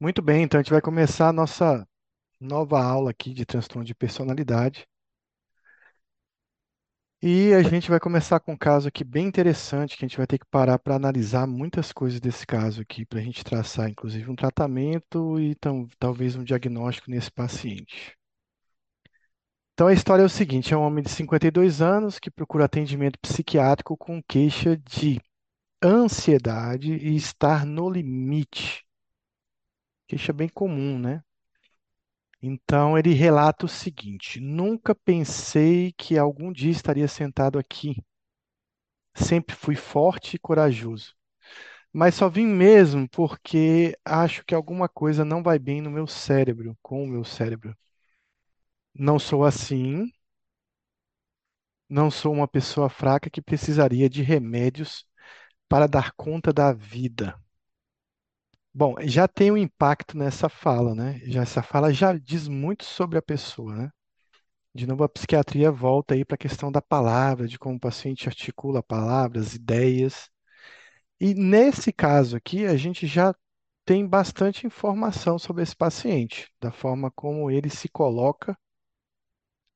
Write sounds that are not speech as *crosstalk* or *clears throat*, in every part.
Muito bem, então a gente vai começar a nossa nova aula aqui de transtorno de personalidade. E a gente vai começar com um caso aqui bem interessante, que a gente vai ter que parar para analisar muitas coisas desse caso aqui, para a gente traçar, inclusive, um tratamento e tam- talvez um diagnóstico nesse paciente. Então a história é o seguinte: é um homem de 52 anos que procura atendimento psiquiátrico com queixa de ansiedade e estar no limite. Queixa bem comum, né? Então ele relata o seguinte: Nunca pensei que algum dia estaria sentado aqui. Sempre fui forte e corajoso, mas só vim mesmo porque acho que alguma coisa não vai bem no meu cérebro, com o meu cérebro. Não sou assim, não sou uma pessoa fraca que precisaria de remédios para dar conta da vida. Bom, já tem um impacto nessa fala, né? Já essa fala já diz muito sobre a pessoa, né? De novo, a psiquiatria volta aí para a questão da palavra, de como o paciente articula palavras, ideias. E nesse caso aqui, a gente já tem bastante informação sobre esse paciente, da forma como ele se coloca,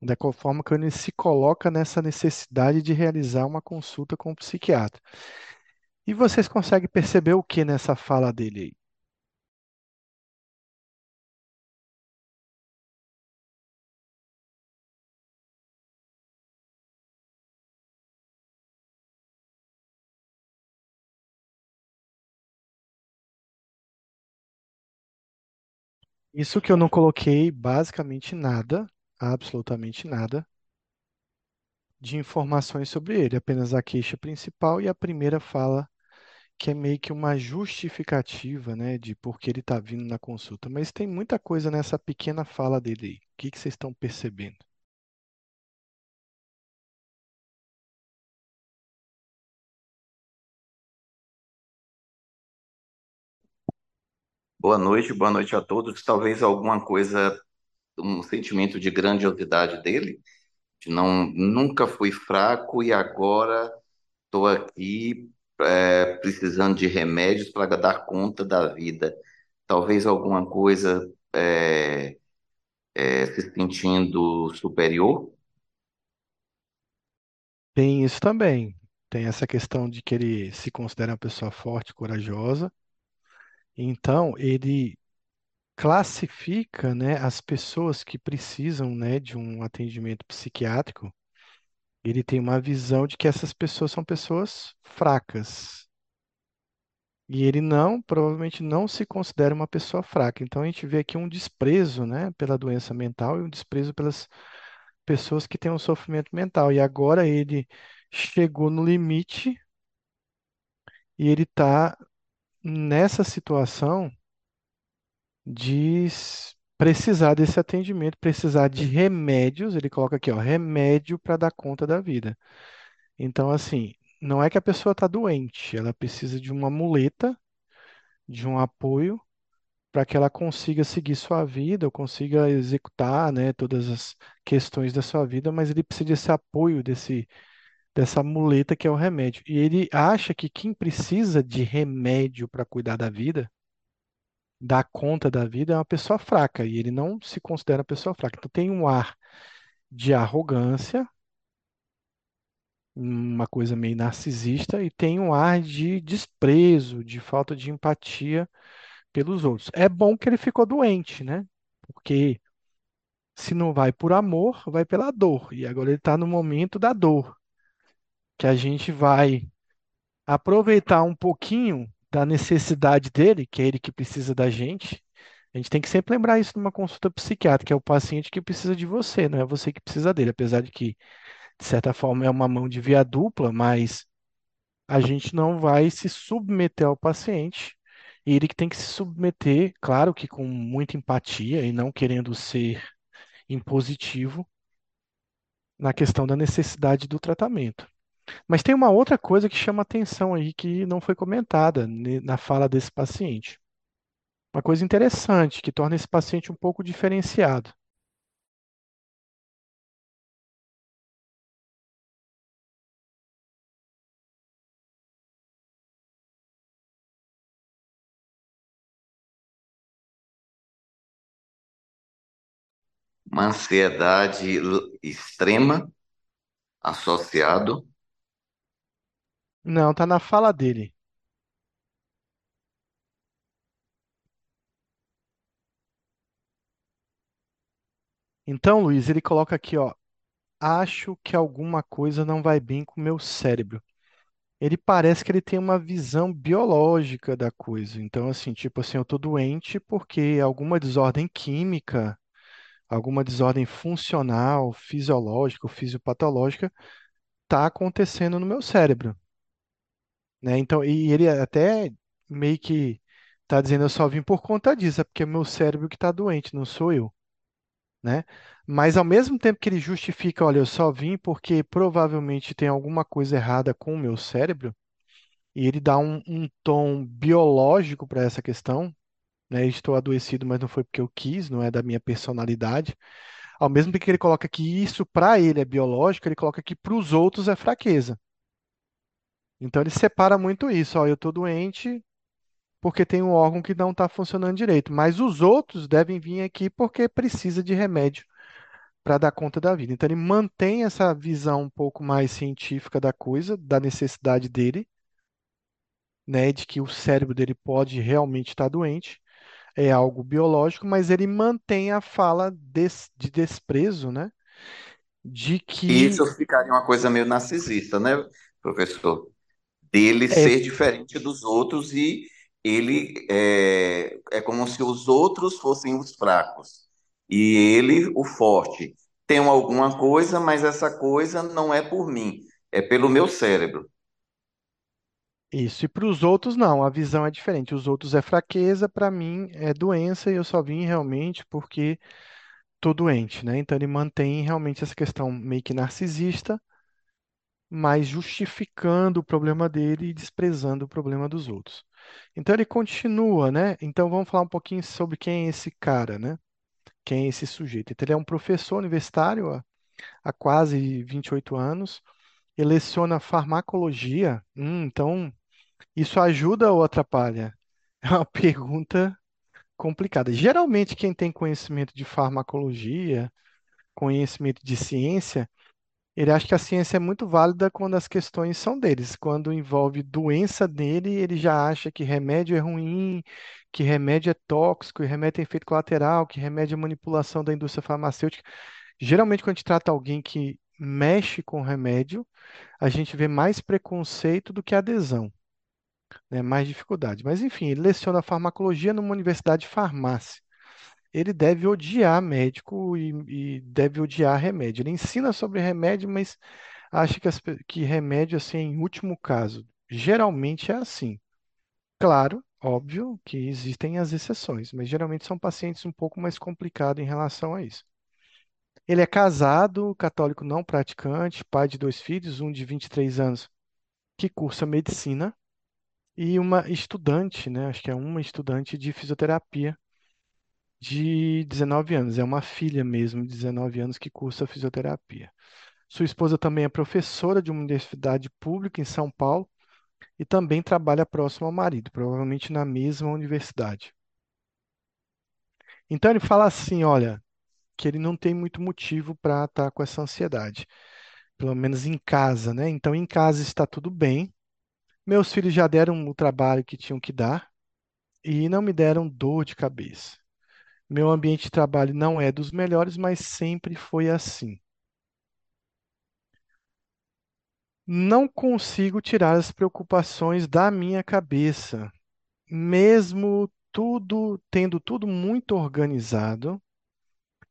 da forma que ele se coloca nessa necessidade de realizar uma consulta com o psiquiatra. E vocês conseguem perceber o que nessa fala dele aí? Isso que eu não coloquei basicamente nada, absolutamente nada, de informações sobre ele, apenas a queixa principal e a primeira fala, que é meio que uma justificativa, né, de por que ele está vindo na consulta. Mas tem muita coisa nessa pequena fala dele aí. O que que vocês estão percebendo? Boa noite, boa noite a todos. Talvez alguma coisa, um sentimento de grandiosidade dele, de não, nunca fui fraco e agora estou aqui é, precisando de remédios para dar conta da vida. Talvez alguma coisa é, é, se sentindo superior. Tem isso também. Tem essa questão de que ele se considera uma pessoa forte, corajosa. Então, ele classifica, né, as pessoas que precisam, né, de um atendimento psiquiátrico. Ele tem uma visão de que essas pessoas são pessoas fracas. E ele não, provavelmente não se considera uma pessoa fraca. Então a gente vê aqui um desprezo, né, pela doença mental e um desprezo pelas pessoas que têm um sofrimento mental. E agora ele chegou no limite e ele está nessa situação de precisar desse atendimento, precisar de remédios. Ele coloca aqui, ó, remédio para dar conta da vida. Então, assim, não é que a pessoa está doente, ela precisa de uma muleta, de um apoio para que ela consiga seguir sua vida, ou consiga executar, né, todas as questões da sua vida, mas ele precisa desse apoio, desse, dessa muleta que é o remédio. E ele acha que quem precisa de remédio para cuidar da vida, dar conta da vida, é uma pessoa fraca, e ele não se considera uma pessoa fraca. Então tem um ar de arrogância, uma coisa meio narcisista, e tem um ar de desprezo, de falta de empatia pelos outros. É bom que ele ficou doente, né? Porque Se não vai por amor, vai pela dor. E agora ele está no momento da dor, que a gente vai aproveitar um pouquinho da necessidade dele, que é ele que precisa da gente. A gente tem que sempre lembrar isso numa consulta psiquiátrica, é o paciente que precisa de você, não é você que precisa dele. Apesar de que, de certa forma, é uma mão de via dupla, mas a gente não vai se submeter ao paciente. E ele que tem que se submeter, claro que com muita empatia e não querendo ser impositivo, na questão da necessidade do tratamento. Mas tem uma outra coisa que chama atenção aí que não foi comentada na fala desse paciente. Uma coisa interessante que torna esse paciente um pouco diferenciado. Uma ansiedade extrema associado não, tá na fala dele. Então, Luiz, ele coloca aqui, ó, acho que alguma coisa não vai bem com o meu cérebro. Ele parece que ele tem uma visão biológica da coisa. Então, assim, tipo assim, eu tô doente porque alguma desordem química, alguma desordem funcional, fisiológica ou fisiopatológica tá acontecendo no meu cérebro, né? Então, e ele até meio que tá dizendo eu só vim por conta disso, é porque é meu cérebro que tá doente, não sou eu, né? Mas ao mesmo tempo que ele justifica, olha, eu só vim porque provavelmente tem alguma coisa errada com o meu cérebro, e ele dá um, um tom biológico para essa questão, né? Estou adoecido, mas não foi porque eu quis, não é da minha personalidade. Ao mesmo tempo que ele coloca que isso para ele é biológico, ele coloca que para os outros é fraqueza. Então ele separa muito isso. Ó, eu estou doente porque tem um órgão que não está funcionando direito, mas os outros devem vir aqui porque precisa de remédio para dar conta da vida. Então ele mantém essa visão um pouco mais científica da coisa, da necessidade dele, né, de que o cérebro dele pode realmente estar doente, é algo biológico, mas ele mantém a fala des- de desprezo, né, de E isso que ficaria uma coisa meio narcisista, né, professor? Dele é ser diferente dos outros e ele é, é como se os outros fossem os fracos e ele o forte. Tenho alguma coisa, mas essa coisa não é por mim, é pelo meu cérebro. isso. E para os outros não, a visão é diferente. Os outros é fraqueza, para mim é doença e eu só vim realmente porque tô doente, né? Então ele mantém realmente essa questão meio que narcisista, mas justificando o problema dele e desprezando o problema dos outros. Então ele continua, né? Então vamos falar um pouquinho sobre quem é esse cara, né? Quem é esse sujeito? Então, ele é um professor universitário há, há quase 28 anos, ele leciona farmacologia. Hum, então, isso ajuda ou atrapalha? É uma *laughs* pergunta complicada. Geralmente, quem tem conhecimento de farmacologia, conhecimento de ciência, ele acha que a ciência é muito válida quando as questões são deles. Quando envolve doença dele, ele já acha que remédio é ruim, que remédio é tóxico, que remédio tem efeito colateral, que remédio é manipulação da indústria farmacêutica. Geralmente, quando a gente trata alguém que mexe com remédio, a gente vê mais preconceito do que adesão, né? Mais dificuldade. Mas, enfim, ele leciona farmacologia numa universidade de farmácia. Ele deve odiar médico e, e deve odiar remédio. Ele ensina sobre remédio, mas acha que, as que remédio assim, é em último caso. Geralmente é assim. Claro, óbvio que existem as exceções, mas geralmente são pacientes um pouco mais complicados em relação a isso. Ele é casado, católico não praticante, pai de dois filhos, um de 23 anos que cursa medicina e uma estudante, né? Acho que é uma estudante de fisioterapia de 19 anos. É uma filha mesmo de 19 anos que cursa fisioterapia. Sua esposa também é professora de uma universidade pública em São Paulo e também trabalha próximo ao marido, provavelmente na mesma universidade. Então ele fala assim, olha, que ele não tem muito motivo para estar com essa ansiedade, pelo menos em casa, né? Então em casa está tudo bem. Meus filhos já deram o trabalho que tinham que dar e não me deram dor de cabeça. Meu ambiente de trabalho não é dos melhores, mas sempre foi assim. Não consigo tirar as preocupações da minha cabeça, mesmo tudo tendo tudo muito organizado,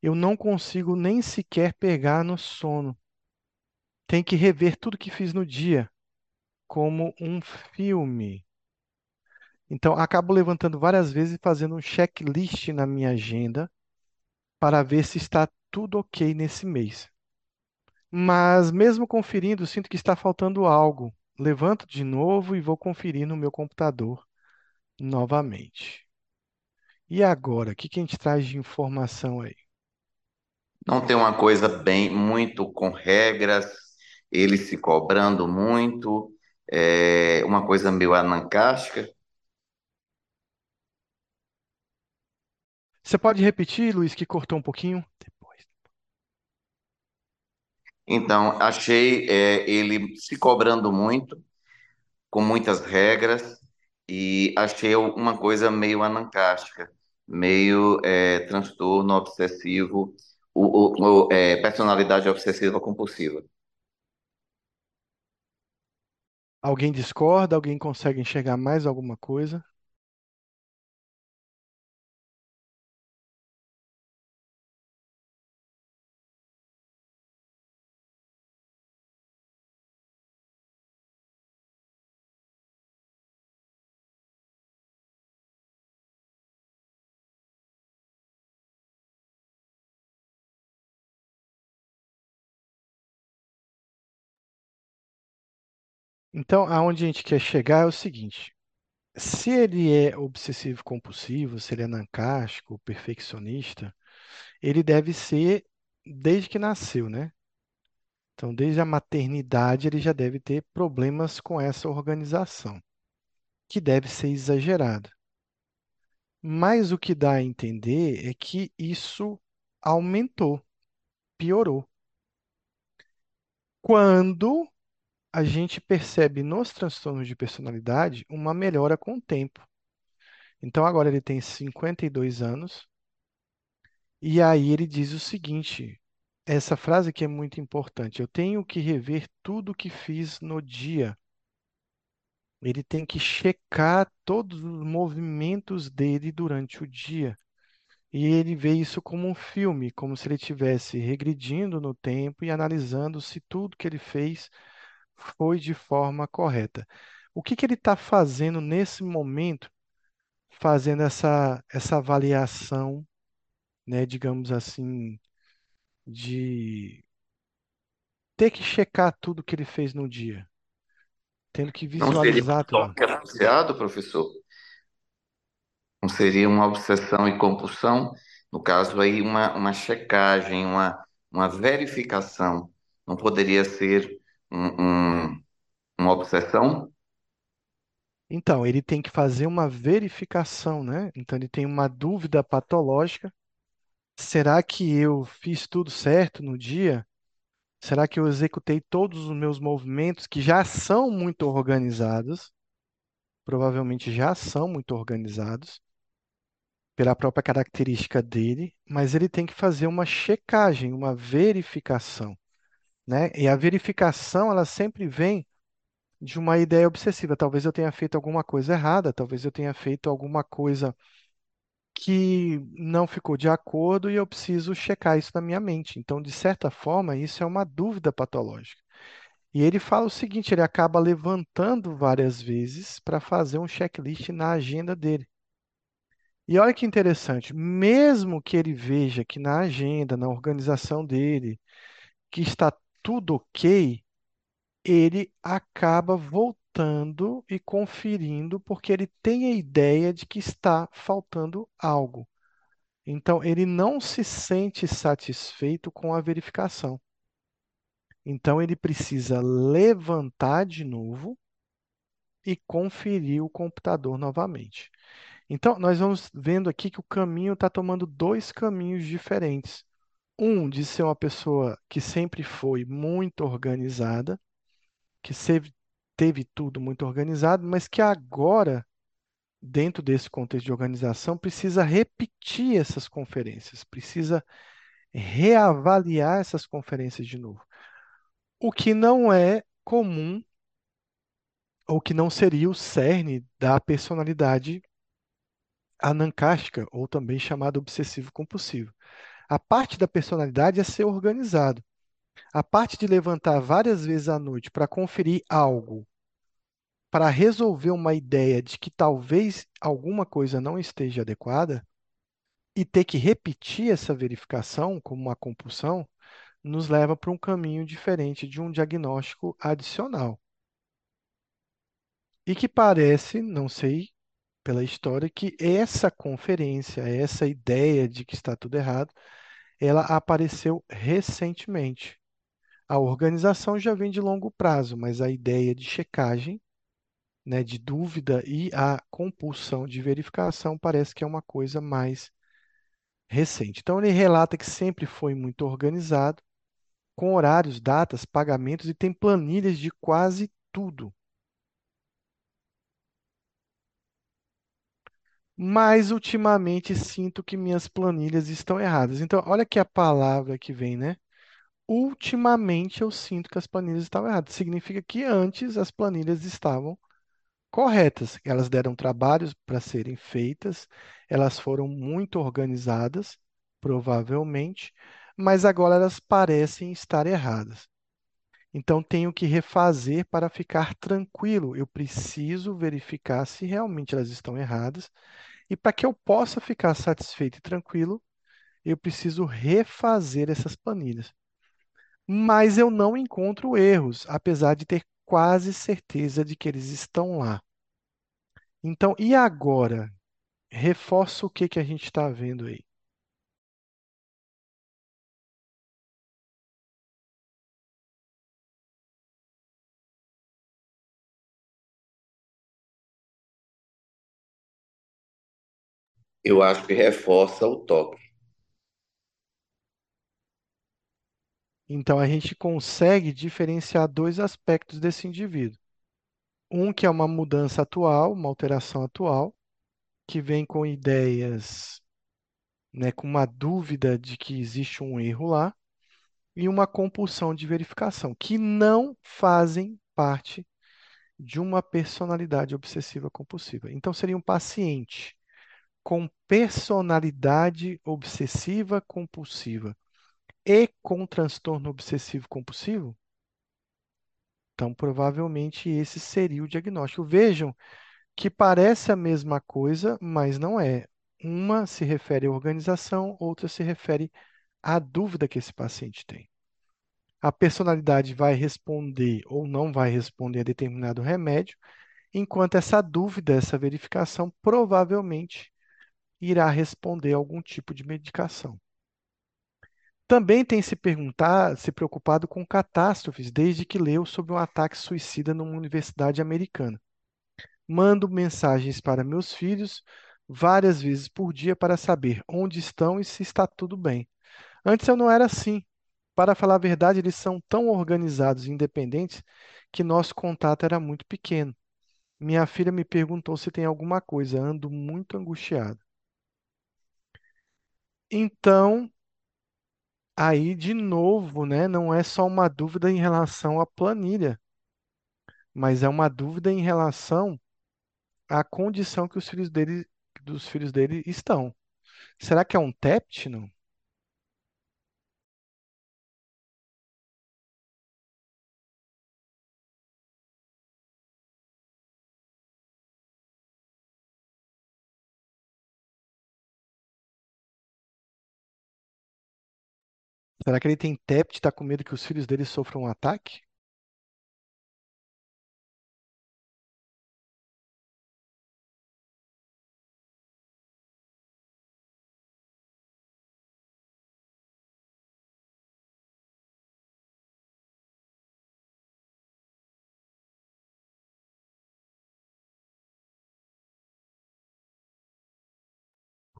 eu não consigo nem sequer pegar no sono. Tem que rever tudo que fiz no dia, como um filme. Então, acabo levantando várias vezes e fazendo um checklist na minha agenda para ver se está tudo ok nesse mês. Mas, mesmo conferindo, sinto que está faltando algo. Levanto de novo e vou conferir no meu computador novamente. E agora, o que a gente traz de informação aí? Não tem uma coisa bem muito com regras, ele se cobrando muito, é, uma coisa meio anancástica. Você pode repetir, Luiz, que cortou um pouquinho? Depois. Então, achei é, ele se cobrando muito, com muitas regras, e achei uma coisa meio anancástica, meio é, transtorno obsessivo, o, o- o, é, personalidade obsessiva compulsiva. Alguém discorda? Alguém consegue enxergar mais alguma coisa? Então, aonde a gente quer chegar é o seguinte: se ele é obsessivo compulsivo, se ele é narcástico, perfeccionista, ele deve ser desde que nasceu, né? Então, desde a maternidade, ele já deve ter problemas com essa organização, que deve ser exagerada. Mas o que dá a entender é que isso aumentou, piorou. Quando a gente percebe nos transtornos de personalidade uma melhora com o tempo. Então, agora ele tem 52 anos, e aí ele diz o seguinte: essa frase aqui é muito importante. Eu tenho que rever tudo o que fiz no dia. Ele tem que checar todos os movimentos dele durante o dia. E ele vê isso como um filme, como se ele estivesse regredindo no tempo e analisando se tudo que ele fez foi de forma correta. O que que ele está fazendo nesse momento, fazendo essa, essa avaliação, né, digamos assim, de ter que checar tudo que ele fez no dia, tendo que Não seria visualizar tudo. associado, professor? Não seria uma obsessão e compulsão? No caso aí, uma, uma checagem, uma, uma verificação. Não poderia ser um, um- uma obsessão? Então, ele tem que fazer uma verificação, né? Então, ele tem uma dúvida patológica. Será que eu fiz tudo certo no dia? Será que eu executei todos os meus movimentos que já são muito organizados? Provavelmente já são muito organizados pela própria característica dele, mas ele tem que fazer uma checagem, uma verificação, né? E a verificação, ela sempre vem de uma ideia obsessiva. Talvez eu tenha feito alguma coisa errada, talvez eu tenha feito alguma coisa que não ficou de acordo e eu preciso checar isso na minha mente. Então, de certa forma, isso é uma dúvida patológica. E ele fala o seguinte: ele acaba levantando várias vezes para fazer um checklist na agenda dele. E olha que interessante, mesmo que ele veja que na agenda, na organização dele, que está tudo ok, ele acaba voltando e conferindo porque ele tem a ideia de que está faltando algo. Então, ele não se sente satisfeito com a verificação. Então, ele precisa levantar de novo e conferir o computador novamente. Então, nós vamos vendo aqui que o caminho está tomando dois caminhos diferentes. Um de ser uma pessoa que sempre foi muito organizada, que teve tudo muito organizado, mas que agora, dentro desse contexto de organização, precisa repetir essas conferências, precisa reavaliar essas conferências de novo. O que não é comum, ou que não seria o cerne da personalidade anancástica, ou também chamado obsessivo-compulsivo. A parte da personalidade é ser organizado. A parte de levantar várias vezes à noite para conferir algo, para resolver uma ideia de que talvez alguma coisa não esteja adequada, e ter que repetir essa verificação como uma compulsão, nos leva para um caminho diferente de um diagnóstico adicional. E que parece, não sei pela história, que essa conferência, essa ideia de que está tudo errado, ela apareceu recentemente. A organização já vem de longo prazo, mas a ideia de checagem, né, de dúvida e a compulsão de verificação parece que é uma coisa mais recente. Então, ele relata que sempre foi muito organizado, com horários, datas, pagamentos e tem planilhas de quase tudo. Mas ultimamente sinto que minhas planilhas estão erradas. Então, olha aqui a palavra que vem, né? Ultimamente eu sinto que as planilhas estavam erradas. Significa que antes as planilhas estavam corretas. Elas deram trabalhos para serem feitas, elas foram muito organizadas, provavelmente, mas agora elas parecem estar erradas. Então tenho que refazer para ficar tranquilo. Eu preciso verificar se realmente elas estão erradas. E para que eu possa ficar satisfeito e tranquilo, eu preciso refazer essas planilhas. Mas eu não encontro erros, apesar de ter quase certeza de que eles estão lá. Então, e agora? Reforça o que que a gente está vendo aí. Eu acho que reforça o toque. Então, a gente consegue diferenciar dois aspectos desse indivíduo. Um que é uma mudança atual, uma alteração atual, que vem com ideias, né, com uma dúvida de que existe um erro lá, e uma compulsão de verificação, que não fazem parte de uma personalidade obsessiva compulsiva. Então, seria um paciente com personalidade obsessiva compulsiva e com transtorno obsessivo compulsivo? Então, provavelmente esse seria o diagnóstico. Vejam que parece a mesma coisa, mas não é. Uma se refere à organização, outra se refere à dúvida que esse paciente tem. A personalidade vai responder ou não vai responder a determinado remédio, enquanto essa dúvida, essa verificação, provavelmente irá responder a algum tipo de medicação. Também tem se perguntar, se preocupado com catástrofes desde que leu sobre um ataque suicida numa universidade americana. Mando mensagens para meus filhos várias vezes por dia para saber onde estão e se está tudo bem. Antes eu não era assim. Para falar a verdade, eles são tão organizados e independentes que nosso contato era muito pequeno. Minha filha me perguntou se tem alguma coisa, ando muito angustiado. Então, aí de novo, né, não é só uma dúvida em relação à planilha, mas é uma dúvida em relação à condição que os filhos dele, dos filhos dele estão. Será que é um TEPT, não? Será que ele tem TEPT e está com medo que os filhos dele sofram um ataque?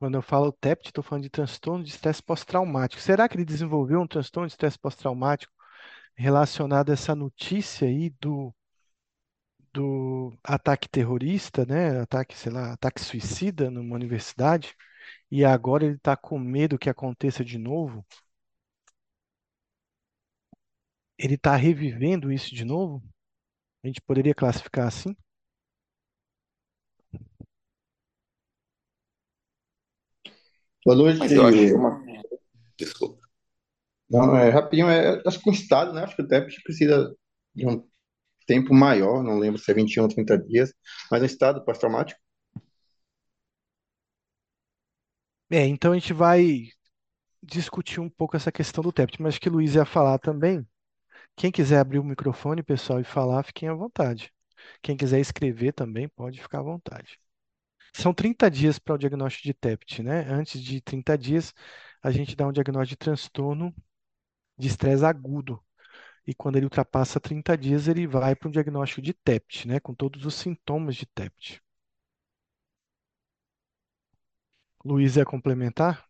Quando eu falo TEPT, estou falando de transtorno de estresse pós-traumático. Será que ele desenvolveu um transtorno de estresse pós-traumático relacionado a essa notícia aí do, do ataque terrorista, né? Ataque, sei lá, ataque suicida numa universidade, e agora ele está com medo que aconteça de novo? Ele está revivendo isso de novo? A gente poderia classificar assim? Boa Mas eu acho noite. uma. Desculpa. Não, é rapidinho, é, acho que o estado, né? Acho que o TEPT precisa de um tempo maior, não lembro se é 21 ou 30 dias, mas um estado pós-traumático. É, então a gente vai discutir um pouco essa questão do TEPT, mas que o Luiz ia falar também. Quem quiser abrir o microfone, pessoal, e falar, fiquem à vontade. Quem quiser escrever também pode ficar à vontade. São 30 dias para o diagnóstico de TEPT, né? Antes de 30 dias, a gente dá um diagnóstico de transtorno de estresse agudo. E quando ele ultrapassa 30 dias, ele vai para um diagnóstico de TEPT, né? Com todos os sintomas de TEPT. Luiz ia complementar?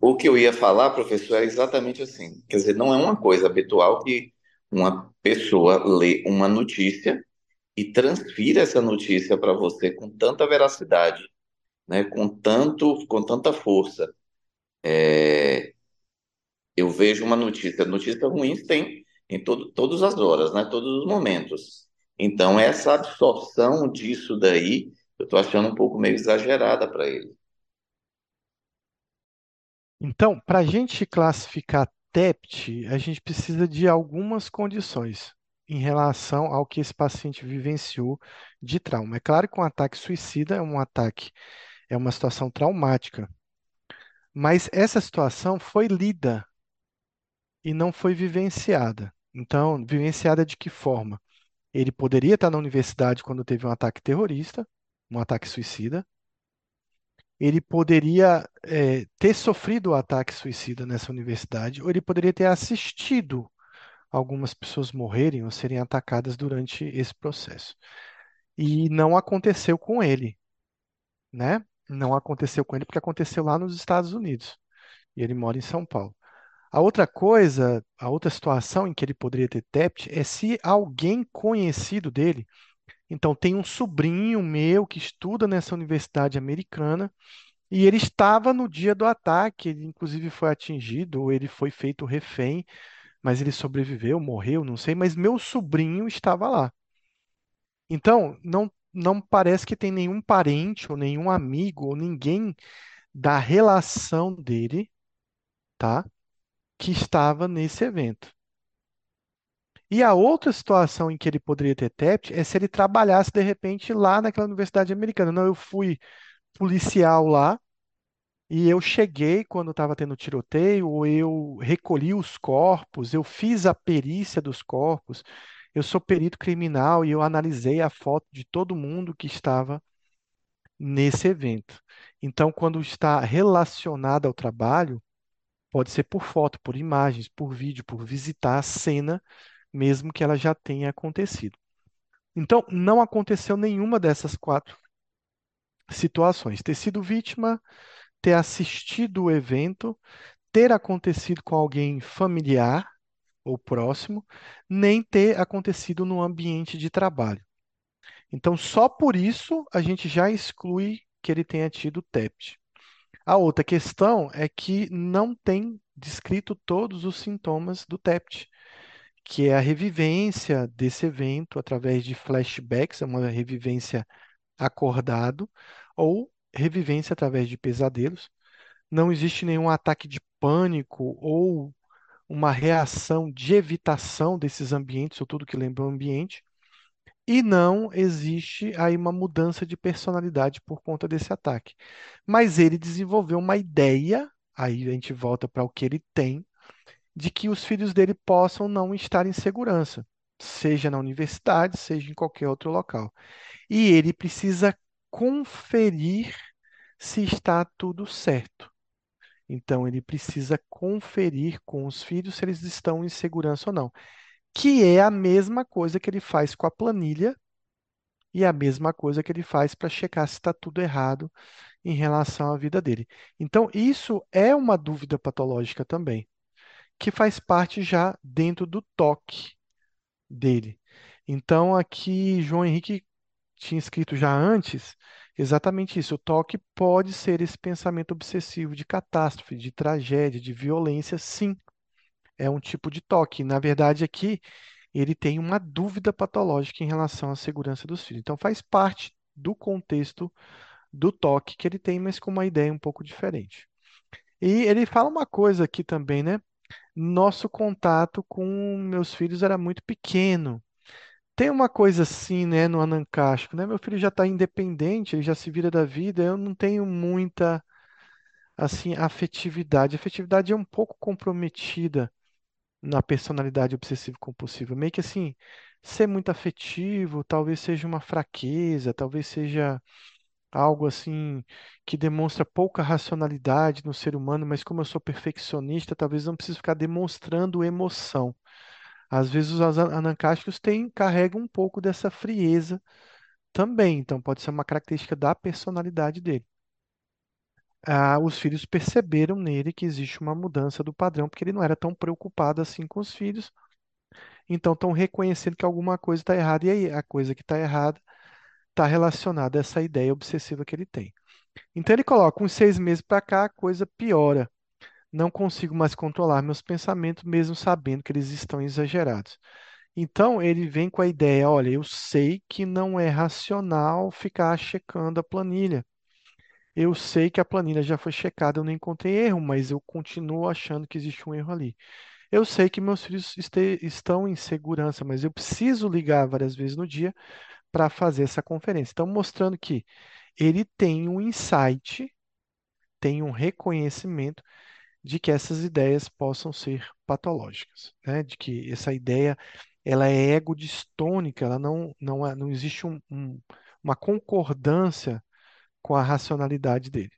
O que eu ia falar, professor, é exatamente assim. Quer dizer, não é uma coisa habitual que uma pessoa lê uma notícia e transfira essa notícia para você com tanta veracidade, né? Com tanto, com tanta força. É, eu vejo uma notícia, notícias ruins tem em todo, todas as horas, né? Todos os momentos. Então, essa absorção disso daí, eu estou achando um pouco meio exagerada para ele. Então, para a gente classificar TEPT, a gente precisa de algumas condições em relação ao que esse paciente vivenciou de trauma. É claro que um ataque suicida é um ataque, é uma situação traumática, mas essa situação foi lida e não foi vivenciada. Então, vivenciada de que forma? Ele poderia estar na universidade quando teve um ataque terrorista, um ataque suicida. Ele poderia é, ter sofrido o ataque suicida nessa universidade, ou ele poderia ter assistido algumas pessoas morrerem ou serem atacadas durante esse processo. E não aconteceu com ele, né? Não aconteceu com ele porque aconteceu lá nos Estados Unidos. E ele mora em São Paulo. A outra coisa, a outra situação em que ele poderia ter TEPT é se alguém conhecido dele, então tem um sobrinho meu que estuda nessa universidade americana e ele estava no dia do ataque, ele inclusive foi atingido ou ele foi feito refém, mas ele sobreviveu, morreu, não sei, mas meu sobrinho estava lá. Então, não não parece que tem nenhum parente ou nenhum amigo ou ninguém da relação dele, tá? que estava nesse evento. E a outra situação em que ele poderia ter TEPT é se ele trabalhasse de repente lá naquela universidade americana. Não, eu fui policial lá e eu cheguei quando estava tendo tiroteio, eu recolhi os corpos, eu fiz a perícia dos corpos, eu sou perito criminal e eu analisei a foto de todo mundo que estava nesse evento. Então, quando está relacionado ao trabalho, Pode ser por foto, por imagens, por vídeo, por visitar a cena, mesmo que ela já tenha acontecido. Então, não aconteceu nenhuma dessas quatro situações. Ter sido vítima, ter assistido o evento, ter acontecido com alguém familiar ou próximo, nem ter acontecido no ambiente de trabalho. Então, só por isso a gente já exclui que ele tenha tido TEPT. A outra questão é que não tem descrito todos os sintomas do TEPT, que é a revivência desse evento através de flashbacks, é uma revivência acordado, ou revivência através de pesadelos. Não existe nenhum ataque de pânico ou uma reação de evitação desses ambientes, ou tudo que lembra o ambiente. E não existe aí uma mudança de personalidade por conta desse ataque. Mas ele desenvolveu uma ideia, aí a gente volta para o que ele tem, de que os filhos dele possam não estar em segurança, seja na universidade, seja em qualquer outro local. E ele precisa conferir se está tudo certo. Então, ele precisa conferir com os filhos se eles estão em segurança ou não que é a mesma coisa que ele faz com a planilha e a mesma coisa que ele faz para checar se está tudo errado em relação à vida dele. Então, isso é uma dúvida patológica também, que faz parte já dentro do toque dele. Então, aqui, João Henrique tinha escrito já antes exatamente isso. O toque pode ser esse pensamento obsessivo de catástrofe, de tragédia, de violência, sim é um tipo de toque. Na verdade, aqui ele tem uma dúvida patológica em relação à segurança dos filhos. Então, faz parte do contexto do toque que ele tem, mas com uma ideia um pouco diferente. E ele fala uma coisa aqui também, né? Nosso contato com meus filhos era muito pequeno. Tem uma coisa assim, né, no Anancástico, né? Meu filho já está independente, ele já se vira da vida, eu não tenho muita, assim, afetividade. A afetividade é um pouco comprometida na personalidade obsessivo-compulsiva. Meio que assim, ser muito afetivo talvez seja uma fraqueza, talvez seja algo assim que demonstra pouca racionalidade no ser humano, mas como eu sou perfeccionista, talvez não preciso ficar demonstrando emoção. Às vezes os anancásticos têm, carregam um pouco dessa frieza também, então pode ser uma característica da personalidade dele. ah, os filhos perceberam nele que existe uma mudança do padrão, porque ele não era tão preocupado assim com os filhos, então estão reconhecendo que alguma coisa está errada, e aí a coisa que está errada está relacionada a essa ideia obsessiva que ele tem. Então ele coloca uns seis meses para cá, a coisa piora. Não consigo mais controlar meus pensamentos, mesmo sabendo que eles estão exagerados. Então ele vem com a ideia: olha, eu sei que não é racional ficar checando a planilha. Eu sei que a planilha já foi checada, eu não encontrei erro, mas eu continuo achando que existe um erro ali. Eu sei que meus filhos este- estão em segurança, mas eu preciso ligar várias vezes no dia para fazer essa conferência. Então, mostrando que ele tem um insight, tem um reconhecimento de que essas ideias possam ser patológicas, né? De que essa ideia ela é ego-distônica, ela não, não, é- não existe um- um- uma concordância com a racionalidade dele.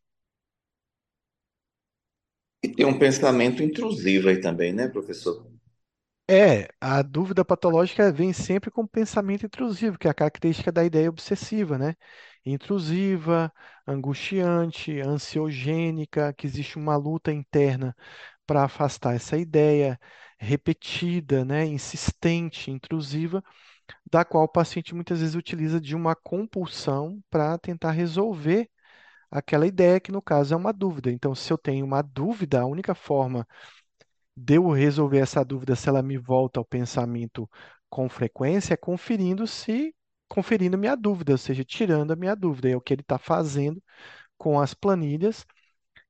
E tem um pensamento intrusivo aí também, né, professor? É, a dúvida patológica vem sempre com pensamento intrusivo, que é a característica da ideia obsessiva, né? Intrusiva, angustiante, ansiogênica, que existe uma luta interna para afastar essa ideia, repetida, né? Insistente, intrusiva, da qual o paciente muitas vezes utiliza de uma compulsão para tentar resolver aquela ideia, que no caso é uma dúvida. Então, se eu tenho uma dúvida, a única forma de eu resolver essa dúvida se ela me volta ao pensamento com frequência é conferindo se conferindo minha dúvida, ou seja, tirando a minha dúvida. É o que ele está fazendo com as planilhas,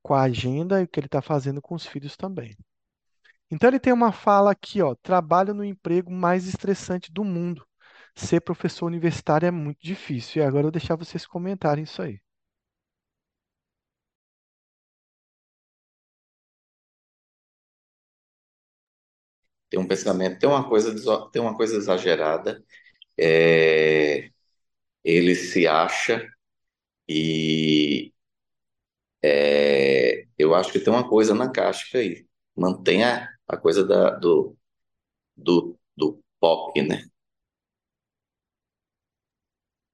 com a agenda e o que ele está fazendo com os filhos também. Então ele tem uma fala aqui, ó, trabalho no emprego mais estressante do mundo. Ser professor universitário é muito difícil. E agora eu vou deixar vocês comentarem isso aí. Tem um pensamento, tem uma coisa, tem uma coisa exagerada. É, ele se acha e é, eu acho que tem uma coisa na caixa aí. Mantenha a coisa da, do, do, do POC, né?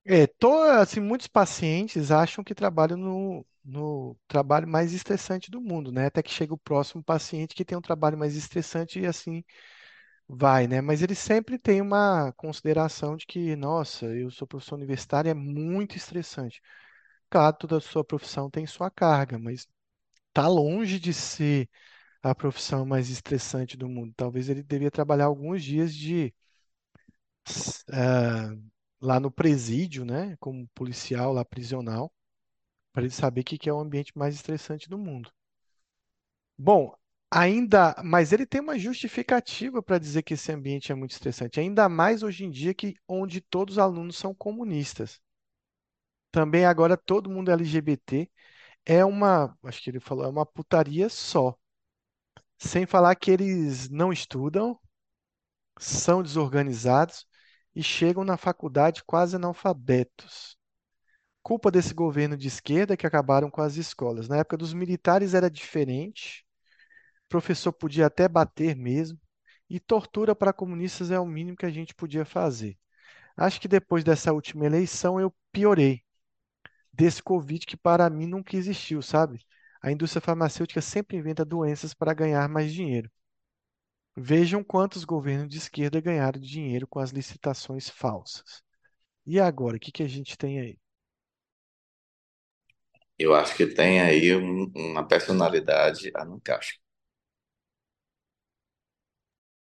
É, tô, assim, muitos pacientes acham que trabalham no, no trabalho mais estressante do mundo, né? Até que chega o próximo paciente que tem um trabalho mais estressante e assim vai, né? Mas ele sempre tem uma consideração de que, nossa, eu sou professor universitário, é muito estressante. Claro, toda sua profissão tem sua carga, mas tá longe de ser a profissão mais estressante do mundo. Talvez ele devia trabalhar alguns dias de ah, lá no presídio, né? Como policial lá prisional para ele saber que que é o ambiente mais estressante do mundo. Bom, ainda, mas ele tem uma justificativa para dizer que esse ambiente é muito estressante, ainda mais hoje em dia que onde todos os alunos são comunistas. Também agora todo mundo LGBT é uma, acho que ele falou, é uma putaria só. Sem falar que eles não estudam, são desorganizados e chegam na faculdade quase analfabetos. Culpa desse governo de esquerda que acabaram com as escolas. Na época dos militares era diferente. professor podia até bater mesmo, e tortura para comunistas é o mínimo que a gente podia fazer. Acho que depois dessa última eleição eu piorei desse Covid que para mim nunca existiu, sabe? A indústria farmacêutica sempre inventa doenças para ganhar mais dinheiro. Vejam quantos governos de esquerda ganharam dinheiro com as licitações falsas. E agora, o que que a gente tem aí? Eu acho que tem aí um- uma personalidade a não caixa.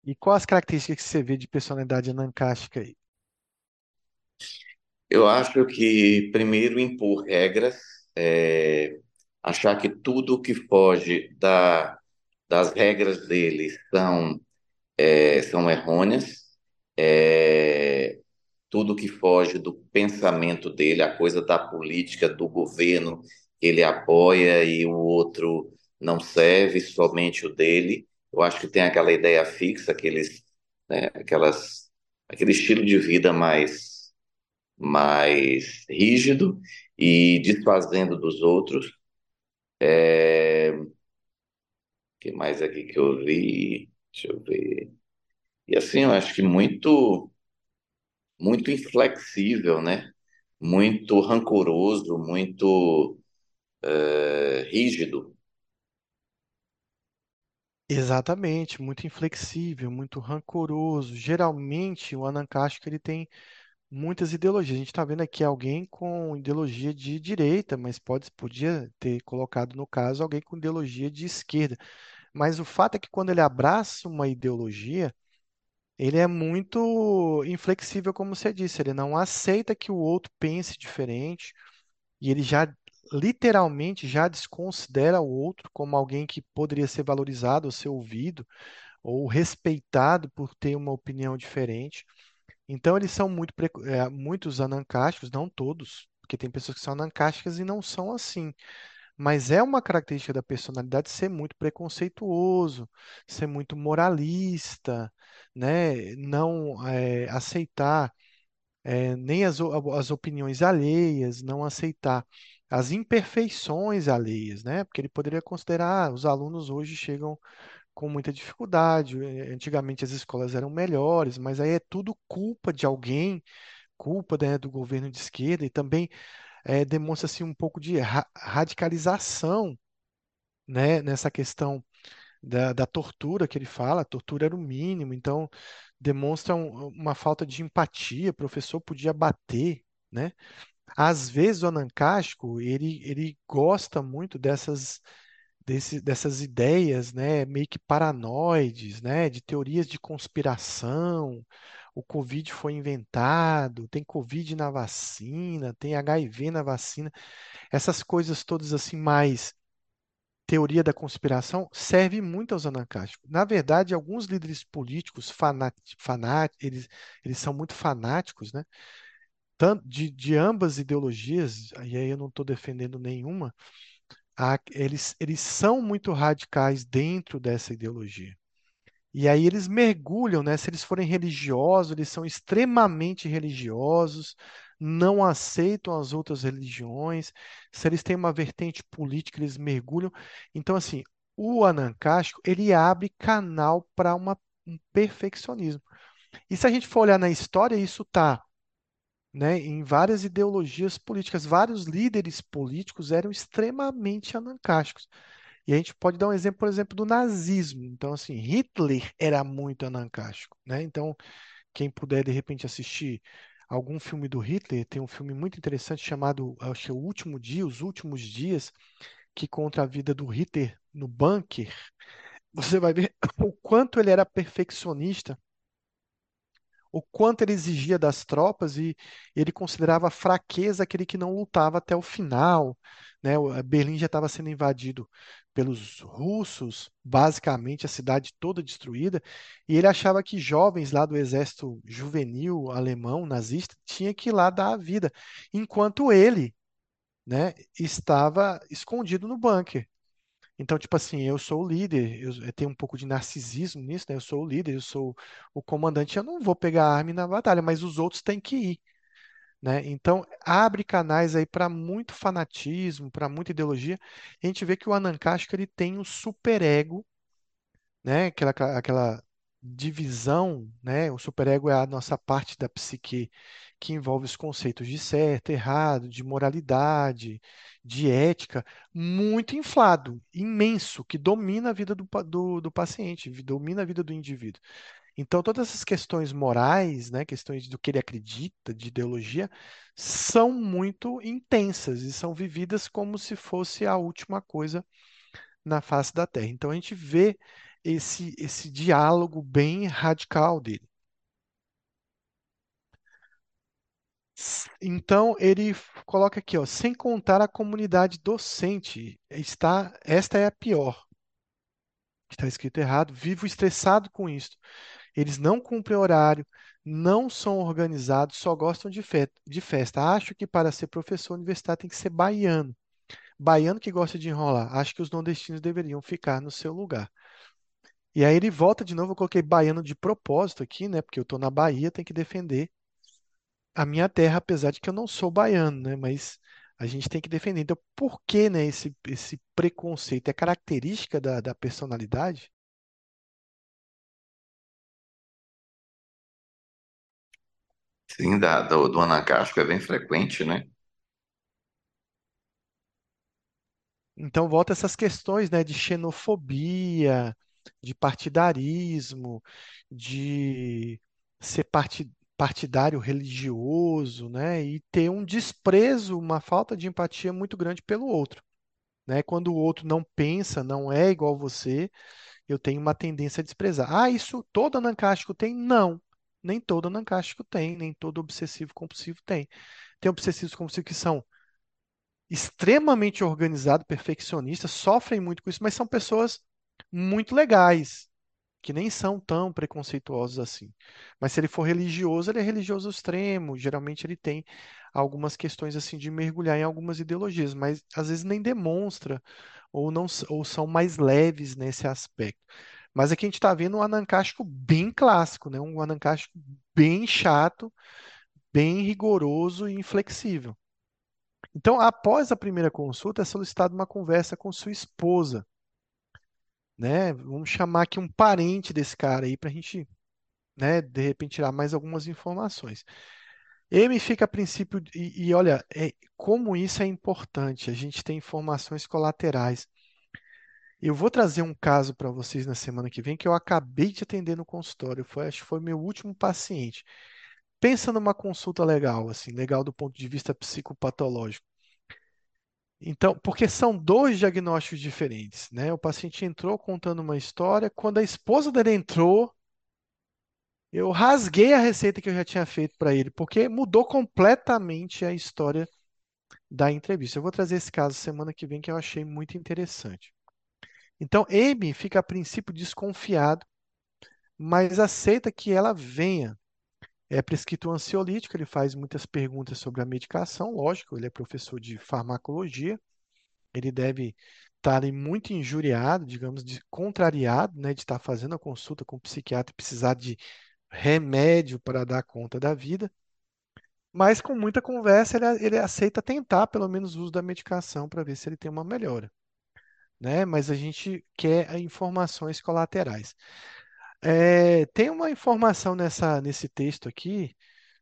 E quais as características que você vê de personalidade anancástica aí? Eu acho que, primeiro, impor regras, é, achar que tudo que foge da, das regras dele são, é, são errôneas, é, tudo que foge do pensamento dele, a coisa da política, do governo ele apoia e o outro não serve, somente o dele. Eu acho que tem aquela ideia fixa, aqueles, né, aquelas, aquele estilo de vida mais mais rígido e desfazendo dos outros. É... Que mais aqui que eu vi? Deixa eu ver. E assim, eu acho que muito, muito inflexível, né? Muito rancoroso, muito é, rígido. Exatamente, muito inflexível, muito rancoroso. Geralmente, o anancástico ele tem muitas ideologias. A gente está vendo aqui alguém com ideologia de direita, mas pode, podia ter colocado no caso alguém com ideologia de esquerda. Mas o fato é que quando ele abraça uma ideologia, ele é muito inflexível, como você disse. Ele não aceita que o outro pense diferente e ele já literalmente já desconsidera o outro como alguém que poderia ser valorizado ou ser ouvido ou respeitado por ter uma opinião diferente. Então, eles são muito, é, muitos anancásticos, não todos, porque tem pessoas que são anancásticas e não são assim. Mas é uma característica da personalidade ser muito preconceituoso, ser muito moralista, né? Não é, aceitar é, nem as, as opiniões alheias, não aceitar as imperfeições alheias, né? Porque ele poderia considerar, ah, os alunos hoje chegam com muita dificuldade. eh, Antigamente as escolas eram melhores, mas aí é tudo culpa de alguém, culpa, né, do governo de esquerda e também eh, demonstra-se um pouco de ra- radicalização, né, nessa questão da, da tortura que ele fala. A tortura era o mínimo, então demonstra um- uma falta de empatia. O professor podia bater, né? Às vezes o Anancástico, ele, ele gosta muito dessas desse- dessas ideias, né, meio que paranoides, né, de teorias de conspiração. O Covid foi inventado, tem Covid na vacina, tem HIV na vacina. Essas coisas todas assim mais teoria da conspiração serve muito aos anancásticos. Na verdade, alguns líderes políticos fanat, eles, eles são muito fanáticos, né? De, de ambas ideologias, e aí eu não estou defendendo nenhuma, eles, eles são muito radicais dentro dessa ideologia. E aí eles mergulham, né? Se eles forem religiosos, eles são extremamente religiosos, não aceitam as outras religiões. Se eles têm uma vertente política, eles mergulham. Então, assim, o anancástico, ele abre canal para um perfeccionismo. E se a gente for olhar na história, isso está, né, em várias ideologias políticas. Vários líderes políticos eram extremamente anancásticos. E a gente pode dar um exemplo, por exemplo, do nazismo. Então, assim, Hitler era muito anancástico, né? Então, quem puder de repente assistir algum filme do Hitler, tem um filme muito interessante chamado, acho que é O Último Dia, Os Últimos Dias, que conta a vida do Hitler no bunker. Você vai ver *laughs* o quanto ele era perfeccionista o quanto ele exigia das tropas e ele considerava fraqueza aquele que não lutava até o final, né? O- Berlim já estava sendo invadido pelos russos, basicamente a cidade toda destruída, e ele achava que jovens lá do exército juvenil alemão nazista tinha que ir lá dar a vida, enquanto ele, né, estava escondido no bunker. Então, tipo assim, eu sou o líder, eu, tenho um pouco de narcisismo nisso, né? Eu sou o líder, eu sou o comandante, eu não vou pegar arma na batalha, mas os outros têm que ir, né? Então, abre canais aí para muito fanatismo, para muita ideologia. A gente vê que o Anand Kashka, ele tem um superego né? Aquela, aquela divisão, né? O superego é a nossa parte da psique que envolve os conceitos de certo, errado, de moralidade, de ética, muito inflado, imenso, que domina a vida do, do, do paciente, domina a vida do indivíduo. Então, todas essas questões morais, né, questões do que ele acredita, de ideologia, são muito intensas e são vividas como se fosse a última coisa na face da Terra. Então a gente vê esse, esse diálogo bem radical dele. Então ele coloca aqui, ó, sem contar a comunidade docente, está, esta é a pior. Está escrito errado. Vivo estressado com isso. Eles não cumprem horário, não são organizados, só gostam de, fe- de festa. Acho que para ser professor universitário tem que ser baiano. Baiano que gosta de enrolar. Acho que os nordestinos deveriam ficar no seu lugar. E aí ele volta de novo, eu coloquei baiano de propósito aqui, né? Porque eu tô na Bahia, tem que defender a minha terra, apesar de que eu não sou baiano, né? Mas a gente tem que defender. Então, por que, né, esse, esse preconceito? É característica da, da personalidade? Sim, da, do, do anacástico é bem frequente, né? Então, volta essas questões, né, de xenofobia, de partidarismo, de ser parti- partidário religioso, né, e ter um desprezo, uma falta de empatia muito grande pelo outro, né? Quando o outro não pensa, não é igual você, eu tenho uma tendência a desprezar. Ah, isso todo anancástico tem? Não. Nem todo anancástico tem, nem todo obsessivo compulsivo tem. Tem obsessivos compulsivos que são extremamente organizados, perfeccionistas, sofrem muito com isso, mas são pessoas muito legais, que nem são tão preconceituosos assim. Mas se ele for religioso, ele é religioso extremo. Geralmente ele tem algumas questões assim de mergulhar em algumas ideologias, mas às vezes nem demonstra ou não ou são mais leves nesse aspecto. Mas aqui a gente está vendo um anancástico bem clássico, né? Um anancástico bem chato, bem rigoroso e inflexível. Então, após a primeira consulta, é solicitada uma conversa com sua esposa, né? Vamos chamar aqui um parente desse cara aí para a gente, né, de repente tirar mais algumas informações. M fica a princípio, e, e olha, é, como isso é importante, a gente tem informações colaterais. Eu vou trazer um caso para vocês na semana que vem que eu acabei de atender no consultório, foi, acho que foi meu último paciente. Pensa numa consulta legal, assim, legal do ponto de vista psicopatológico. Então, porque são dois diagnósticos diferentes, né? O paciente entrou contando uma história, quando a esposa dele entrou, eu rasguei a receita que eu já tinha feito para ele, porque mudou completamente a história da entrevista. Eu vou trazer esse caso semana que vem que eu achei muito interessante. Então, Amy fica a princípio desconfiado, mas aceita que ela venha. É prescrito um ansiolítico, ele faz muitas perguntas sobre a medicação, lógico, ele é professor de farmacologia, ele deve estar ali muito injuriado, digamos, de, contrariado, né, de estar fazendo a consulta com o psiquiatra e precisar de remédio para dar conta da vida. Mas com muita conversa, ele, ele aceita tentar pelo menos o uso da medicação para ver se ele tem uma melhora. Né? Mas a gente quer informações colaterais. É, tem uma informação nessa, nesse texto aqui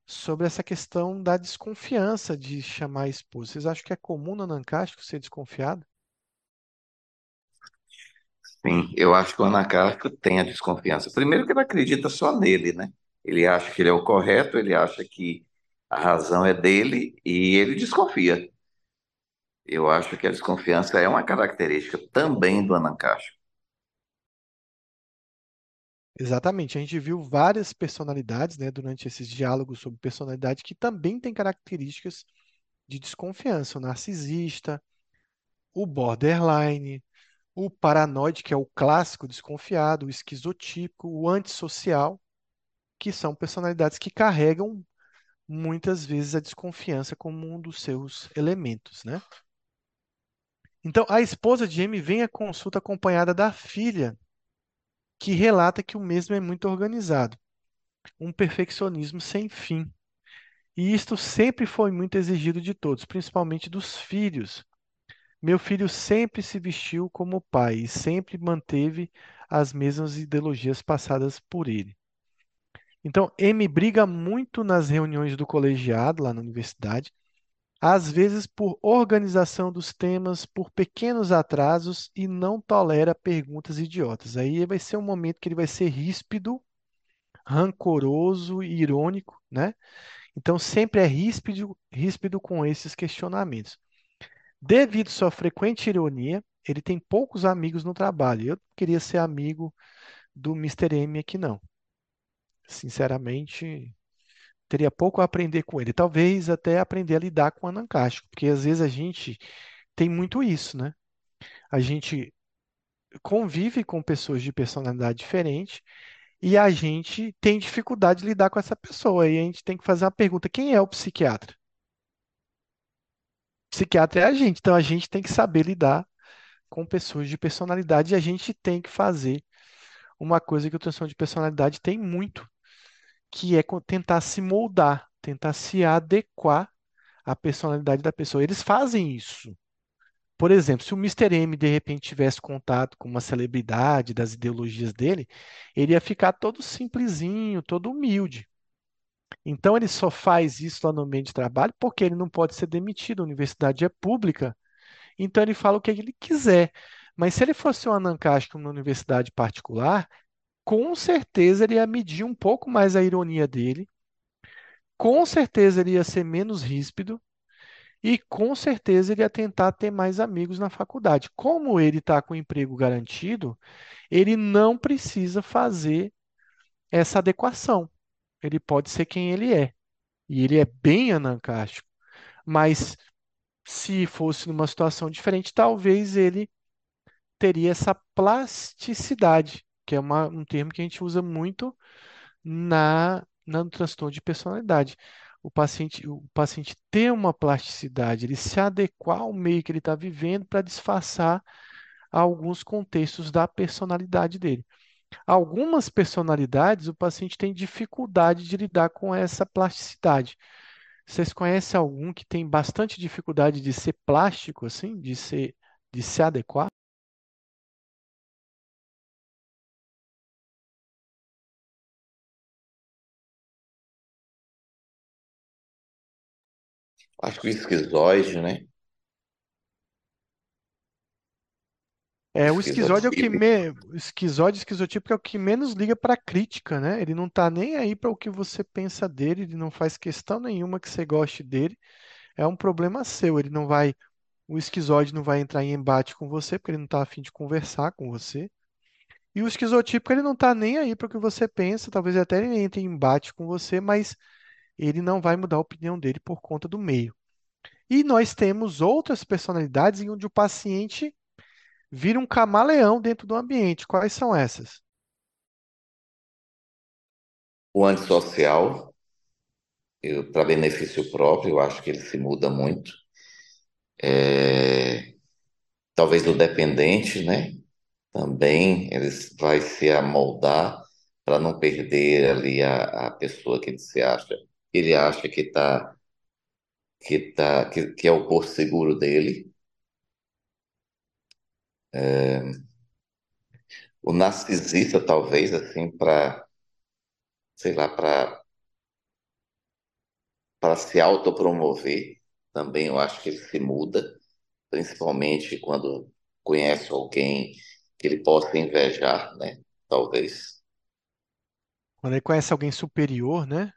sobre essa questão da desconfiança de chamar a esposa. Vocês acham que é comum no anancástico ser desconfiado? Sim, eu acho que o anacárquico tem a desconfiança. Primeiro que ele acredita só nele, né? Ele acha que ele é o correto, ele acha que a razão é dele e ele desconfia. Eu acho que a desconfiança é uma característica também do anancástico. Exatamente. A gente viu várias personalidades, né, durante esses diálogos sobre personalidade que também têm características de desconfiança. O narcisista, o borderline, o paranoide, que é o clássico desconfiado, o esquizotípico, o antissocial, que são personalidades que carregam muitas vezes a desconfiança como um dos seus elementos, né? Então, a esposa de Amy vem à consulta acompanhada da filha, que relata que o mesmo é muito organizado, um perfeccionismo sem fim. E isto sempre foi muito exigido de todos, principalmente dos filhos. Meu filho sempre se vestiu como o pai e sempre manteve as mesmas ideologias passadas por ele. Então, M briga muito nas reuniões do colegiado lá na universidade, às vezes por organização dos temas, por pequenos atrasos e não tolera perguntas idiotas. Aí vai ser um momento que ele vai ser ríspido, rancoroso e irônico, né? Então sempre é ríspido, ríspido com esses questionamentos. Devido à sua frequente ironia, ele tem poucos amigos no trabalho. Eu queria ser amigo do Mr. M aqui, não. Sinceramente, teria pouco a aprender com ele. Talvez até aprender a lidar com o anancástico, porque às vezes a gente tem muito isso, né? A gente convive com pessoas de personalidade diferente e a gente tem dificuldade de lidar com essa pessoa. E a gente tem que fazer uma pergunta: quem é o psiquiatra? O psiquiatra é a gente, então a gente tem que saber lidar com pessoas de personalidade e a gente tem que fazer uma coisa que o transtorno de personalidade tem muito, que é tentar se moldar, tentar se adequar à personalidade da pessoa. Eles fazem isso. Por exemplo, se o Mr. M de repente tivesse contato com uma celebridade das ideologias dele, ele ia ficar todo simplesinho, todo humilde. Então ele só faz isso lá no meio de trabalho porque ele não pode ser demitido. A universidade é pública então ele fala o que ele quiser. Mas se ele fosse um anancástico numa universidade particular, com certeza ele ia medir um pouco mais a ironia dele, com certeza ele ia ser menos ríspido e com certeza ele ia tentar ter mais amigos na faculdade. Como ele está com emprego garantido, ele não precisa fazer essa adequação. Ele pode ser quem ele é. E ele é bem anancástico. Mas se fosse numa situação diferente, talvez ele teria essa plasticidade, que é uma, um termo que a gente usa muito na, na no transtorno de personalidade. O paciente, o paciente ter uma plasticidade, ele se adequar ao meio que ele está vivendo para disfarçar alguns contextos da personalidade dele. Algumas personalidades, o paciente tem dificuldade de lidar com essa plasticidade. Vocês conhecem algum que tem bastante dificuldade de ser plástico, assim, de ser, de se adequar? Acho que o esquizoide, né? É, o esquizóide é o que Esquizotípico. me... o esquizóide, esquizotípico é o que menos liga para crítica, né? Ele não tá nem aí para o que você pensa dele, ele não faz questão nenhuma que você goste dele. É um problema seu, ele não vai, o esquizóide não vai entrar em embate com você, porque ele não está a fim de conversar com você. E o esquizotípico, ele não tá nem aí para o que você pensa, talvez até ele entre em embate com você, mas ele não vai mudar a opinião dele por conta do meio. E nós temos outras personalidades em onde o paciente vira um camaleão dentro do ambiente. Quais são essas? O antissocial, para benefício próprio, eu acho que ele se muda muito. É, talvez o dependente, né? Também ele vai se amoldar para não perder ali a, a pessoa que ele se acha. Ele acha que tá, que tá, que, que é o porto seguro dele. O narcisista, talvez, assim, para, sei lá, para para se autopromover, também eu acho que ele se muda, principalmente quando conhece alguém que ele possa invejar, né? Talvez. Quando ele conhece alguém superior, né?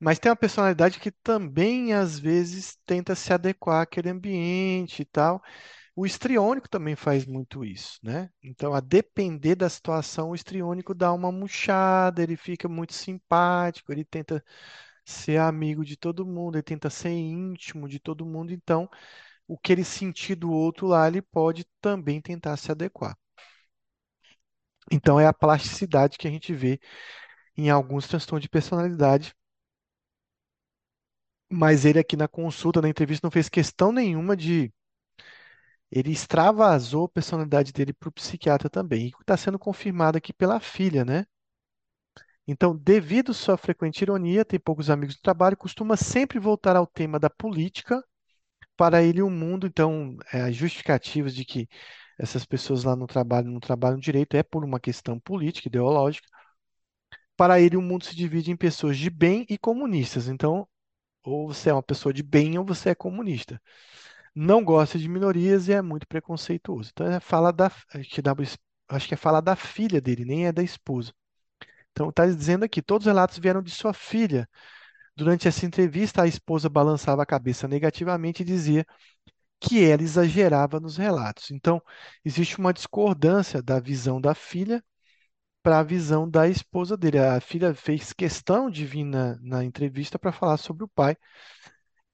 Mas tem uma personalidade que também, às vezes, tenta se adequar àquele ambiente e tal. O histriônico também faz muito isso, né? Então, a depender da situação, o histriônico dá uma murchada, ele fica muito simpático, ele tenta ser amigo de todo mundo, ele tenta ser íntimo de todo mundo. Então, o que ele sentir do outro lá, ele pode também tentar se adequar. Então, é a plasticidade que a gente vê em alguns transtornos de personalidade. Mas ele aqui na consulta, na entrevista, não fez questão nenhuma de. Ele extravasou a personalidade dele para o psiquiatra também. E está sendo confirmado aqui pela filha, né? Então, devido à sua frequente ironia, tem poucos amigos no trabalho, costuma sempre voltar ao tema da política. Para ele, o mundo, então, é, as justificativas de que essas pessoas lá no trabalho não trabalham direito é por uma questão política, ideológica. Para ele, o mundo se divide em pessoas de bem e comunistas. Então, ou você é uma pessoa de bem ou você é comunista. Não gosta de minorias e é muito preconceituoso. Então, é fala da, dá- acho que é fala da filha dele, nem é da esposa. Então, está dizendo aqui, todos os relatos vieram de sua filha. Durante essa entrevista, a esposa balançava a cabeça negativamente e dizia que ela exagerava nos relatos. Então, existe uma discordância da visão da filha para a visão da esposa dele. A filha fez questão de vir na, na entrevista para falar sobre o pai.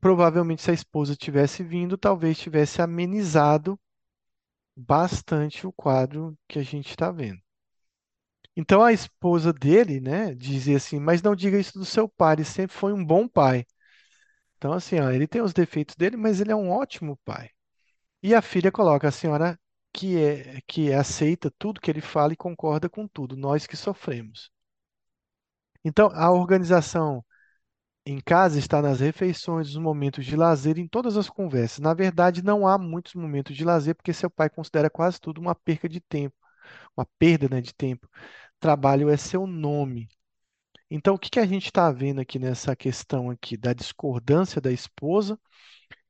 Provavelmente, se a esposa tivesse vindo, talvez tivesse amenizado bastante o quadro que a gente está vendo. Então, a esposa dele, né, dizia assim: Mas não diga isso do seu pai, ele sempre foi um bom pai. Então, assim, ó, ele tem os defeitos dele, mas ele é um ótimo pai. E a filha coloca a senhora que é que aceita tudo que ele fala e concorda com tudo, nós que sofremos. Então, a organização em casa está nas refeições, nos momentos de lazer, em todas as conversas. Na verdade, não há muitos momentos de lazer, porque seu pai considera quase tudo uma perca de tempo, uma perda, né, de tempo. Trabalho é seu nome. Então, o que que a gente está vendo aqui nessa questão aqui da discordância da esposa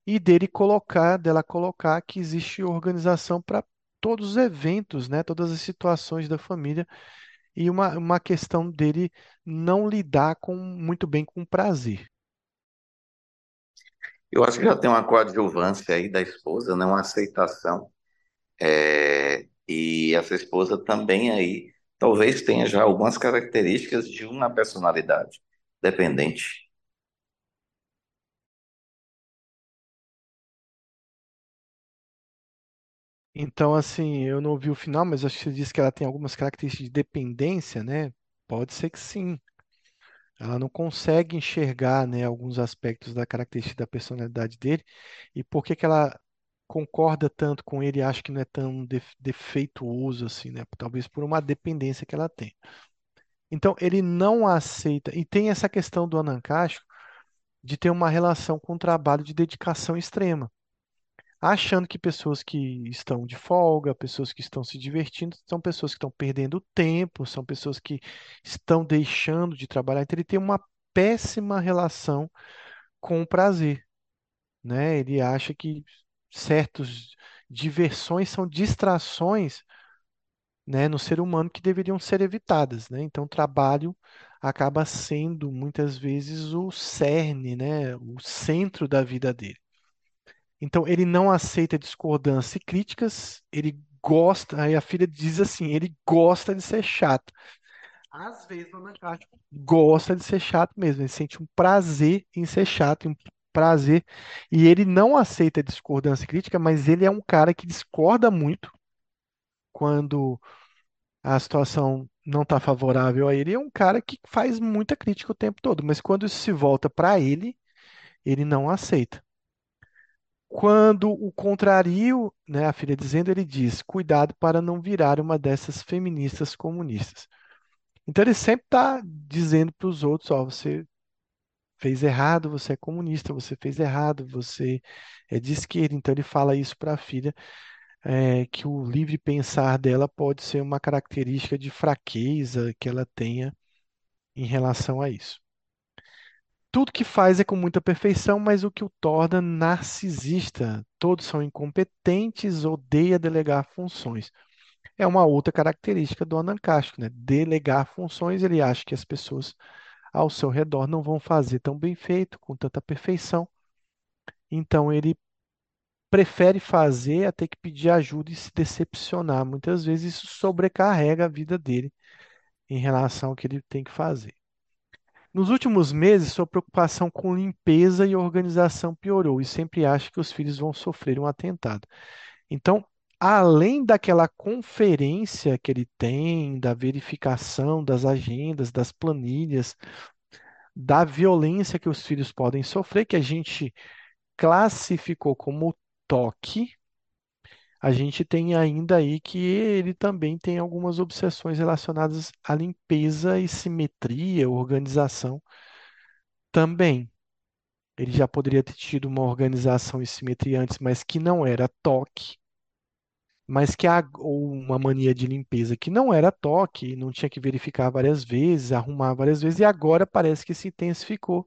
e dele colocar, dela colocar que existe organização para todos os eventos, né? Todas as situações da família e uma, uma questão dele não lidar com muito bem com prazer. Eu acho que já tem uma coadjuvância aí da esposa, né? Uma aceitação. É, e essa esposa também aí talvez tenha já algumas características de uma personalidade dependente. Então, assim, eu não vi o final, mas acho que você disse que ela tem algumas características de dependência, né? Pode ser que sim. Ela não consegue enxergar, né, alguns aspectos da característica da personalidade dele. E por que que ela concorda tanto com ele e acha que não é tão def- defeituoso assim, né? Talvez por uma dependência que ela tem. Então, ele não aceita. E tem essa questão do Anankash de ter uma relação com o trabalho de dedicação extrema, achando que pessoas que estão de folga, pessoas que estão se divertindo, são pessoas que estão perdendo tempo, são pessoas que estão deixando de trabalhar. Então, ele tem uma péssima relação com o prazer, né? Ele acha que certas diversões são distrações, né, no ser humano que deveriam ser evitadas, né? Então, o trabalho acaba sendo muitas vezes o cerne, né, o centro da vida dele. Então, ele não aceita discordância e críticas, ele gosta, aí a filha diz assim, ele gosta de ser chato. Às vezes, o Anankártico gosta de ser chato mesmo, ele sente um prazer em ser chato, um prazer, e ele não aceita discordância e crítica, mas ele é um cara que discorda muito quando a situação não está favorável a ele, é um cara que faz muita crítica o tempo todo, mas quando isso se volta para ele, ele não aceita. Quando o contrário, né, a filha dizendo, ele diz: cuidado para não virar uma dessas feministas comunistas. Então ele sempre está dizendo para os outros: ó, você fez errado, você é comunista, você fez errado, você é de esquerda. Então ele fala isso para a filha, é, que o livre pensar dela pode ser uma característica de fraqueza que ela tenha em relação a isso. Tudo que faz é com muita perfeição, mas o que o torna narcisista. Todos são incompetentes, odeia delegar funções. É uma outra característica do anancástico, né? Delegar funções, ele acha que as pessoas ao seu redor não vão fazer tão bem feito, com tanta perfeição. Então ele prefere fazer até que pedir ajuda e se decepcionar. Muitas vezes isso sobrecarrega a vida dele em relação ao que ele tem que fazer. Nos últimos meses, sua preocupação com limpeza e organização piorou e sempre acha que os filhos vão sofrer um atentado. Então, além daquela conferência que ele tem, da verificação das agendas, das planilhas, da violência que os filhos podem sofrer, que a gente classificou como toque, a gente tem ainda aí que ele também tem algumas obsessões relacionadas à limpeza e simetria, organização também. Ele já poderia ter tido uma organização e simetria antes, mas que não era toque, mas que ou uma mania de limpeza que não era toque, não tinha que verificar várias vezes, arrumar várias vezes, e agora parece que se intensificou,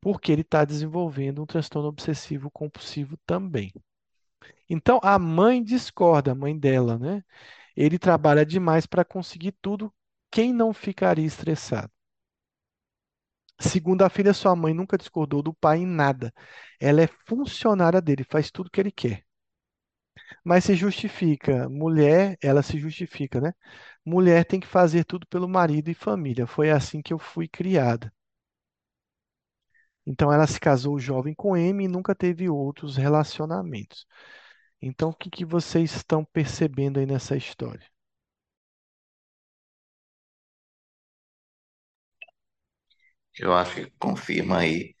porque ele está desenvolvendo um transtorno obsessivo compulsivo também. Então a mãe discorda, a mãe dela, né? Ele trabalha demais para conseguir tudo. Quem não ficaria estressado? Segundo a filha, sua mãe nunca discordou do pai em nada. Ela é funcionária dele, faz tudo que ele quer. Mas se justifica, mulher, ela se justifica, né? Mulher tem que fazer tudo pelo marido e família. Foi assim que eu fui criada. Então ela se casou jovem com M e nunca teve outros relacionamentos. Então o que que vocês estão percebendo aí nessa história? Eu acho que confirma aí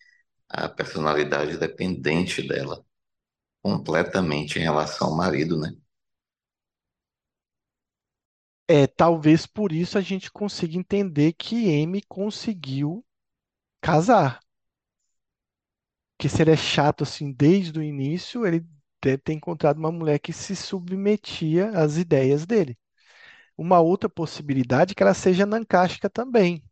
a personalidade dependente dela, completamente em relação ao marido, né? É, talvez por isso a gente consiga entender que M conseguiu casar. Que se ele é chato assim desde o início, ele deve ter encontrado uma mulher que se submetia às ideias dele. Uma outra possibilidade é que ela seja nancástica também.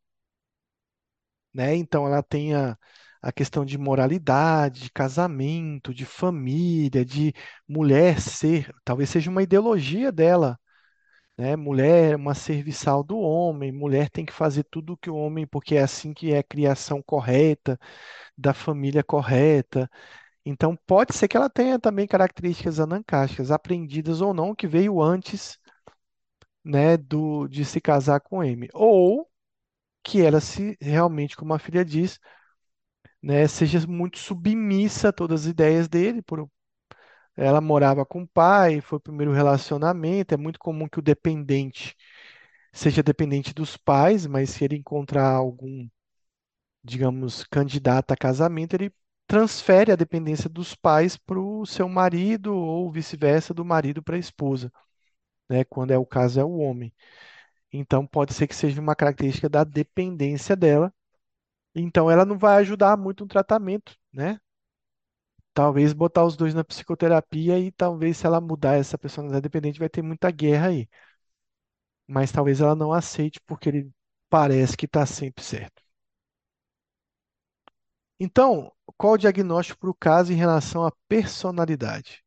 né? Então ela tem a, a questão de moralidade, de casamento, de família, de mulher ser, talvez seja uma ideologia dela, né? Mulher é uma serviçal do homem, mulher tem que fazer tudo o que o homem, porque é assim que é a criação correta, da família correta. Então pode ser que ela tenha também características anancásticas, aprendidas ou não, que veio antes, né, do, de se casar com M. Ou que ela se realmente, como a filha diz, né, seja muito submissa a todas as ideias dele. Por, ela morava com o pai, foi o primeiro relacionamento. É muito comum que o dependente seja dependente dos pais, mas se ele encontrar algum, digamos, candidato a casamento, ele transfere a dependência dos pais para o seu marido ou vice-versa, do marido para a esposa, né, quando é o caso é o homem. Então pode ser que seja uma característica da dependência dela Então ela não vai ajudar muito no tratamento, né? Talvez botar os dois na psicoterapia e talvez se ela mudar essa personalidade dependente vai ter muita guerra aí. Mas talvez ela não aceite porque ele parece que está sempre certo. Então, qual o diagnóstico para o caso em relação à personalidade?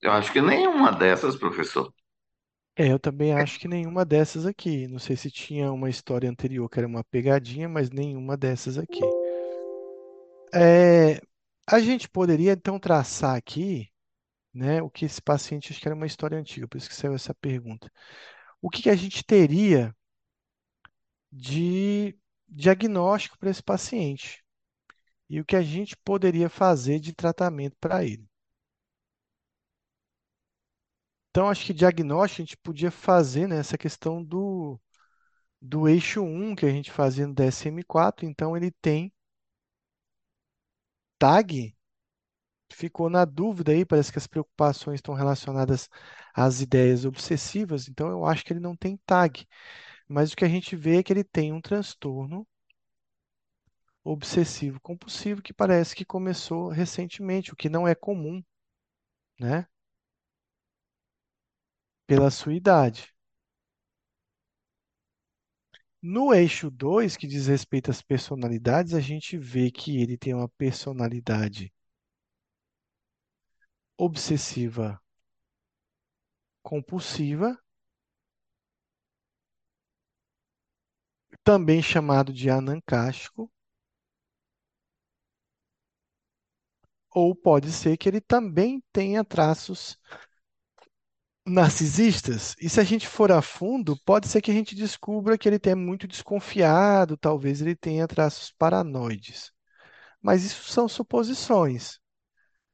Eu acho que nenhuma dessas, professor. É, eu também acho que nenhuma dessas aqui. Não sei se tinha uma história anterior que era uma pegadinha, mas nenhuma dessas aqui. É, a gente poderia então traçar aqui né? O que esse paciente, acho que era uma história antiga, por isso que saiu essa pergunta. O que que a gente teria de diagnóstico para esse paciente? E o que a gente poderia fazer de tratamento para ele? Então, acho que diagnóstico a gente podia fazer nessa questão do, do eixo 1 que a gente fazia no DSM-4. Então, ele tem TAG, ficou na dúvida aí, parece que as preocupações estão relacionadas às ideias obsessivas, então eu acho que ele não tem TAG. Mas o que a gente vê é que ele tem um transtorno obsessivo compulsivo que parece que começou recentemente, o que não é comum, né? Pela sua idade. No eixo 2, que diz respeito às personalidades, a gente vê que ele tem uma personalidade obsessiva compulsiva, também chamado de anancástico, ou pode ser que ele também tenha traços narcisistas. E se a gente for a fundo, pode ser que a gente descubra que ele é muito desconfiado, talvez ele tenha traços paranoides. Mas isso são suposições.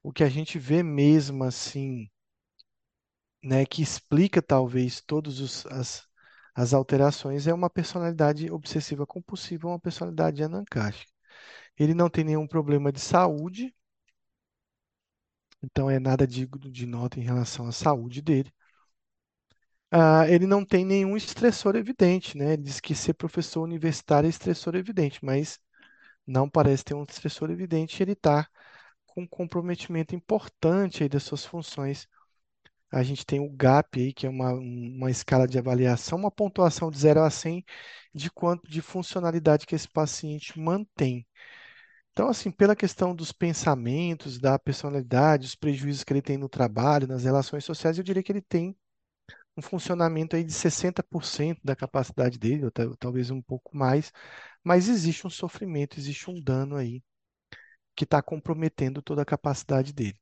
O que a gente vê mesmo assim, né, que explica talvez todas as, as alterações é uma personalidade obsessiva compulsiva, uma personalidade anancástica. Ele não tem nenhum problema de saúde, então é nada de, de nota em relação à saúde dele. Ah, ele não tem nenhum estressor evidente, né? Ele diz que ser professor universitário é estressor evidente, mas não parece ter um estressor evidente. Ele está com um comprometimento importante aí das suas funções. A gente tem o GAP aí, que é uma, uma escala de avaliação, uma pontuação de 0 a 100 de quanto de funcionalidade que esse paciente mantém. Então, assim, pela questão dos pensamentos, da personalidade, os prejuízos que ele tem no trabalho, nas relações sociais, eu diria que ele tem um funcionamento aí de 60% da capacidade dele, ou talvez um pouco mais, mas existe um sofrimento, existe um dano aí que está comprometendo toda a capacidade dele.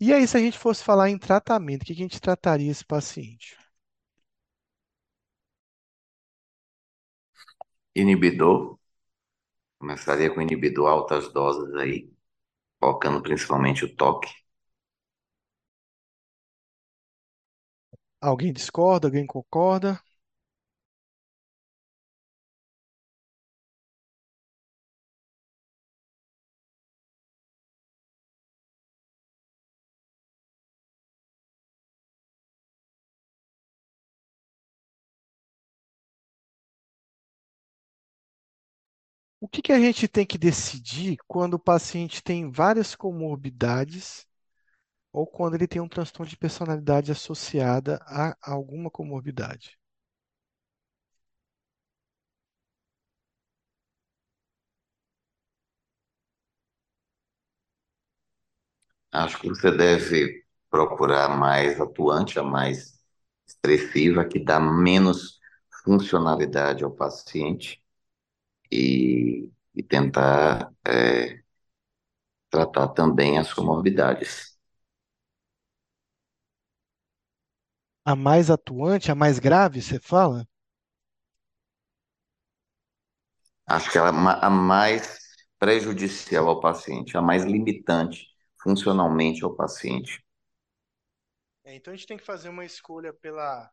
E aí, se a gente fosse falar em tratamento, o que a gente trataria esse paciente? Inibidor. Começaria com inibidor altas doses aí, focando principalmente o toque. Alguém discorda? Alguém concorda? O que que a gente tem que decidir quando o paciente tem várias comorbidades ou quando ele tem um transtorno de personalidade associada a alguma comorbidade? Acho que você deve procurar mais atuante, a mais expressiva, que dá menos funcionalidade ao paciente e, e tentar é, tratar também as comorbidades. A mais atuante, a mais grave, você fala? Acho que ela é a mais prejudicial ao paciente, a mais limitante funcionalmente ao paciente. É, então a gente tem que fazer uma escolha pela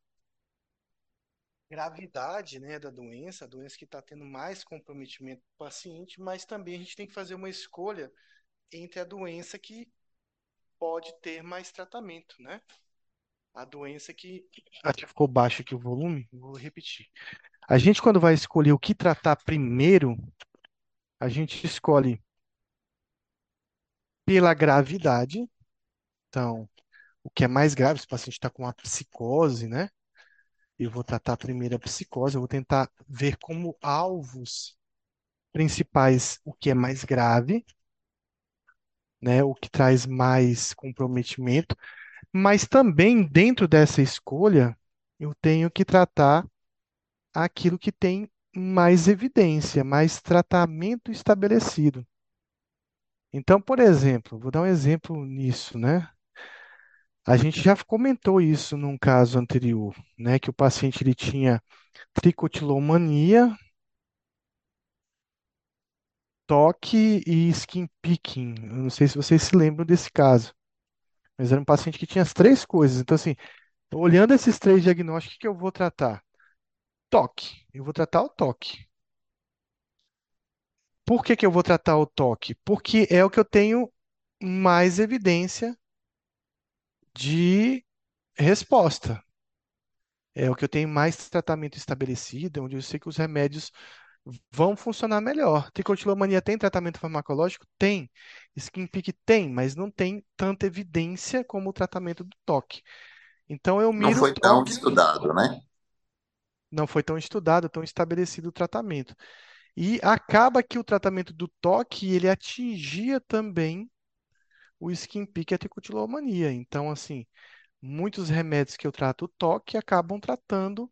gravidade, né, da doença, a doença que está tendo mais comprometimento do paciente, mas também a gente tem que fazer uma escolha entre a doença que pode ter mais tratamento, né? A doença que. Acho ficou baixo aqui o volume, vou repetir. A gente, quando vai escolher o que tratar primeiro, a gente escolhe pela gravidade. Então, o que é mais grave, se o paciente está com uma psicose, né? Eu vou tratar primeiro a psicose, eu vou tentar ver como alvos principais o que é mais grave, né? O que traz mais comprometimento, mas também dentro dessa escolha, eu tenho que tratar aquilo que tem mais evidência, mais tratamento estabelecido. Então, por exemplo, vou dar um exemplo nisso, né? A gente já comentou isso num caso anterior, né? Que o paciente ele tinha tricotilomania, toque e skin picking. Eu não sei se vocês se lembram desse caso, mas era um paciente que tinha as três coisas. Então, assim, olhando esses três diagnósticos, o que eu vou tratar? Toque. Eu vou tratar o toque. Por que que eu vou tratar o toque? Porque é o que eu tenho mais evidência de resposta. É o que eu tenho mais tratamento estabelecido, onde eu sei que os remédios vão funcionar melhor. Tricotilomania tem tratamento farmacológico? Tem. Skin Peak tem, mas não tem tanta evidência como o tratamento do toque. Então eu Não miro o foi tão toque, estudado, né? não foi tão estudado, tão estabelecido o tratamento. E acaba que o tratamento do toque, ele atingia também o skin peak e a tricotilomania. Então, assim, muitos remédios que eu trato o toque acabam tratando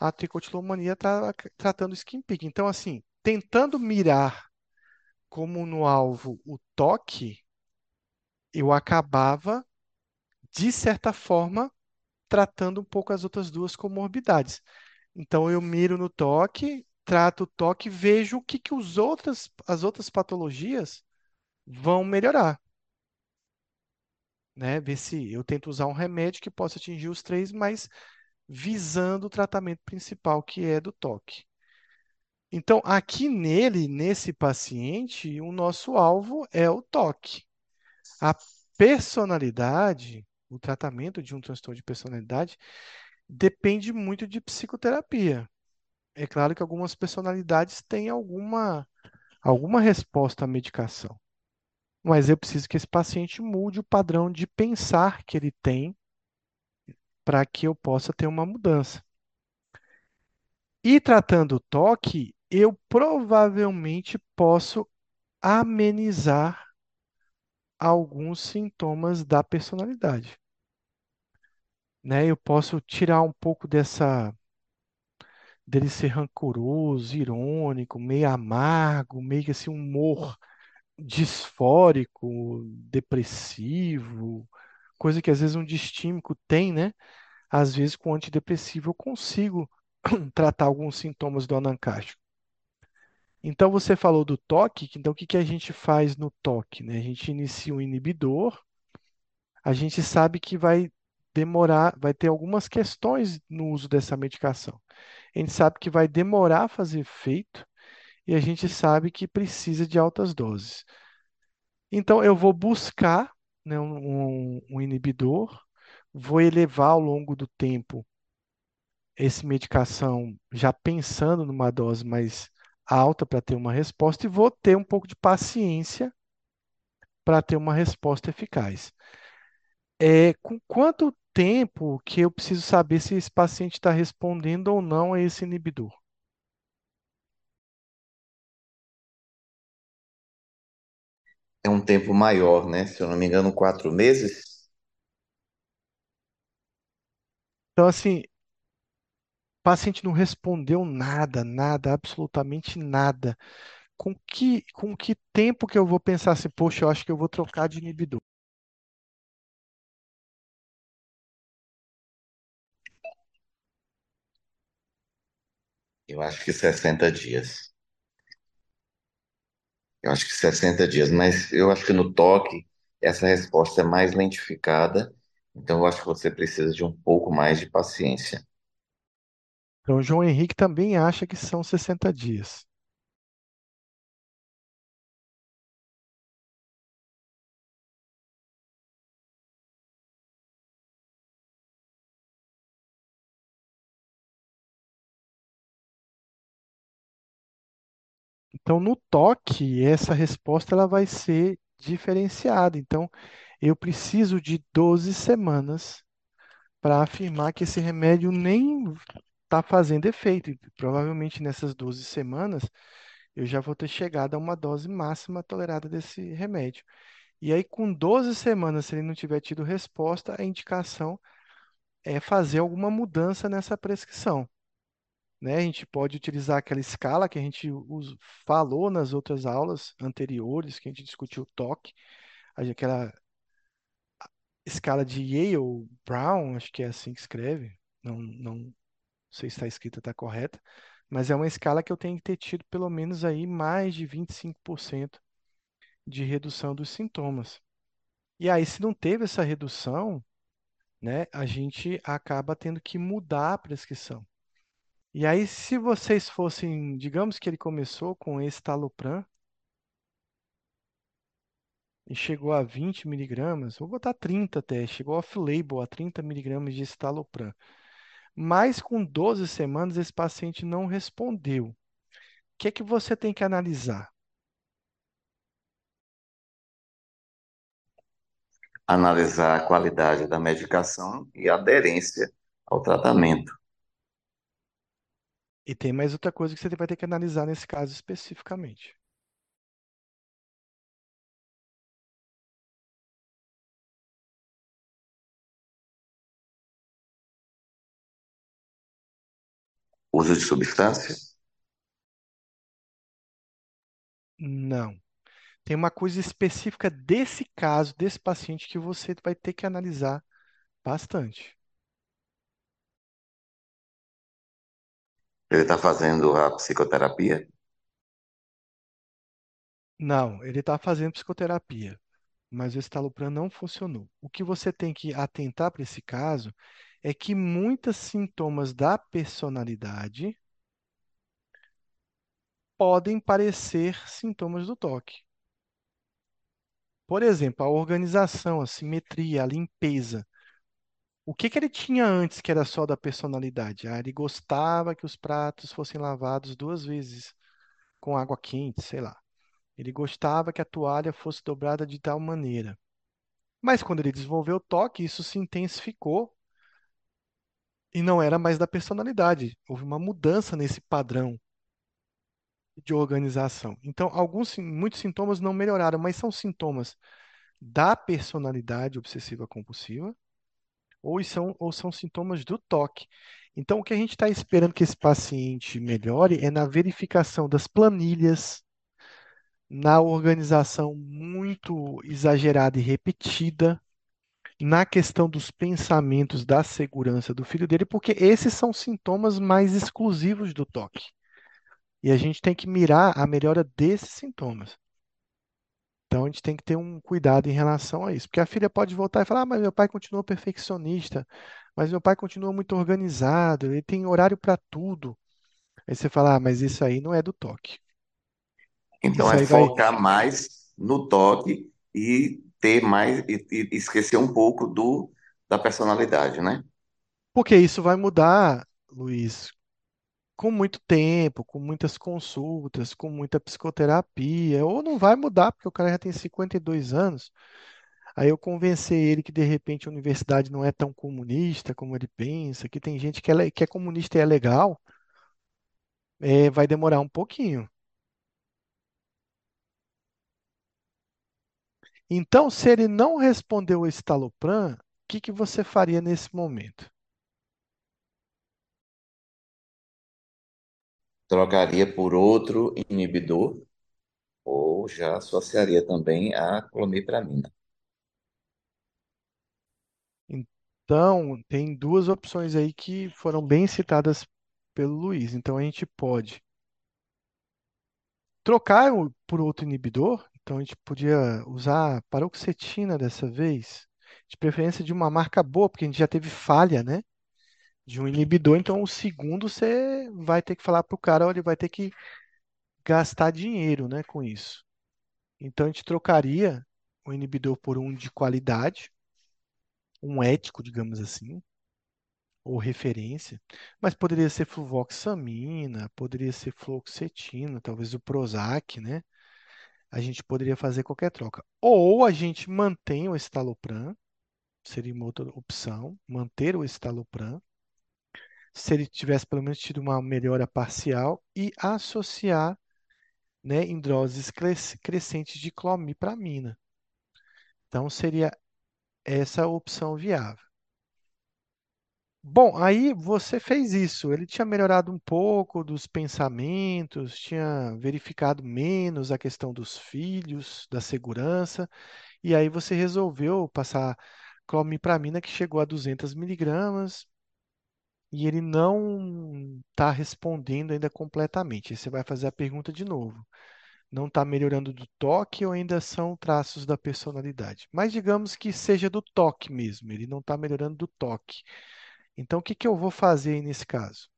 a tricotilomania, tra- tratando skin peak. Então, assim, tentando mirar como no alvo o toque, eu acabava, de certa forma, tratando um pouco as outras duas comorbidades. Então, eu miro no toque, trato o toque, vejo o que que os outras, as outras patologias vão melhorar, né? Ver se eu tento usar um remédio que possa atingir os três, mas visando o tratamento principal, que é do toque. Então, aqui nele, nesse paciente, o nosso alvo é o toque. A personalidade, o tratamento de um transtorno de personalidade, depende muito de psicoterapia. É claro que algumas personalidades têm alguma, alguma resposta à medicação, mas eu preciso que esse paciente mude o padrão de pensar que ele tem para que eu possa ter uma mudança. E tratando o toque, eu provavelmente posso amenizar alguns sintomas da personalidade, né? Eu posso tirar um pouco dessa dele ser rancoroso, irônico, meio amargo, meio que assim um humor disfórico, depressivo, coisa que às vezes um distímico tem, né? Às vezes com antidepressivo eu consigo *clears throat* tratar alguns sintomas do anancastro. Então você falou do toque, que- então o que que a gente faz no toque, né? A gente inicia um inibidor, a gente sabe que vai demorar, vai ter algumas questões no uso dessa medicação. A gente sabe que vai demorar a fazer efeito e a gente sabe que precisa de altas doses. Então eu vou buscar, né, um- um inibidor, vou elevar ao longo do tempo essa medicação já pensando numa dose mais alta para ter uma resposta e vou ter um pouco de paciência para ter uma resposta eficaz. É, com quanto tempo que eu preciso saber se esse paciente está respondendo ou não a esse inibidor? É um tempo maior, né? Se eu não me engano, quatro meses. Então, assim, o paciente não respondeu nada, nada, absolutamente nada. Com que, com que tempo que eu vou pensar assim, poxa, eu acho que eu vou trocar de inibidor? Eu acho que 60 dias. Eu acho que 60 dias, mas eu acho que no toque essa resposta é mais lentificada, então eu acho que você precisa de um pouco mais de paciência. Então, o João Henrique também acha que são 60 dias. Então, no toque, essa resposta ela vai ser diferenciada. Então, eu preciso de 12 semanas para afirmar que esse remédio nem está fazendo efeito. E provavelmente nessas 12 semanas eu já vou ter chegado a uma dose máxima tolerada desse remédio. E aí, com 12 semanas, se ele não tiver tido resposta, a indicação é fazer alguma mudança nessa prescrição. Né? A gente pode utilizar aquela escala que a gente falou nas outras aulas anteriores, que a gente discutiu o toque, aquela escala de Yale Brown, acho que é assim que escreve, não, não sei se está escrita, está correta, mas é uma escala que eu tenho que ter tido pelo menos aí mais de 25% de redução dos sintomas. E aí, se não teve essa redução, né, a gente acaba tendo que mudar a prescrição. E aí, se vocês fossem, digamos que ele começou com estalopram e chegou a 20 miligramas, vou botar 30 até, chegou off-label a 30 miligramas de estalopram. Mas com 12 semanas esse paciente não respondeu. O que é que você tem que analisar? Analisar a qualidade da medicação e a aderência ao tratamento. E tem mais outra coisa que você vai ter que analisar nesse caso especificamente. Uso de substância? Não. Tem uma coisa específica desse caso, desse paciente, que você vai ter que analisar bastante. Ele está fazendo a psicoterapia? Não, ele está fazendo psicoterapia, mas o estalopram não funcionou. O que você tem que atentar para esse caso é que muitos sintomas da personalidade podem parecer sintomas do toque. Por exemplo, a organização, a simetria, a limpeza. O que que ele tinha antes que era só da personalidade? Ah, ele gostava que os pratos fossem lavados duas vezes com água quente, sei lá. Ele gostava que a toalha fosse dobrada de tal maneira. Mas quando ele desenvolveu o toque, isso se intensificou e não era mais da personalidade. Houve uma mudança nesse padrão de organização. Então, alguns, muitos sintomas não melhoraram, mas são sintomas da personalidade obsessiva compulsiva ou são, ou são sintomas do toque. Então, o que a gente está esperando que esse paciente melhore é na verificação das planilhas, na organização muito exagerada e repetida, na questão dos pensamentos da segurança do filho dele, porque esses são sintomas mais exclusivos do toque. E a gente tem que mirar a melhora desses sintomas. Então a gente tem que ter um cuidado em relação a isso, porque a filha pode voltar e falar: ah, mas meu pai continua perfeccionista, mas meu pai continua muito organizado, ele tem horário para tudo. Aí você fala: ah, mas isso aí não é do toque. Então Isso é aí vai. focar mais no toque e ter mais e, e esquecer um pouco do da personalidade, né? Porque isso vai mudar, Luiz, com muito tempo, com muitas consultas, com muita psicoterapia, ou não vai mudar, porque o cara já tem 52 anos. Aí eu convencer ele que de repente a universidade não é tão comunista como ele pensa, que tem gente que é, que é comunista e é legal, é, vai demorar um pouquinho. Então, se ele não respondeu o estalopram, o que que você faria nesse momento? Trocaria por outro inibidor ou já associaria também a clomipramina. Então, tem duas opções aí que foram bem citadas pelo Luiz. Então, a gente pode trocar por outro inibidor. Então, a gente podia usar paroxetina dessa vez, de preferência de uma marca boa, porque a gente já teve falha, né? De um inibidor. Então, o segundo você vai ter que falar para o cara, olha, ele vai ter que gastar dinheiro, né, com isso. Então, a gente trocaria o inibidor por um de qualidade, um ético, digamos assim. ou referência, mas poderia ser fluvoxamina, poderia ser fluoxetina, talvez o Prozac, né? A gente poderia fazer qualquer troca. Ou a gente mantém o estalopram, seria uma outra opção, manter o estalopram, se ele tivesse pelo menos tido uma melhora parcial e associar, né, em doses cres- crescentes de clomipramina. Então seria essa a opção viável. Bom, aí você fez isso. Ele tinha melhorado um pouco dos pensamentos, tinha verificado menos a questão dos filhos, da segurança, e aí você resolveu passar clomipramina que chegou a 200 miligramas e ele não está respondendo ainda completamente. Aí você vai fazer a pergunta de novo. Não está melhorando do toque ou ainda são traços da personalidade? Mas digamos que seja do toque mesmo, ele não está melhorando do toque. Então, o que que eu vou fazer aí nesse caso?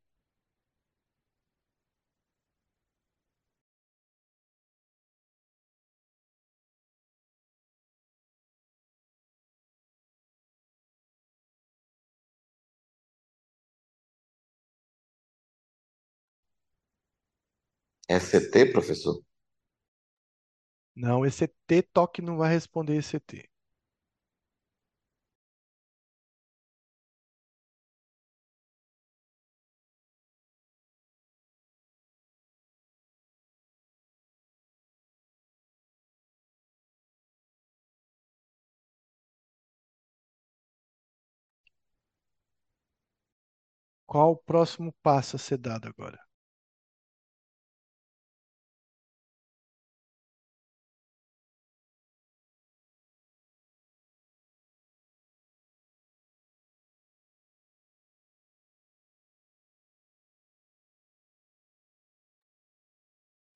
SCT, professor? Não, ET toque não vai responder esse Qual o próximo passo a ser dado agora?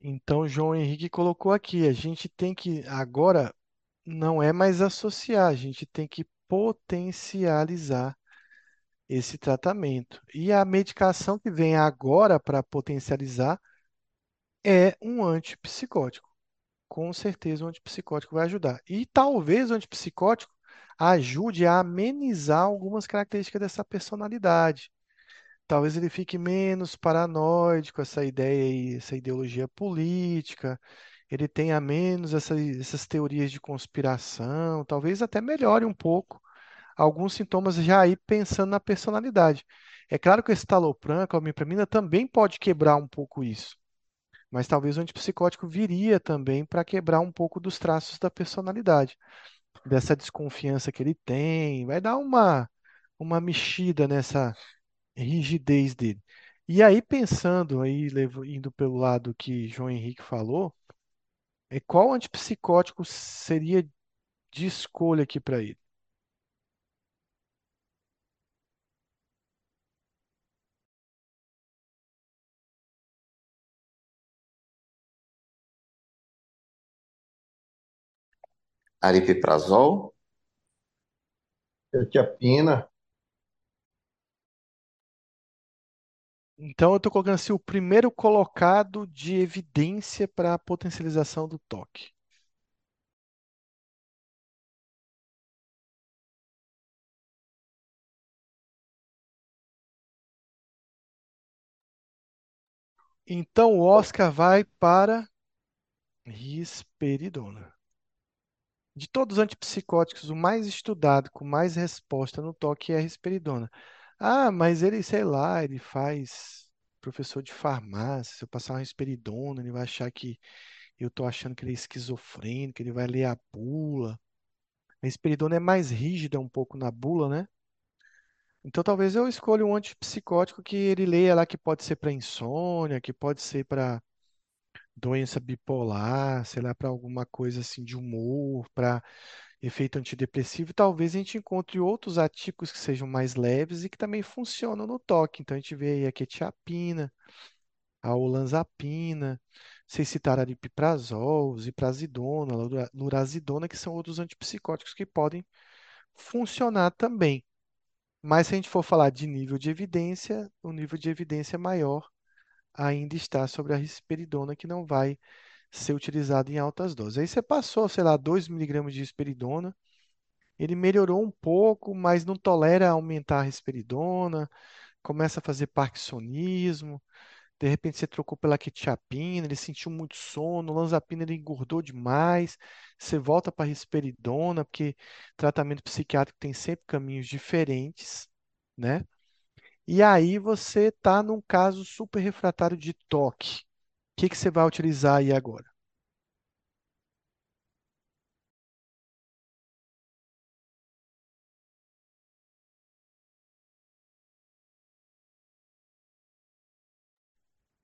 Então, João Henrique colocou aqui, a gente tem que agora não é mais associar, a gente tem que potencializar esse tratamento. E a medicação que vem agora para potencializar é um antipsicótico. Com certeza o antipsicótico vai ajudar. E talvez o antipsicótico ajude a amenizar algumas características dessa personalidade. Talvez ele fique menos paranoide com essa ideia aí, essa ideologia política. Ele tenha menos essa- essas teorias de conspiração. Talvez até melhore um pouco alguns sintomas já aí pensando na personalidade. É claro que o estalopram, a clomipramina também pode quebrar um pouco isso. Mas talvez o antipsicótico viria também para quebrar um pouco dos traços da personalidade, dessa desconfiança que ele tem, vai dar uma, uma mexida nessa rigidez dele. E aí, pensando aí, indo pelo lado que João Henrique falou, é qual antipsicótico seria de escolha aqui para ele? Aripiprazol? Quetiapina, Então, eu estou colocando assim, o primeiro colocado de evidência para a potencialização do toque. Então o Oscar vai para risperidona. De todos os antipsicóticos, o mais estudado, com mais resposta no toque é a risperidona. Ah, mas ele, sei lá, ele faz professor de farmácia. Se eu passar uma risperidona, ele vai achar que eu tô achando que ele é esquizofrênico, ele vai ler a bula. A risperidona é mais rígida um pouco na bula, né? Então talvez eu escolha um antipsicótico que ele leia lá que pode ser para insônia, que pode ser para doença bipolar, sei lá, para alguma coisa assim de humor, para efeito antidepressivo. Talvez a gente encontre outros atípicos que sejam mais leves e que também funcionam no toque. Então a gente vê aí a quetiapina, a olanzapina, vocês citaram aripiprazol, ziprasidona, lura- lurazidona, que são outros antipsicóticos que podem funcionar também. Mas se a gente for falar de nível de evidência, o nível de evidência maior ainda está sobre a risperidona, que não vai ser utilizado em altas doses. Aí você passou, sei lá, 2 miligramas de risperidona, ele melhorou um pouco, mas não tolera aumentar a risperidona, começa a fazer parkinsonismo, de repente você trocou pela quetiapina, ele sentiu muito sono, lanzapina ele engordou demais, você volta para a risperidona, porque tratamento psiquiátrico tem sempre caminhos diferentes, né? E aí você está num caso super refratário de toque. O que que você vai utilizar aí agora?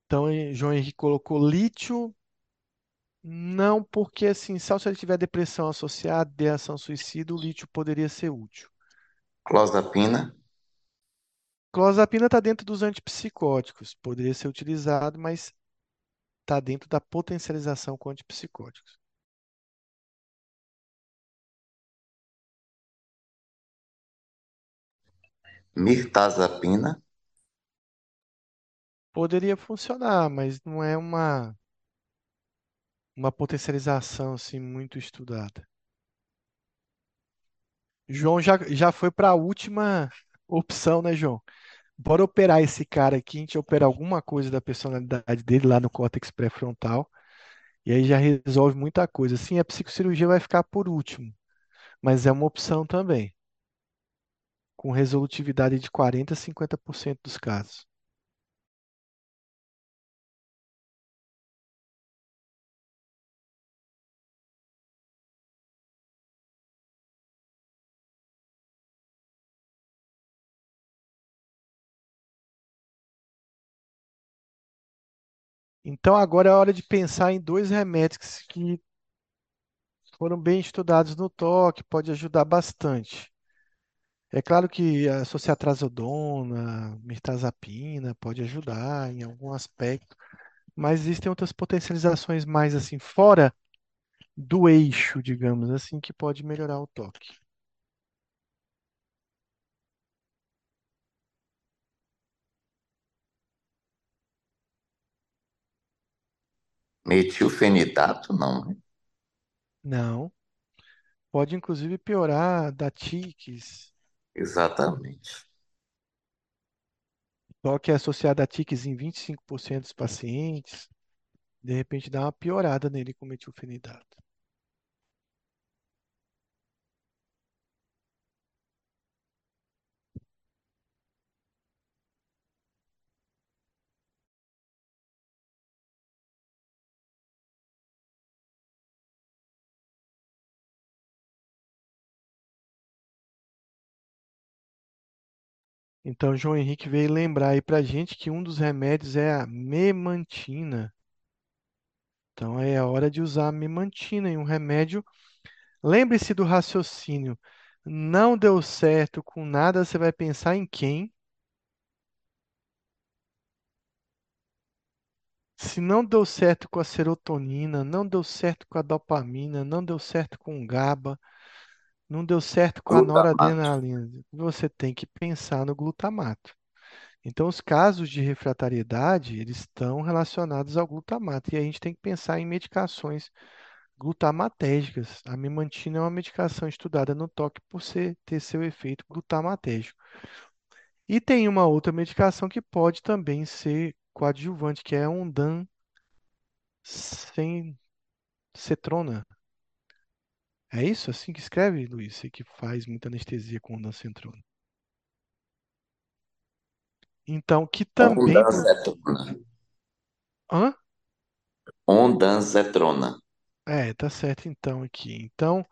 Então, João Henrique colocou lítio. Não, porque assim, só se ele tiver depressão associada, ideação suicida, o lítio poderia ser útil. Clozapina, Clozapina está dentro dos antipsicóticos, poderia ser utilizado, mas está dentro da potencialização com antipsicóticos. mirtazapina, Poderia funcionar, mas não é uma, uma potencialização assim muito estudada. João já, já foi para a última opção, né, João? Bora operar esse cara aqui, a gente opera alguma coisa da personalidade dele lá no córtex pré-frontal, e aí já resolve muita coisa. Sim, a psicocirurgia vai ficar por último, mas é uma opção também, com resolutividade de 40 a 50% dos casos. Então agora é hora de pensar em dois remédios que foram bem estudados no toque, pode ajudar bastante. É claro que associar trazodona, mirtazapina pode ajudar em algum aspecto, mas existem outras potencializações mais assim, fora do eixo, digamos assim, que pode melhorar o toque. Metilfenidato, não, né? Não, pode inclusive piorar da tiques. Exatamente. Toque é associado a tiques em 25% dos pacientes. De repente dá uma piorada nele com metilfenidato. Então, João Henrique veio lembrar aí pra gente que um dos remédios é a memantina. Então, é a hora de usar a memantina em um remédio. Lembre-se do raciocínio. Não deu certo com nada, você vai pensar em quem? Se não deu certo com a serotonina, não deu certo com a dopamina, não deu certo com o GABA, não deu certo com a Glutamato. noradrenalina, você tem que pensar no glutamato. Então, os casos de refratariedade, eles estão relacionados ao glutamato. E a gente tem que pensar em medicações glutamatérgicas. A memantina é uma medicação estudada no toque por ser, ter seu efeito glutamatérgico. E tem uma outra medicação que pode também ser coadjuvante, que é ondansetrona. É isso assim que escreve, Luiz? Você que faz muita anestesia com ondansetrona. Então, que também. Ondansetrona. Hã? Ondansetrona. É, tá certo então aqui. Então,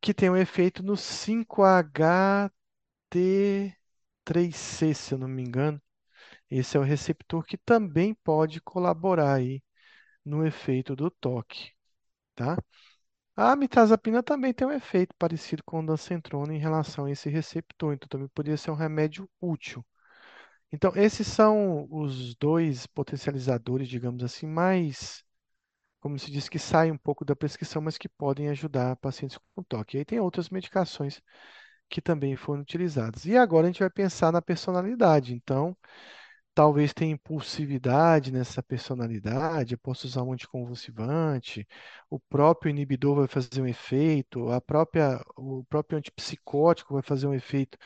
que tem um efeito no 5HT3C, se eu não me engano. Esse é o receptor que também pode colaborar aí no efeito do toque, tá? A mitrazapina também tem um efeito parecido com o dancetrona em relação a esse receptor, então também poderia ser um remédio útil. Então, esses são os dois potencializadores, digamos assim, mais, como se diz, que saem um pouco da prescrição, mas que podem ajudar pacientes com toque. E aí tem outras medicações que também foram utilizadas. E agora a gente vai pensar na personalidade. Então, talvez tenha impulsividade nessa personalidade, eu posso usar um anticonvulsivante, o próprio inibidor vai fazer um efeito, a própria, o próprio antipsicótico vai fazer um efeito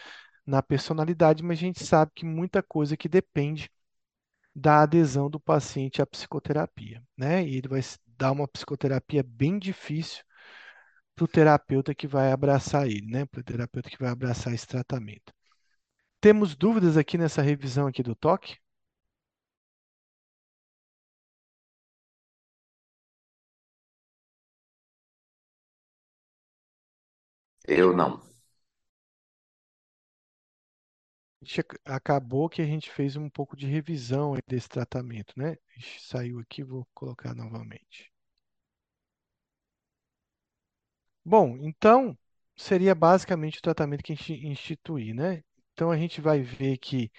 na personalidade, mas a gente sabe que muita coisa que depende da adesão do paciente à psicoterapia, né? E ele vai dar uma psicoterapia bem difícil para o terapeuta que vai abraçar ele, né? Para o terapeuta que vai abraçar esse tratamento. Temos dúvidas aqui nessa revisão aqui do toque? Eu não. Acabou que a gente fez um pouco de revisão desse tratamento, né? Saiu aqui, vou colocar novamente. Bom, então seria basicamente o tratamento que a gente instituir, né? Então a gente vai ver que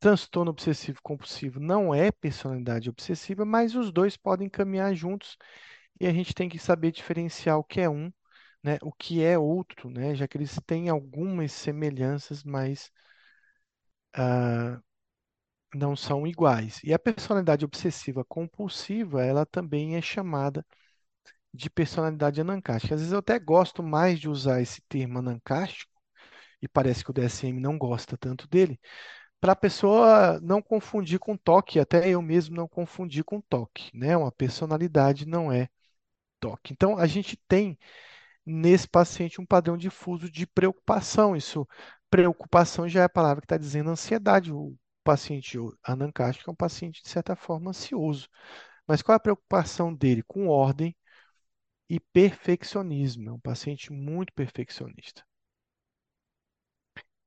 transtorno obsessivo compulsivo não é personalidade obsessiva, mas os dois podem caminhar juntos e a gente tem que saber diferenciar o que é um, né, o que é outro, né, já que eles têm algumas semelhanças, mas ah, não são iguais. E a personalidade obsessiva compulsiva, ela também é chamada de personalidade anancástica. Às vezes eu até gosto mais de usar esse termo anancástico, e parece que o DSM não gosta tanto dele, para a pessoa não confundir com toque, até eu mesmo não confundir com toque, né? Uma personalidade não é toque. Então, a gente tem nesse paciente um padrão difuso de preocupação. Isso, preocupação já é a palavra que está dizendo ansiedade. O paciente anancástico é um paciente, de certa forma, ansioso. Mas qual é a preocupação dele? Com ordem e perfeccionismo. É um paciente muito perfeccionista.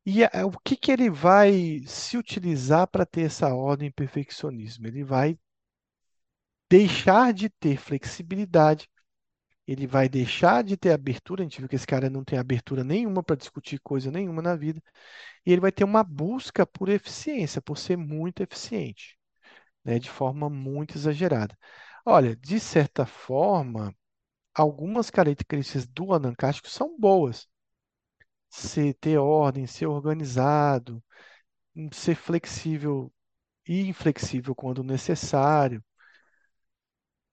E o que que ele vai se utilizar para ter essa ordem e perfeccionismo? Ele vai deixar de ter flexibilidade, ele vai deixar de ter abertura. A gente viu que esse cara não tem abertura nenhuma para discutir coisa nenhuma na vida, e ele vai ter uma busca por eficiência, por ser muito eficiente, né, de forma muito exagerada. Olha, de certa forma, algumas características do anancástico são boas. Ser, ter ordem, ser organizado, ser flexível e inflexível quando necessário.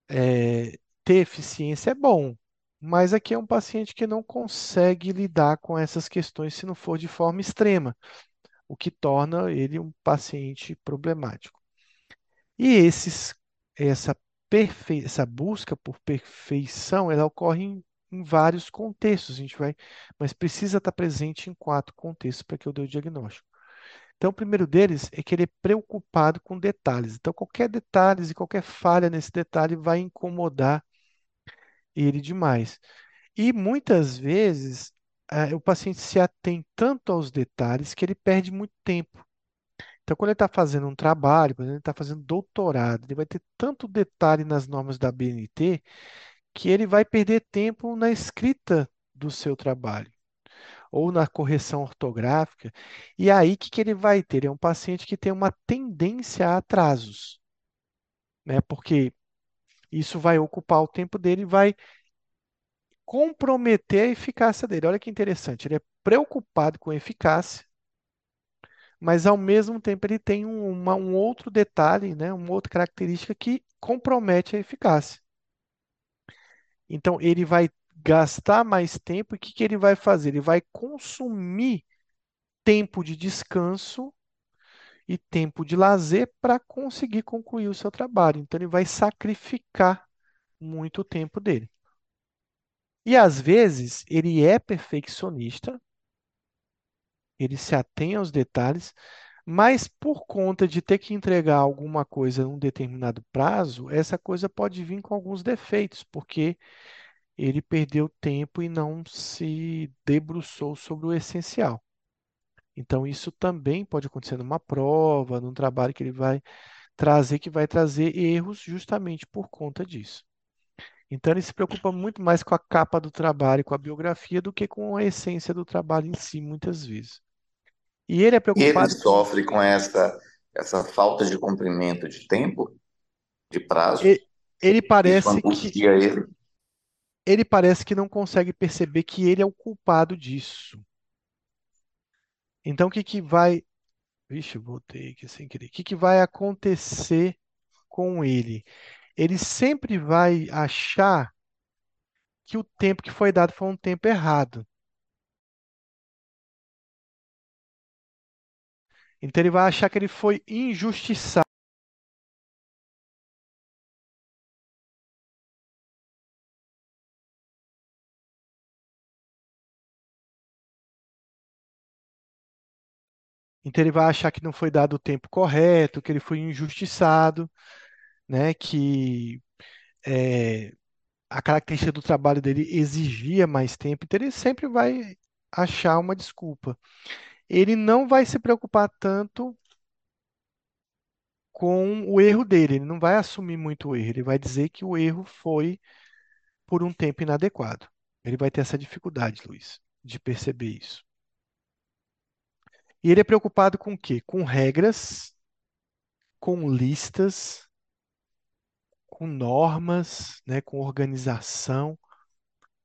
É, ter eficiência é bom, mas aqui é um paciente que não consegue lidar com essas questões se não for de forma extrema, o que torna ele um paciente problemático. E esses, essa, perfe... essa busca por perfeição, ela ocorre em, em vários contextos, a gente vai, mas precisa estar presente em quatro contextos para que eu dê o diagnóstico. Então, o primeiro deles é que ele é preocupado com detalhes. Então, qualquer detalhe e qualquer falha nesse detalhe vai incomodar ele demais. E muitas vezes eh, o paciente se atém tanto aos detalhes que ele perde muito tempo. Então, quando ele está fazendo um trabalho, exemplo, ele está fazendo doutorado, ele vai ter tanto detalhe nas normas da BNT que ele vai perder tempo na escrita do seu trabalho ou na correção ortográfica. E aí, o que que ele vai ter? Ele é um paciente que tem uma tendência a atrasos, né? Porque isso vai ocupar o tempo dele e vai comprometer a eficácia dele. Olha que interessante, ele é preocupado com eficácia, mas ao mesmo tempo ele tem um, uma- um outro detalhe, né? Uma outra característica que compromete a eficácia. Então, ele vai gastar mais tempo e o que que ele vai fazer? Ele vai consumir tempo de descanso e tempo de lazer para conseguir concluir o seu trabalho. Então, ele vai sacrificar muito o tempo dele. E às vezes ele é perfeccionista, ele se atém aos detalhes, mas por conta de ter que entregar alguma coisa num determinado prazo, essa coisa pode vir com alguns defeitos, porque ele perdeu tempo e não se debruçou sobre o essencial. Então, isso também pode acontecer numa prova, num trabalho que ele vai trazer, que vai trazer erros justamente por conta disso. Então, ele se preocupa muito mais com a capa do trabalho, com a biografia, do que com a essência do trabalho em si, muitas vezes. E ele é E ele preocupado com. sofre com essa, essa falta de cumprimento de tempo, de prazo. Ele Isso parece que ele. ele parece que não consegue perceber que ele é o culpado disso. Então, o que que vai. Vixe, voltei aqui sem querer. O que que vai acontecer com ele? Ele sempre vai achar que o tempo que foi dado foi um tempo errado. Então, ele vai achar que ele foi injustiçado. Então, ele vai achar que não foi dado o tempo correto, que ele foi injustiçado, né? Que é, a característica do trabalho dele exigia mais tempo. Então, ele sempre vai achar uma desculpa. Ele não vai se preocupar tanto com o erro dele, ele não vai assumir muito o erro, ele vai dizer que o erro foi por um tempo inadequado. Ele vai ter essa dificuldade, Luiz, de perceber isso. E ele é preocupado com o quê? Com regras, com listas, com normas, né, com organização,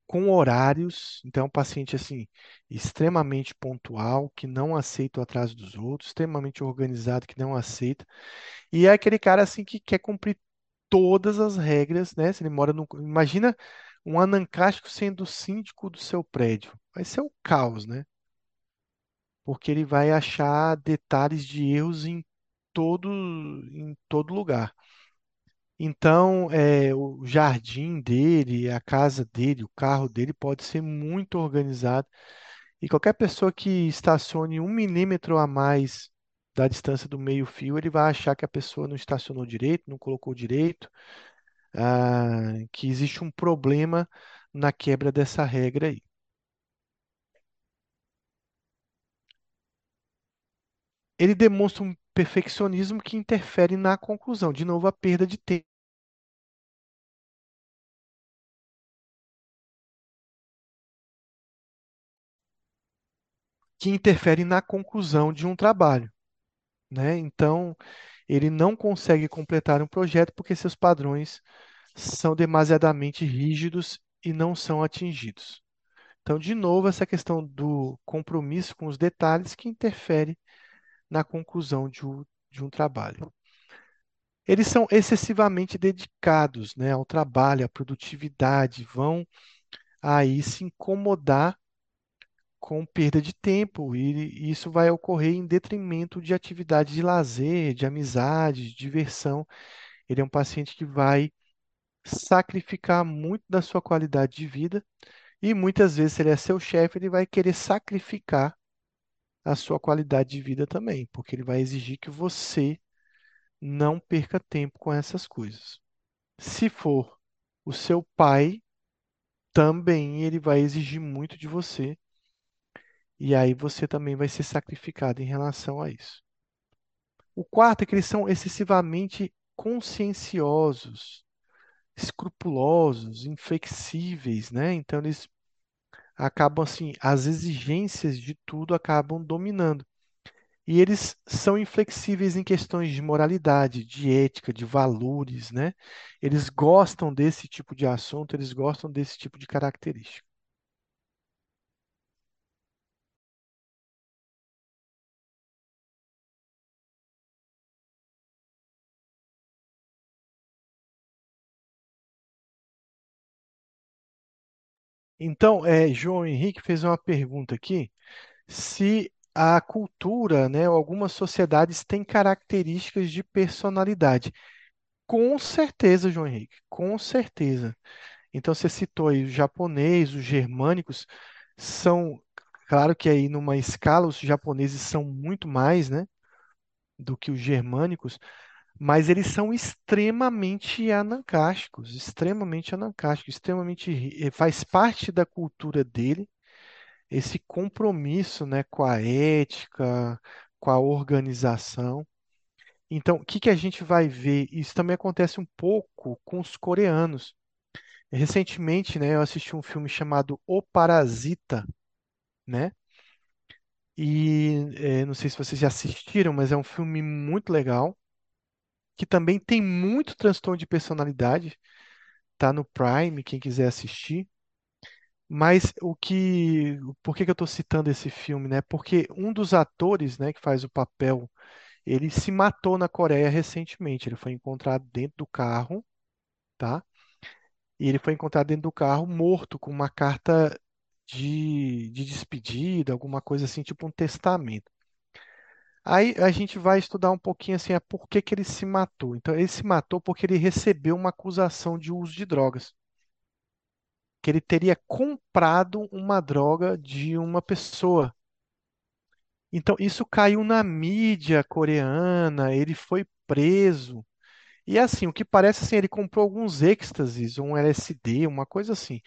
com horários. Então, é um paciente assim extremamente pontual, que não aceita o atraso dos outros, extremamente organizado, que não aceita. E é aquele cara assim que quer cumprir todas as regras, né? Se ele mora no, imagina um anancástico sendo o síndico do seu prédio. Vai ser um caos, né? Porque ele vai achar detalhes de erros em todo em todo lugar. Então, é, o jardim dele, a casa dele, o carro dele pode ser muito organizado. E qualquer pessoa que estacione um milímetro a mais da distância do meio-fio, ele vai achar que a pessoa não estacionou direito, não colocou direito, ah, que existe um problema na quebra dessa regra aí. Ele demonstra um perfeccionismo que interfere na conclusão. De novo, a perda de tempo. que interfere na conclusão de um trabalho, né? Então, ele não consegue completar um projeto porque seus padrões são demasiadamente rígidos e não são atingidos. Então, de novo, essa questão do compromisso com os detalhes que interfere na conclusão de um, de um trabalho. Eles são excessivamente dedicados, né, ao trabalho, à produtividade, vão aí se incomodar com perda de tempo, e isso vai ocorrer em detrimento de atividade de lazer, de amizade, de diversão. Ele é um paciente que vai sacrificar muito da sua qualidade de vida, e muitas vezes, se ele é seu chefe, ele vai querer sacrificar a sua qualidade de vida também, porque ele vai exigir que você não perca tempo com essas coisas. Se for o seu pai, também ele vai exigir muito de você E aí você também vai ser sacrificado em relação a isso. O quarto é que eles são excessivamente conscienciosos, escrupulosos, inflexíveis, né? Então eles acabam assim, as exigências de tudo acabam dominando. E eles são inflexíveis em questões de moralidade, de ética, de valores, né? Eles gostam desse tipo de assunto, eles gostam desse tipo de característica. Então, é, João Henrique fez uma pergunta aqui, se a cultura, né, ou algumas sociedades têm características de personalidade. Com certeza, João Henrique, com certeza. Então você citou aí o japonês, os germânicos são, claro que aí numa escala os japoneses são muito mais, né, do que os germânicos, mas eles são extremamente anancásticos, extremamente anancásticos, extremamente eh, faz parte da cultura dele esse compromisso, né, com a ética, com a organização. Então, o que que a gente vai ver? Isso também acontece um pouco com os coreanos. Recentemente, né, eu assisti um filme chamado O Parasita, né? E eh, não sei se vocês já assistiram, mas é um filme muito legal, que também tem muito transtorno de personalidade. Tá no Prime, quem quiser assistir. Mas o que, por que que eu estou citando esse filme, né? Porque um dos atores, né, que faz o papel, ele se matou na Coreia recentemente. Ele foi encontrado dentro do carro, tá? E ele foi encontrado dentro do carro morto com uma carta de, de despedida, alguma coisa assim, tipo um testamento. Aí a gente vai estudar um pouquinho assim, a por que que ele se matou. Então, ele se matou porque ele recebeu uma acusação de uso de drogas. Que ele teria comprado uma droga de uma pessoa. Então, isso caiu na mídia coreana, ele foi preso. E assim, o que parece assim, ele comprou alguns êxtases, um LSD, uma coisa assim.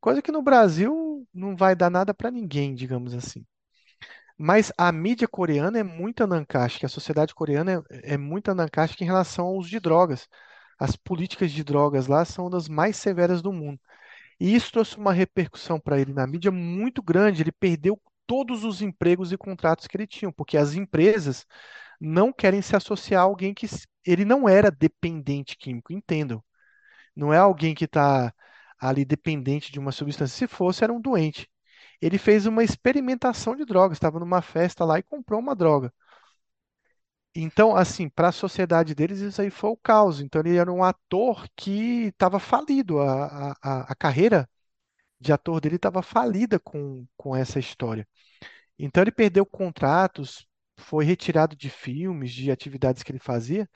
Coisa que no Brasil não vai dar nada para ninguém, digamos assim. Mas a mídia coreana é muito anancástica, a sociedade coreana é, é muito anancástica em relação ao uso de drogas. As políticas de drogas lá são das mais severas do mundo. E isso trouxe uma repercussão para ele na mídia muito grande. Ele perdeu todos os empregos e contratos que ele tinha, porque as empresas não querem se associar a alguém que ele não era dependente químico, entendam. Não é alguém que está ali dependente de uma substância. Se fosse, era um doente. Ele fez uma experimentação de drogas, estava numa festa lá e comprou uma droga. Então, assim, para a sociedade deles, isso aí foi o caos. Então, ele era um ator que estava falido. A, a, a carreira de ator dele estava falida com, com essa história. Então ele perdeu contratos, foi retirado de filmes, de atividades que ele fazia,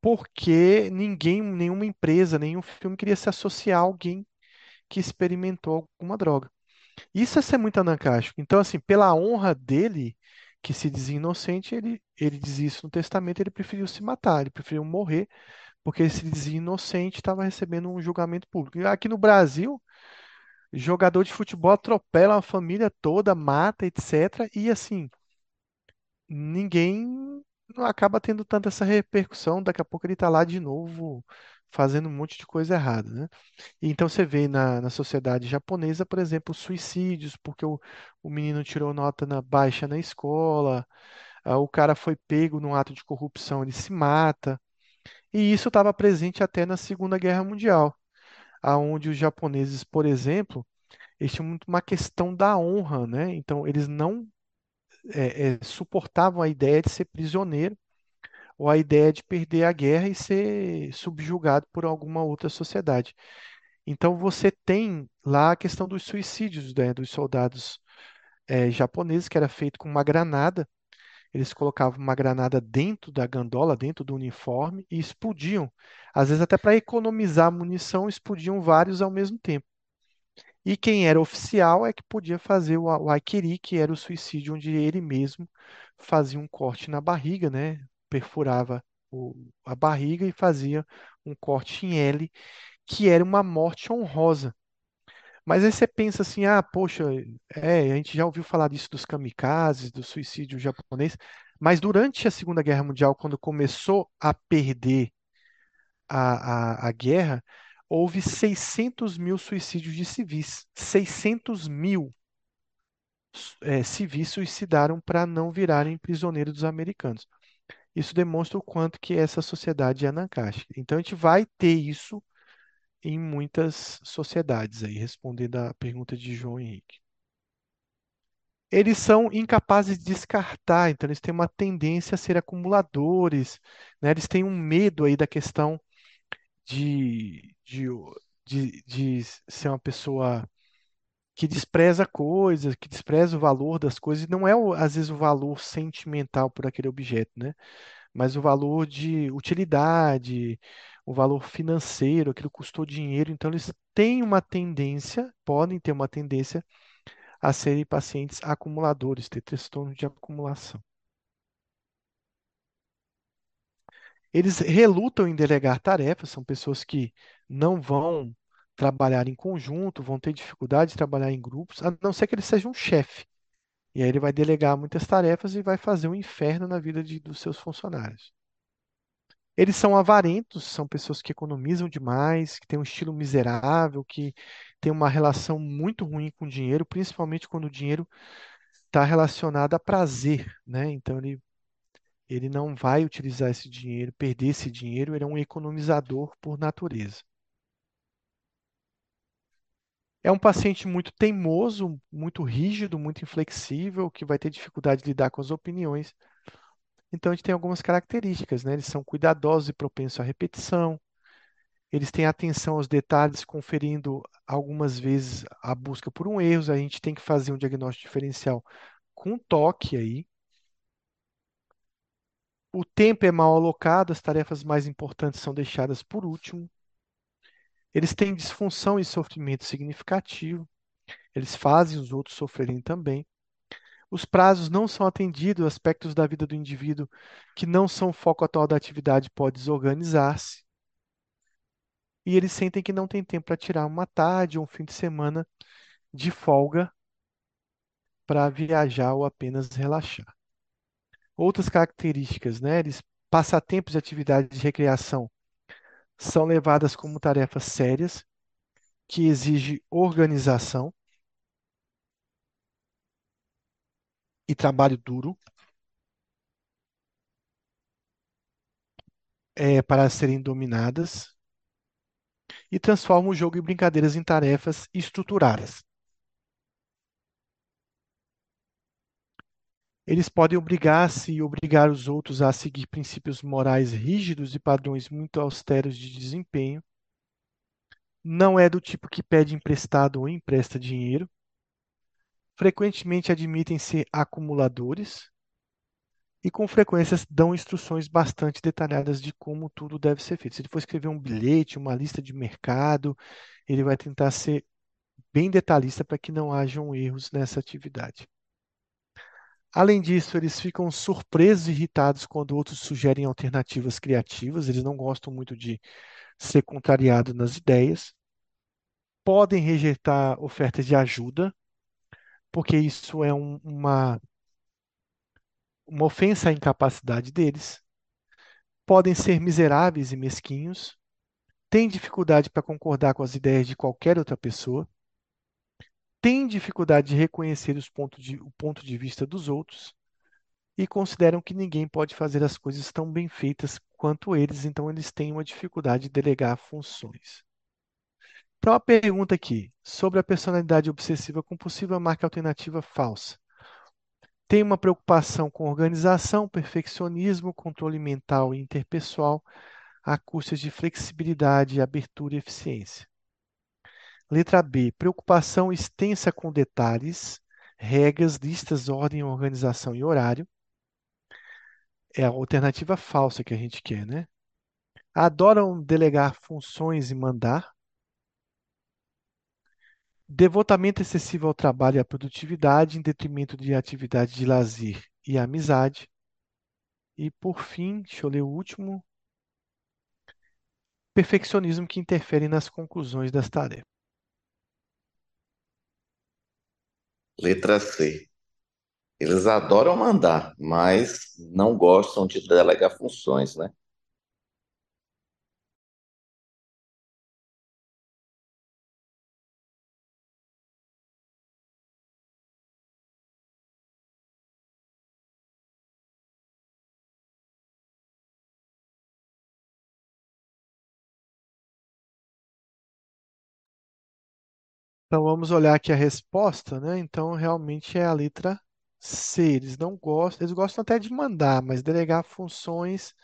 porque ninguém, nenhuma empresa, nenhum filme queria se associar a alguém que experimentou alguma droga. Isso é ser muito anancástico. Então, assim, pela honra dele, que se dizia inocente, ele, ele dizia isso no testamento, ele preferiu se matar, ele preferiu morrer, porque se dizia inocente, estava recebendo um julgamento público. E aqui no Brasil, Jogador de futebol atropela a família toda, mata, etc. E assim, ninguém acaba tendo tanta essa repercussão. Daqui a pouco ele está lá de novo fazendo um monte de coisa errada, né? E então você vê na, na sociedade japonesa, por exemplo, suicídios, porque o, o menino tirou nota na, baixa na escola, ah, o cara foi pego num ato de corrupção, ele se mata. E isso estava presente até na Segunda Guerra Mundial, aonde os japoneses, por exemplo, eles tinham muito uma questão da honra, né? Então, eles não é, é, suportavam a ideia de ser prisioneiro ou a ideia de perder a guerra e ser subjugado por alguma outra sociedade. Então, você tem lá a questão dos suicídios, né, dos soldados é, japoneses, que era feito com uma granada. Eles colocavam uma granada dentro da gandola, dentro do uniforme, e explodiam. Às vezes, até para economizar munição, explodiam vários ao mesmo tempo. E quem era oficial é que podia fazer o, o haikiri, que era o suicídio onde ele mesmo fazia um corte na barriga, né? Perfurava o- a barriga e fazia um corte em L, que era uma morte honrosa. Mas aí você pensa assim, ah, poxa, é, a gente já ouviu falar disso dos kamikazes, do suicídio japonês, mas durante a Segunda Guerra Mundial, quando começou a perder a, a, a guerra, houve 600 mil suicídios de civis. 600 mil eh, civis suicidaram para não virarem prisioneiros dos americanos. Isso demonstra o quanto que essa sociedade é anancástica. Então a gente vai ter isso em muitas sociedades aí, respondendo à pergunta de João Henrique. Eles são incapazes de descartar, então eles têm uma tendência a ser acumuladores, né? Eles têm um medo aí da questão de, de, de, de ser uma pessoa que despreza coisas, que despreza o valor das coisas, e não é às vezes o valor sentimental por aquele objeto, né? Mas o valor de utilidade, o valor financeiro, aquilo custou dinheiro, então eles têm uma tendência, podem ter uma tendência a serem pacientes acumuladores, ter transtorno de acumulação. Eles relutam em delegar tarefas, são pessoas que não vão trabalhar em conjunto, vão ter dificuldade de trabalhar em grupos, a não ser que ele seja um chefe. E aí ele vai delegar muitas tarefas e vai fazer um inferno na vida de- dos seus funcionários. Eles são avarentos, são pessoas que economizam demais, que têm um estilo miserável, que têm uma relação muito ruim com o dinheiro, principalmente quando o dinheiro está relacionado a prazer, né? Então ele, ele não vai utilizar esse dinheiro, perder esse dinheiro, ele é um economizador por natureza. É um paciente muito teimoso, muito rígido, muito inflexível, que vai ter dificuldade de lidar com as opiniões. Então, a gente tem algumas características, né? Eles são cuidadosos e propensos à repetição. Eles têm atenção aos detalhes, conferindo algumas vezes a busca por um erro. A gente tem que fazer um diagnóstico diferencial com toque aí. O tempo é mal alocado, as tarefas mais importantes são deixadas por último. Eles têm disfunção e sofrimento significativo. Eles fazem os outros sofrerem também. Os prazos não são atendidos, aspectos da vida do indivíduo que não são foco atual da atividade podem desorganizar-se. E eles sentem que não tem tempo para tirar uma tarde ou um fim de semana de folga para viajar ou apenas relaxar. Outras características, né? Eles, passatempos e atividades de recreação são levadas como tarefas sérias que exigem organização e trabalho duro é, para serem dominadas e transformam o jogo e brincadeiras em tarefas estruturadas. Eles podem obrigar-se e obrigar os outros a seguir princípios morais rígidos e padrões muito austeros de desempenho. Não é do tipo que pede emprestado ou empresta dinheiro. Frequentemente admitem ser acumuladores e com frequência dão instruções bastante detalhadas de como tudo deve ser feito. Se ele for escrever um bilhete, uma lista de mercado, ele vai tentar ser bem detalhista para que não hajam erros nessa atividade. Além disso, eles ficam surpresos e irritados quando outros sugerem alternativas criativas, eles não gostam muito de ser contrariados nas ideias. Podem rejeitar ofertas de ajuda, porque isso é um- uma, uma ofensa à incapacidade deles. Podem ser miseráveis e mesquinhos. Têm dificuldade para concordar com as ideias de qualquer outra pessoa. Têm dificuldade de reconhecer os pontos de, o ponto de vista dos outros e consideram que ninguém pode fazer as coisas tão bem feitas quanto eles, então eles têm uma dificuldade de delegar funções. Então, a pergunta aqui, sobre a personalidade obsessiva compulsiva, marca alternativa falsa. Tem uma preocupação com organização, perfeccionismo, controle mental e interpessoal, a custas de flexibilidade, abertura e eficiência. Letra B, preocupação extensa com detalhes, regras, listas, ordem, organização e horário. É a alternativa falsa que a gente quer, né? Adoram delegar funções e mandar. Devotamento excessivo ao trabalho e à produtividade, em detrimento de atividade de lazer e amizade. E, por fim, deixa eu ler o último. Perfeccionismo que interfere nas conclusões das tarefas. Letra C. Eles adoram mandar, mas não gostam de delegar funções, né? Então, vamos olhar aqui a resposta, né? Então, realmente é a letra C. Eles não gostam, eles gostam até de mandar, mas delegar funções,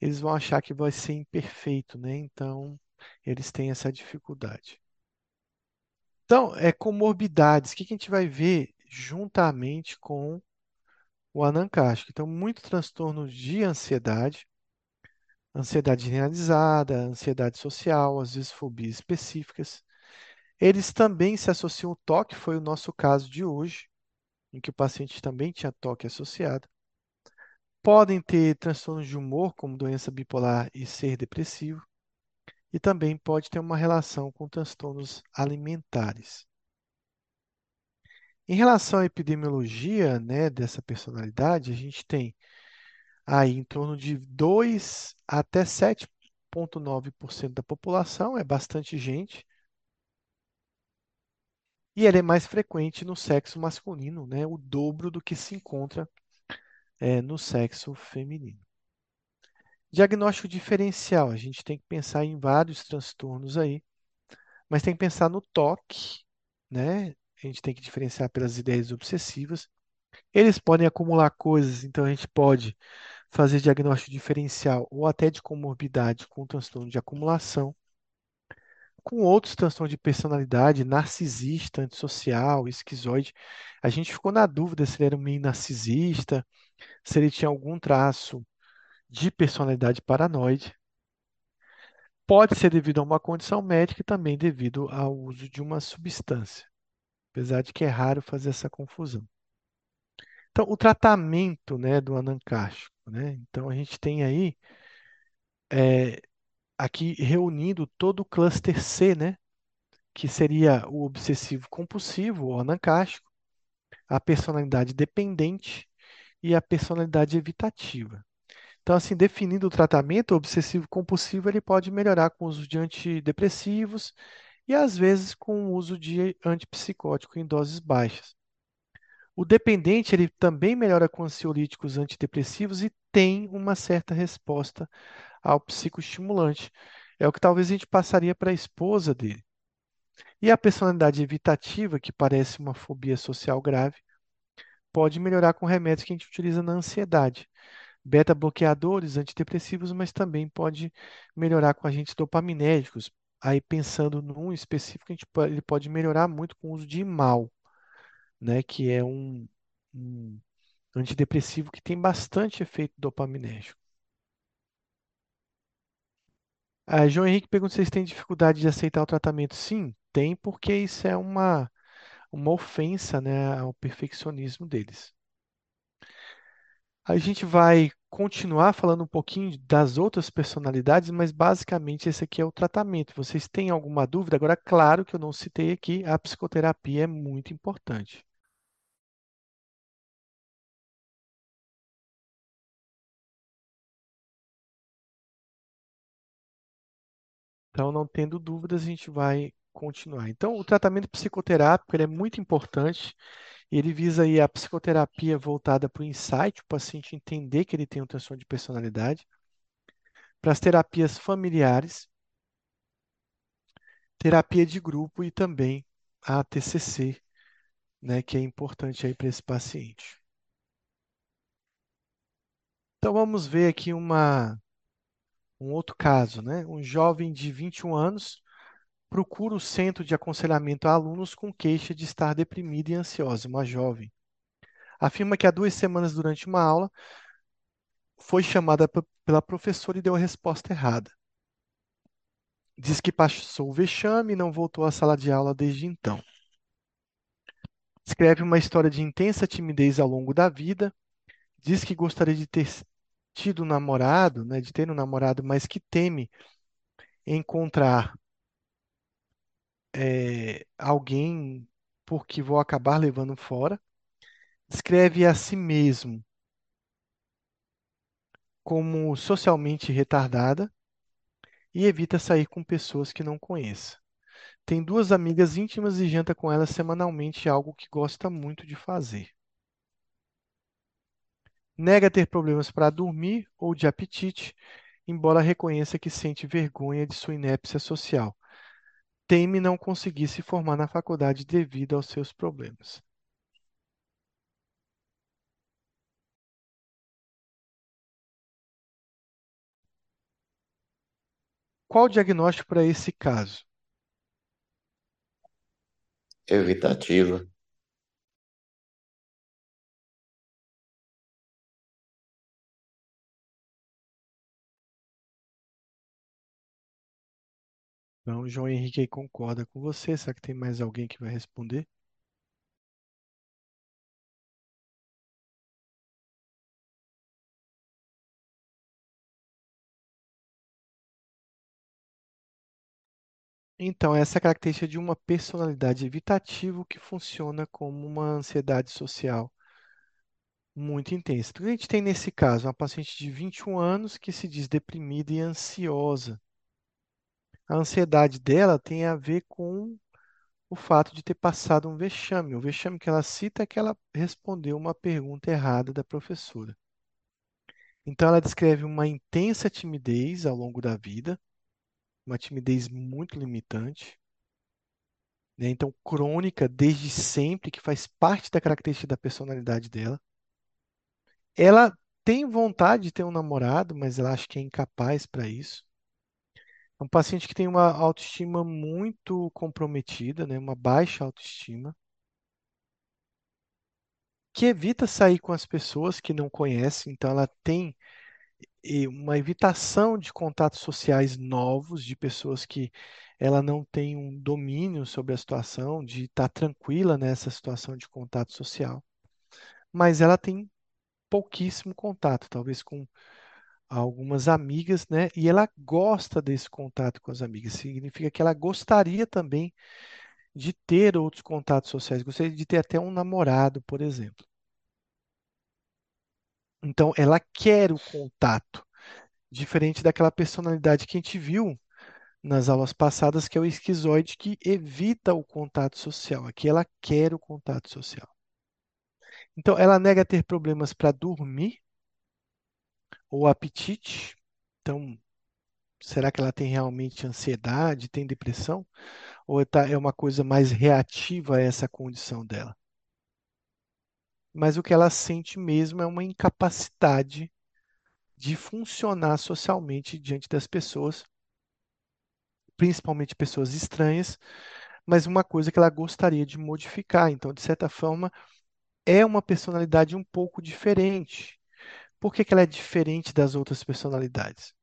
eles vão achar que vai ser imperfeito, né? Então, eles têm essa dificuldade. Então, é comorbidades. O que a gente vai ver juntamente com o anancástico? Então, muito transtorno de ansiedade, ansiedade generalizada, ansiedade social, às vezes fobias específicas. Eles também se associam ao toque, foi o nosso caso de hoje, em que o paciente também tinha toque associado. Podem ter transtornos de humor, como doença bipolar e ser depressivo, e também pode ter uma relação com transtornos alimentares. Em relação à epidemiologia, né, dessa personalidade, a gente tem aí em torno de 2 até 7,9% da população, é bastante gente. E ela é mais frequente no sexo masculino, né, o dobro do que se encontra é, no sexo feminino. Diagnóstico diferencial, a gente tem que pensar em vários transtornos aí, mas tem que pensar no toque, né? A gente tem que diferenciar pelas ideias obsessivas. Eles podem acumular coisas, então a gente pode fazer diagnóstico diferencial ou até de comorbidade com transtorno de acumulação. Com outros transtornos de personalidade, narcisista, antissocial, esquizoide, a gente ficou na dúvida se ele era meio narcisista, se ele tinha algum traço de personalidade paranoide. Pode ser devido a uma condição médica e também devido ao uso de uma substância, apesar de que é raro fazer essa confusão. Então, o tratamento, né, do anancástico, né? Então, a gente tem aí é, aqui reunindo todo o cluster C, né, que seria o obsessivo compulsivo, o anancástico, a personalidade dependente e a personalidade evitativa. Então, assim, definindo o tratamento, o obsessivo compulsivo ele pode melhorar com o uso de antidepressivos e às vezes com o uso de antipsicótico em doses baixas. O dependente ele também melhora com ansiolíticos antidepressivos e tem uma certa resposta ao psicoestimulante. É o que talvez a gente passaria para a esposa dele. E a personalidade evitativa, que parece uma fobia social grave, pode melhorar com remédios que a gente utiliza na ansiedade beta-bloqueadores, antidepressivos, mas também pode melhorar com agentes dopaminérgicos. Aí, pensando num específico, a gente pode, ele pode melhorar muito com o uso de mal, né, que é um, um antidepressivo que tem bastante efeito dopaminérgico. A João Henrique pergunta se vocês têm dificuldade de aceitar o tratamento. Sim, tem, porque isso é uma, uma ofensa, né, ao perfeccionismo deles. A gente vai continuar falando um pouquinho das outras personalidades, mas basicamente esse aqui é o tratamento. Vocês têm alguma dúvida? Agora, claro que eu não citei aqui, a psicoterapia é muito importante. Então, não tendo dúvidas, a gente vai continuar. Então, o tratamento psicoterápico ele é muito importante. Ele visa aí a psicoterapia voltada para o insight, o paciente entender que ele tem um transtorno de personalidade, para as terapias familiares, terapia de grupo e também a TCC, né, que é importante aí para esse paciente. Então vamos ver aqui uma um outro caso, né? Um jovem de 21 anos procura o centro de aconselhamento a alunos com queixa de estar deprimida e ansiosa, uma jovem. Afirma que há duas semanas, durante uma aula, foi chamada pela professora e deu a resposta errada. Diz que passou o vexame e não voltou à sala de aula desde então. Escreve uma história de intensa timidez ao longo da vida. Diz que gostaria de ter tido um namorado, né, de ter um namorado, mas que teme encontrar é, alguém porque vou acabar levando fora. Descreve a si mesmo como socialmente retardada e evita sair com pessoas que não conheça. Tem duas amigas íntimas e janta com elas semanalmente, algo que gosta muito de fazer. Nega ter problemas para dormir ou de apetite, embora reconheça que sente vergonha de sua inépcia social teme não conseguir se formar na faculdade devido aos seus problemas. Qual o diagnóstico para esse caso? Evitativa. Então, João Henrique aí concorda com você. Será que tem mais alguém que vai responder? Então, essa é característica de uma personalidade evitativa que funciona como uma ansiedade social muito intensa. Então, a gente tem nesse caso uma paciente de 21 anos que se diz deprimida e ansiosa. A ansiedade dela tem a ver com o fato de ter passado um vexame. O vexame que ela cita é que ela respondeu uma pergunta errada da professora. Então, ela descreve uma intensa timidez ao longo da vida, uma timidez muito limitante, né? Então, crônica desde sempre, que faz parte da característica da personalidade dela. Ela tem vontade de ter um namorado, mas ela acha que é incapaz para isso. É um paciente que tem uma autoestima muito comprometida, né? Uma baixa autoestima, que evita sair com as pessoas que não conhece, então ela tem uma evitação de contatos sociais novos, de pessoas que ela não tem um domínio sobre a situação, de estar tranquila nessa situação de contato social. Mas ela tem pouquíssimo contato, talvez com algumas amigas, né? E ela gosta desse contato com as amigas. Significa que ela gostaria também de ter outros contatos sociais, gostaria de ter até um namorado, por exemplo. Então, ela quer o contato, diferente daquela personalidade que a gente viu nas aulas passadas, que é o esquizoide que evita o contato social. Aqui ela quer o contato social. Então, ela nega ter problemas para dormir ou apetite. Então, será que ela tem realmente ansiedade, tem depressão? Ou tá, é uma coisa mais reativa a essa condição dela? Mas o que ela sente mesmo é uma incapacidade de funcionar socialmente diante das pessoas, principalmente pessoas estranhas, mas uma coisa que ela gostaria de modificar. Então, de certa forma, é uma personalidade um pouco diferente. Por que que ela é diferente das outras personalidades?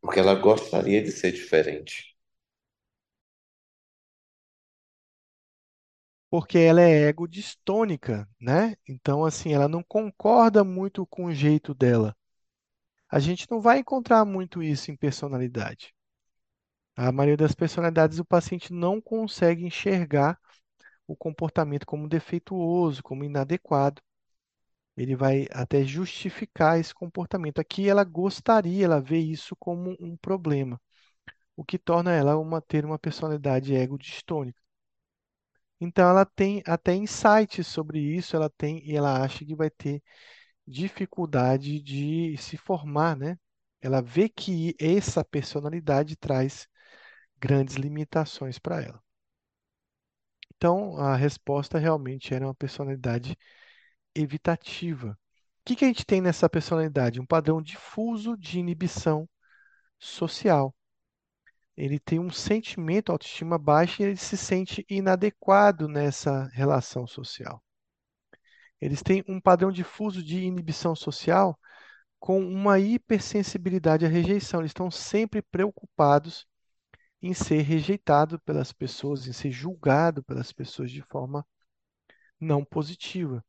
Porque ela gostaria de ser diferente. Porque ela é ego-distônica, né? Então, assim, ela não concorda muito com o jeito dela. A gente não vai encontrar muito isso em personalidade. A maioria das personalidades, o paciente não consegue enxergar o comportamento como defeituoso, como inadequado. Ele vai até justificar esse comportamento. Aqui ela gostaria, ela vê isso como um problema, o que torna ela uma, ter uma personalidade ego-distônica. Então ela tem até insights sobre isso, ela tem e ela acha que vai ter dificuldade de se formar, né? Ela vê que essa personalidade traz grandes limitações para ela. Então, a resposta realmente era uma personalidade evitativa. O que que a gente tem nessa personalidade? Um padrão difuso de inibição social. Ele tem um sentimento, autoestima baixa, e ele se sente inadequado nessa relação social. Eles têm um padrão difuso de inibição social com uma hipersensibilidade à rejeição. Eles estão sempre preocupados em ser rejeitado pelas pessoas, em ser julgado pelas pessoas de forma não positiva.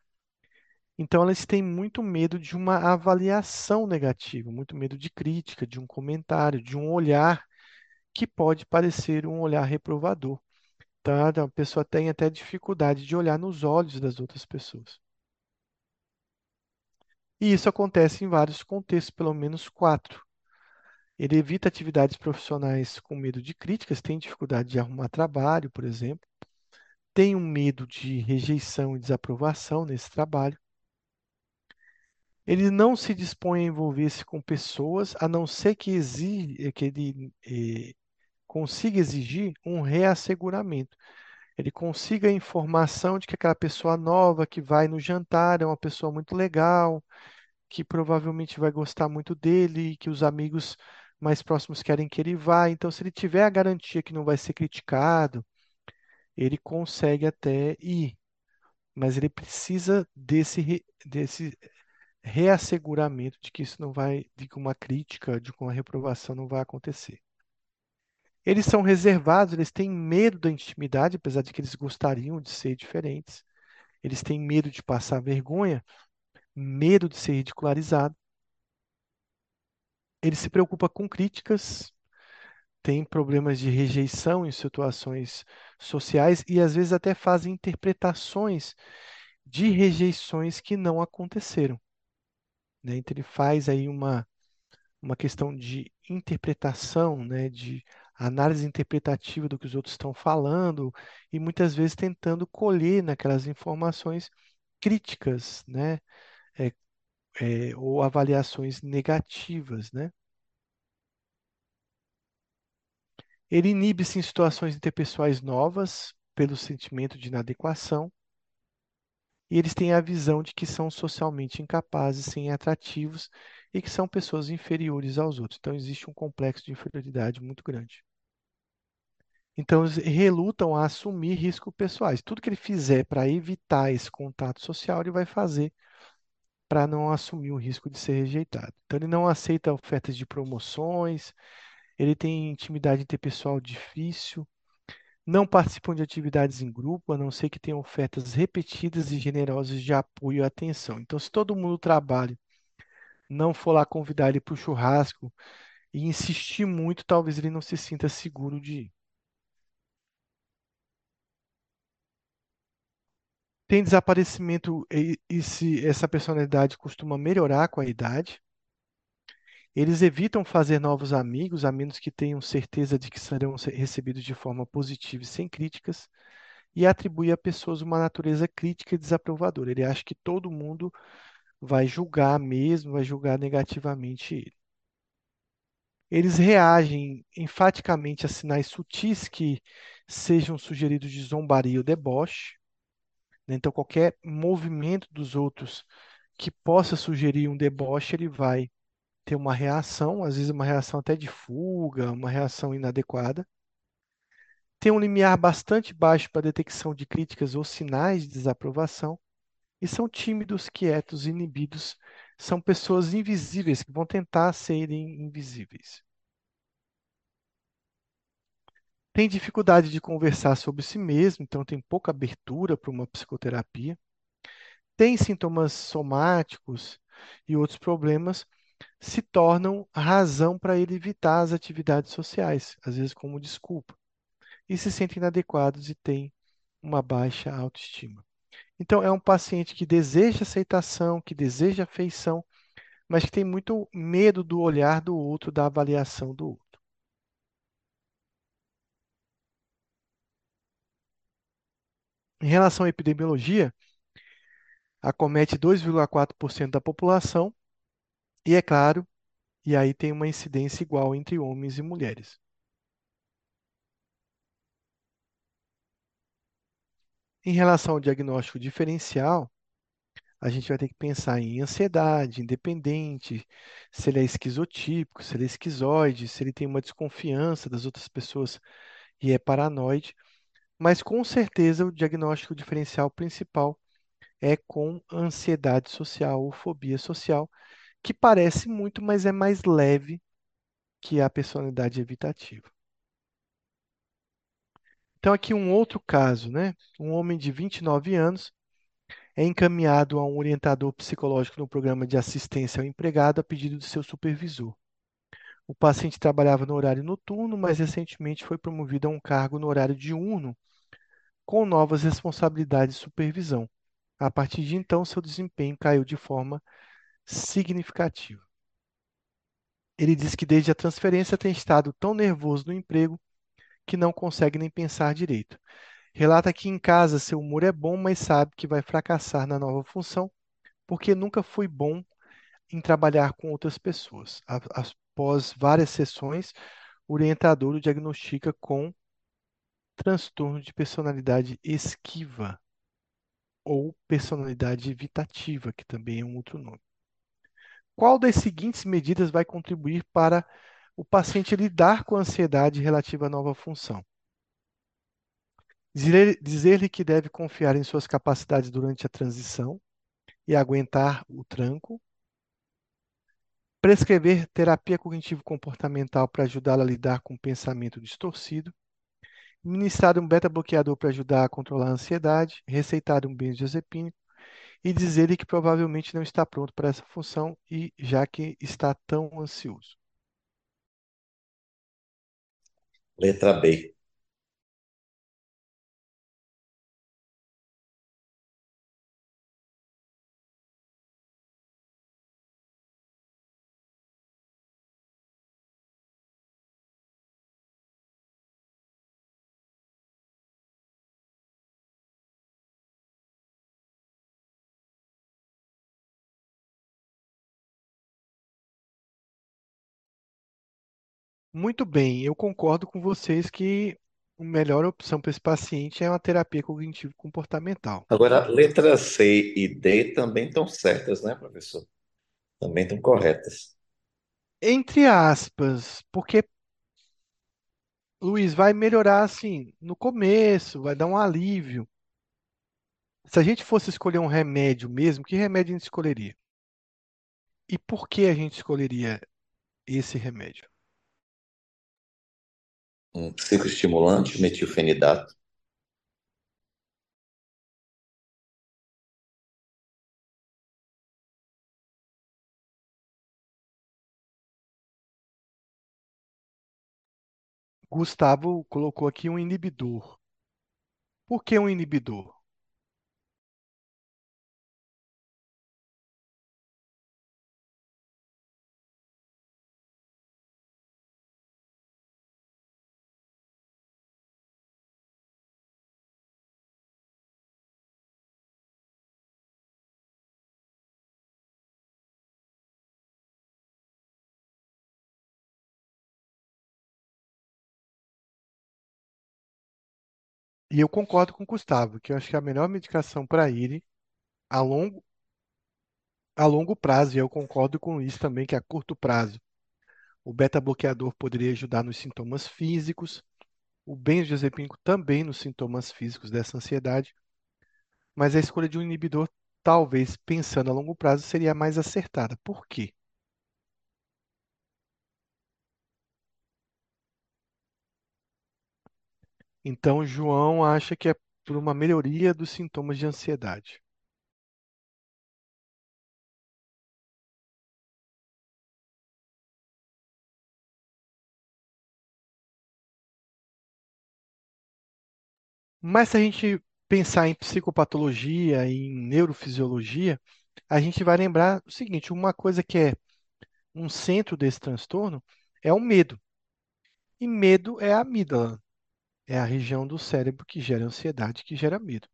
Então, elas têm muito medo de uma avaliação negativa, muito medo de crítica, de um comentário, de um olhar que pode parecer um olhar reprovador. Tá? A pessoa tem até dificuldade de olhar nos olhos das outras pessoas. E isso acontece em vários contextos, pelo menos quatro. Ele evita atividades profissionais com medo de críticas, tem dificuldade de arrumar trabalho, por exemplo, tem um medo de rejeição e desaprovação nesse trabalho. Ele não se dispõe a envolver-se com pessoas, a não ser que, exige, que ele eh, consiga exigir um reasseguramento. Ele consiga a informação de que aquela pessoa nova que vai no jantar é uma pessoa muito legal, que provavelmente vai gostar muito dele, que os amigos mais próximos querem que ele vá. Então, se ele tiver a garantia que não vai ser criticado, ele consegue até ir. Mas ele precisa desse, desse reasseguramento de que isso não vai, de que uma crítica, de que uma reprovação não vai acontecer. Eles são reservados, eles têm medo da intimidade, apesar de que eles gostariam de ser diferentes. Eles têm medo de passar vergonha, medo de ser ridicularizado. Ele se preocupa com críticas, tem problemas de rejeição em situações sociais e às vezes até fazem interpretações de rejeições que não aconteceram, né? Então ele faz aí uma, uma questão de interpretação, né? De análise interpretativa do que os outros estão falando e muitas vezes tentando colher naquelas informações críticas, né? É, é, ou avaliações negativas, né? Ele inibe-se em situações interpessoais novas pelo sentimento de inadequação, e eles têm a visão de que são socialmente incapazes, sem atrativos e que são pessoas inferiores aos outros. Então existe um complexo de inferioridade muito grande. Então eles relutam a assumir riscos pessoais. Tudo que ele fizer para evitar esse contato social, ele vai fazer para não assumir o risco de ser rejeitado. Então ele não aceita ofertas de promoções, ele tem intimidade interpessoal difícil, não participam de atividades em grupo, a não ser que tenham ofertas repetidas e generosas de apoio e atenção. Então, se todo mundo trabalha, não for lá convidar ele para o churrasco e insistir muito, talvez ele não se sinta seguro de ir. Tem desaparecimento e, e se essa personalidade costuma melhorar com a idade. Eles evitam fazer novos amigos, a menos que tenham certeza de que serão se- recebidos de forma positiva e sem críticas, e atribui a pessoas uma natureza crítica e desaprovadora. Ele acha que todo mundo vai julgar mesmo, vai julgar negativamente ele. Eles reagem enfaticamente a sinais sutis que sejam sugeridos de zombaria ou deboche. Né? Então, qualquer movimento dos outros que possa sugerir um deboche, ele vai ter uma reação, às vezes uma reação até de fuga, uma reação inadequada. Tem um limiar bastante baixo para detecção de críticas ou sinais de desaprovação. E são tímidos, quietos, inibidos. São pessoas invisíveis que vão tentar serem invisíveis. Tem dificuldade de conversar sobre si mesmo, então tem pouca abertura para uma psicoterapia. Tem sintomas somáticos e outros problemas se tornam razão para ele evitar as atividades sociais, às vezes como desculpa, e se sentem inadequados e têm uma baixa autoestima. Então, é um paciente que deseja aceitação, que deseja afeição, mas que tem muito medo do olhar do outro, da avaliação do outro. Em relação à epidemiologia, acomete 2,4% da população, e é claro, e aí tem uma incidência igual entre homens e mulheres. Em relação ao diagnóstico diferencial, a gente vai ter que pensar em ansiedade, independente, se ele é esquizotípico, se ele é esquizoide, se ele tem uma desconfiança das outras pessoas e é paranoide. Mas com certeza o diagnóstico diferencial principal é com ansiedade social ou fobia social, que parece muito, mas é mais leve que a personalidade evitativa. Então, aqui um outro caso, né? Um homem de 29 anos é encaminhado a um orientador psicológico no programa de assistência ao empregado a pedido de seu supervisor. O paciente trabalhava no horário noturno, mas recentemente foi promovido a um cargo no horário diurno, com novas responsabilidades de supervisão. A partir de então, seu desempenho caiu de forma significativa. Ele diz que desde a transferência tem estado tão nervoso no emprego que não consegue nem pensar direito. Relata que em casa seu humor é bom, mas sabe que vai fracassar na nova função porque nunca foi bom em trabalhar com outras pessoas. Após várias sessões, o orientador o diagnostica com transtorno de personalidade esquiva ou personalidade evitativa, que também é um outro nome. Qual das seguintes medidas vai contribuir para o paciente lidar com a ansiedade relativa à nova função? Dizer- Dizer-lhe que deve confiar em suas capacidades durante a transição e aguentar o tranco. Prescrever terapia cognitivo-comportamental para ajudá-la a lidar com o pensamento distorcido. Ministrar um beta-bloqueador para ajudar a controlar a ansiedade. Receitar um benzodiazepínico. E dizer-lhe que provavelmente não está pronto para essa função e já que está tão ansioso. Letra B. Muito bem, eu concordo com vocês que a melhor opção para esse paciente é uma terapia cognitivo-comportamental. Agora, letra C e D também estão certas, né, professor? Também estão corretas. Entre aspas, porque, Luiz, vai melhorar assim no começo, vai dar um alívio. Se a gente fosse escolher um remédio mesmo, que remédio a gente escolheria? E por que a gente escolheria esse remédio? Um psicoestimulante, metilfenidato. Gustavo colocou aqui um inibidor. Por que um inibidor? E eu concordo com o Gustavo, que eu acho que a melhor medicação para ele a longo, a longo prazo, e eu concordo com isso também, que a curto prazo, o beta-bloqueador poderia ajudar nos sintomas físicos, o benzodiazepínico também nos sintomas físicos dessa ansiedade, mas a escolha de um inibidor, talvez pensando a longo prazo, seria mais acertada. Por quê? Então, João acha que é por uma melhoria dos sintomas de ansiedade. Mas se a gente pensar em psicopatologia, em neurofisiologia, a gente vai lembrar o seguinte: uma coisa que é um centro desse transtorno é o medo. E medo é a amígdala, é a região do cérebro que gera ansiedade, que gera medo.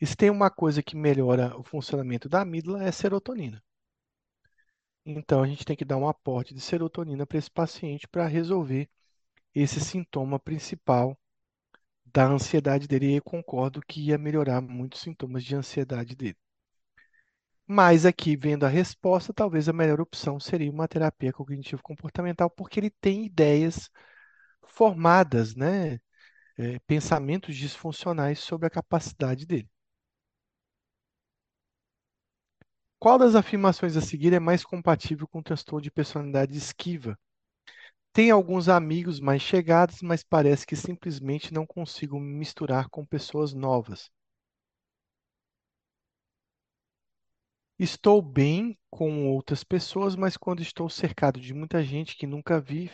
E se tem uma coisa que melhora o funcionamento da amígdala, é a serotonina. Então a gente tem que dar um aporte de serotonina para esse paciente para resolver esse sintoma principal da ansiedade dele. E eu concordo que ia melhorar muitos sintomas de ansiedade dele. Mas aqui, vendo a resposta, talvez a melhor opção seria uma terapia cognitivo-comportamental, porque ele tem ideias formadas, né? É, pensamentos disfuncionais sobre a capacidade dele. Qual das afirmações a seguir é mais compatível com o transtorno de personalidade esquiva? Tem alguns amigos mais chegados, mas parece que simplesmente não consigo me misturar com pessoas novas. Estou bem com outras pessoas, mas quando estou cercado de muita gente que nunca vi,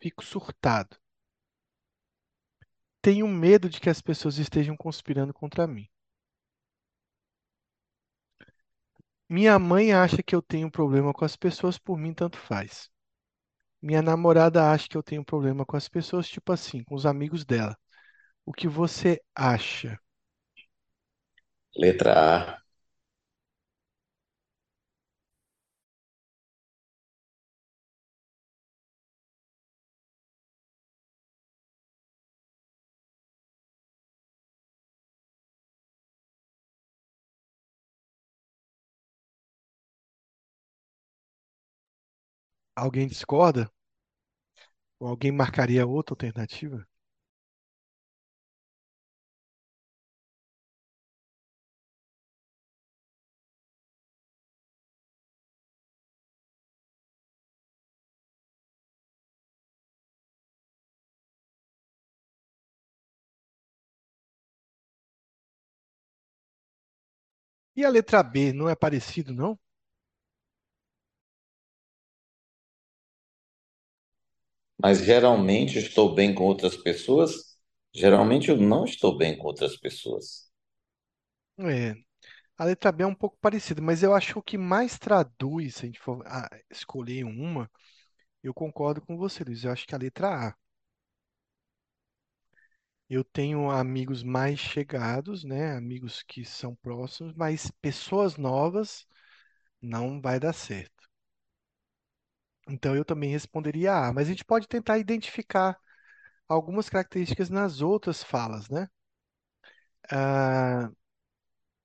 fico surtado. Tenho medo de que as pessoas estejam conspirando contra mim. Minha mãe acha que eu tenho problema com as pessoas, por mim tanto faz. Minha namorada acha que eu tenho problema com as pessoas, tipo assim, com os amigos dela. O que você acha? Letra A. Alguém discorda? Ou alguém marcaria outra alternativa? E a letra B não é parecido, não? Mas geralmente estou bem com outras pessoas. Geralmente eu não estou bem com outras pessoas. É. A letra B é um pouco parecida, mas eu acho que o que mais traduz, se a gente for ah, escolher uma, eu concordo com você, Luiz. Eu acho que a letra A. Eu tenho amigos mais chegados, né? Amigos que são próximos, mas pessoas novas não vai dar certo. Então eu também responderia A, mas a gente pode tentar identificar algumas características nas outras falas, né? Ah,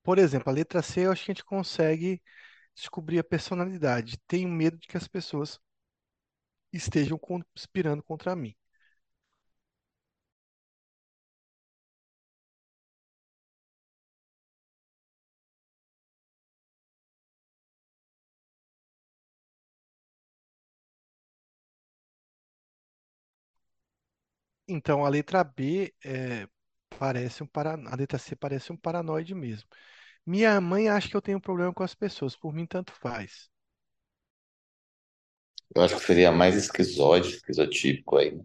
por exemplo, a letra C, eu acho que a gente consegue descobrir a personalidade. Tenho medo de que as pessoas estejam conspirando contra mim. Então, a letra B é, parece um para... a letra C parece um paranoide mesmo. Minha mãe acha que eu tenho problema com as pessoas, por mim tanto faz. Eu acho que seria mais esquizoide, esquizotípico aí. né?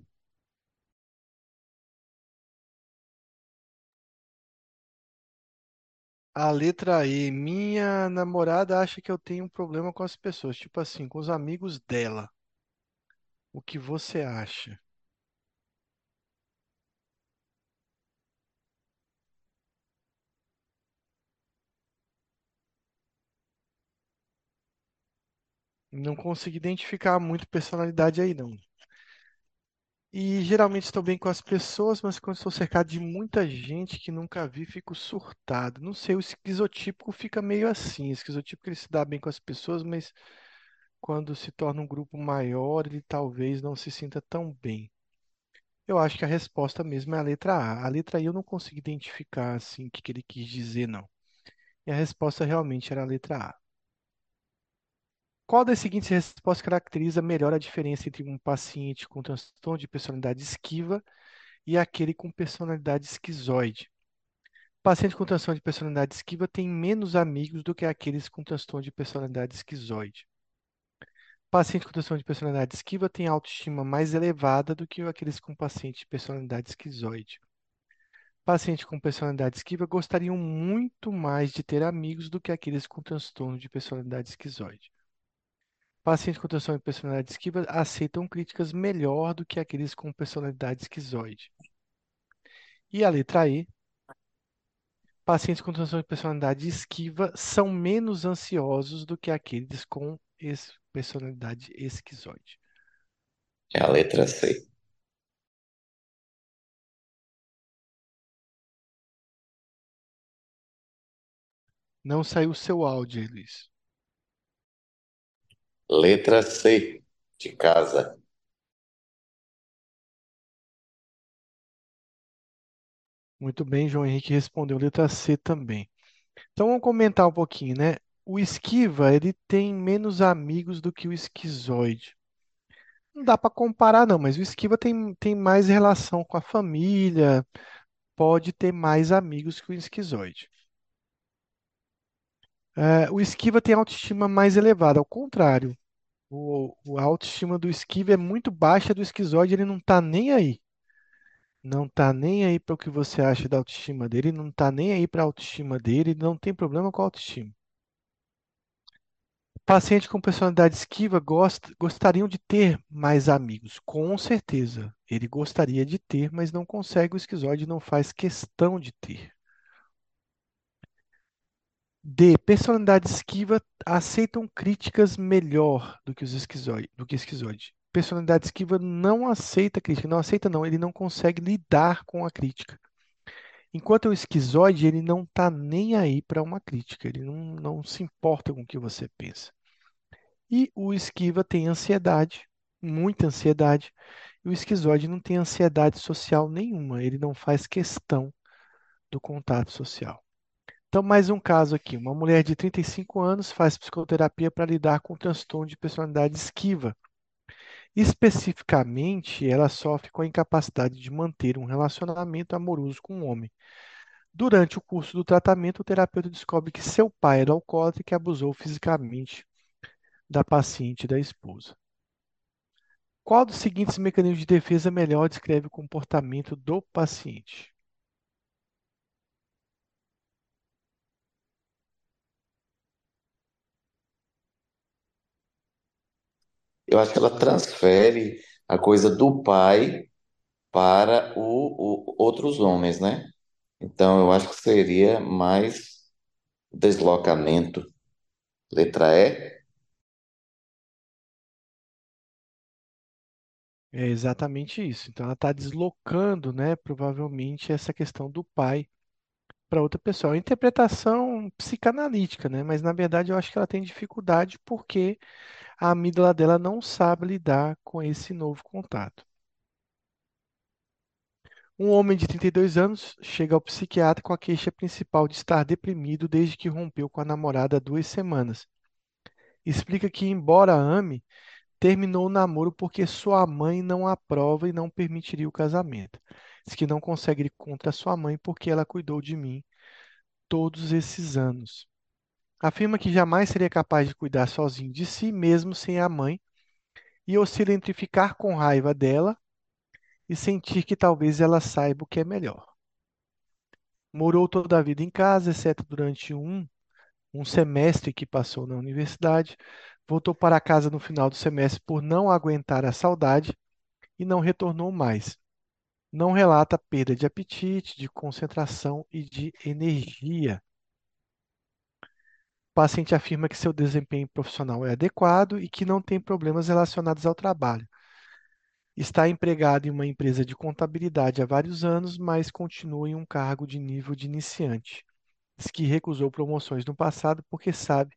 A letra E, minha namorada acha que eu tenho um problema com as pessoas, tipo assim, com os amigos dela. O que você acha? Não consegui identificar muito personalidade aí, não. E geralmente estou bem com as pessoas, mas quando estou cercado de muita gente que nunca vi, fico surtado. Não sei, o esquizotípico fica meio assim. O esquizotípico ele se dá bem com as pessoas, mas quando se torna um grupo maior, ele talvez não se sinta tão bem. Eu acho que a resposta mesmo é a letra A. A letra I eu não consigo identificar assim o que que ele quis dizer, não. E a resposta realmente era a letra A. Qual das seguintes respostas caracteriza melhor a diferença entre um paciente com transtorno de personalidade esquiva e aquele com personalidade esquizoide? Paciente com transtorno de personalidade esquiva tem menos amigos do que aqueles com transtorno de personalidade esquizoide. Paciente com transtorno de personalidade esquiva tem autoestima mais elevada do que aqueles com paciente de personalidade esquizoide. Paciente com personalidade esquiva gostariam muito mais de ter amigos do que aqueles com transtorno de personalidade esquizoide. Pacientes com transtorno de personalidade esquiva aceitam críticas melhor do que aqueles com personalidade esquizoide. E a letra E, pacientes com transtorno de personalidade esquiva são menos ansiosos do que aqueles com personalidade esquizoide. É a letra C. Não saiu o seu áudio Luiz. Letra C, de casa. Muito bem, João Henrique respondeu letra C também. Então vamos comentar um pouquinho, né? O esquiva, ele tem menos amigos do que o esquizoide. Não dá para comparar, não, mas o esquiva tem, tem mais relação com a família, pode ter mais amigos que o esquizoide. É, o esquiva tem autoestima mais elevada, ao contrário. O, o- a autoestima do esquiva é muito baixa do esquizoide, ele não está nem aí. Não está nem aí para o que você acha da autoestima dele, não está nem aí para a autoestima dele, não tem problema com a autoestima. Paciente com personalidade esquiva gosta, gostariam de ter mais amigos, com certeza. Ele gostaria de ter, mas não consegue, o esquizoide não faz questão de ter. D. Personalidade esquiva aceitam críticas melhor do que os esquizoide, do que esquizoide. Personalidade esquiva não aceita crítica, não aceita não, ele não consegue lidar com a crítica. Enquanto o esquizoide, ele não está nem aí para uma crítica, ele não, não se importa com o que você pensa. E o esquiva tem ansiedade, muita ansiedade, e o esquizoide não tem ansiedade social nenhuma, ele não faz questão do contato social. Então, mais um caso aqui. Uma mulher de 35 anos faz psicoterapia para lidar com o transtorno de personalidade esquiva. Especificamente, ela sofre com a incapacidade de manter um relacionamento amoroso com um homem. Durante o curso do tratamento, o terapeuta descobre que seu pai era alcoólatra e que abusou fisicamente da paciente e da esposa. Qual dos seguintes mecanismos de defesa melhor descreve o comportamento do paciente? Eu acho que ela transfere a coisa do pai para o, o- outros homens, né? Então, eu acho que seria mais deslocamento. Letra E. É exatamente isso. Então, ela está deslocando, né, provavelmente, essa questão do pai para outra pessoa. É uma interpretação psicanalítica, né? Mas, na verdade, eu acho que ela tem dificuldade porque a amígdala dela não sabe lidar com esse novo contato. Um homem de 32 anos chega ao psiquiatra com a queixa principal de estar deprimido desde que rompeu com a namorada há duas semanas. Explica que, embora ame, terminou o namoro porque sua mãe não aprova e não permitiria o casamento. Diz que não consegue ir contra sua mãe porque ela cuidou de mim todos esses anos. Afirma que jamais seria capaz de cuidar sozinho de si mesmo sem a mãe e oscila entre ficar com raiva dela e sentir que talvez ela saiba o que é melhor. Morou toda a vida em casa, exceto durante um, um semestre que passou na universidade. Voltou para casa no final do semestre por não aguentar a saudade e não retornou mais. Não relata perda de apetite, de concentração e de energia. O paciente afirma que seu desempenho profissional é adequado e que não tem problemas relacionados ao trabalho. Está empregado em uma empresa de contabilidade há vários anos, mas continua em um cargo de nível de iniciante. Diz que recusou promoções no passado porque sabe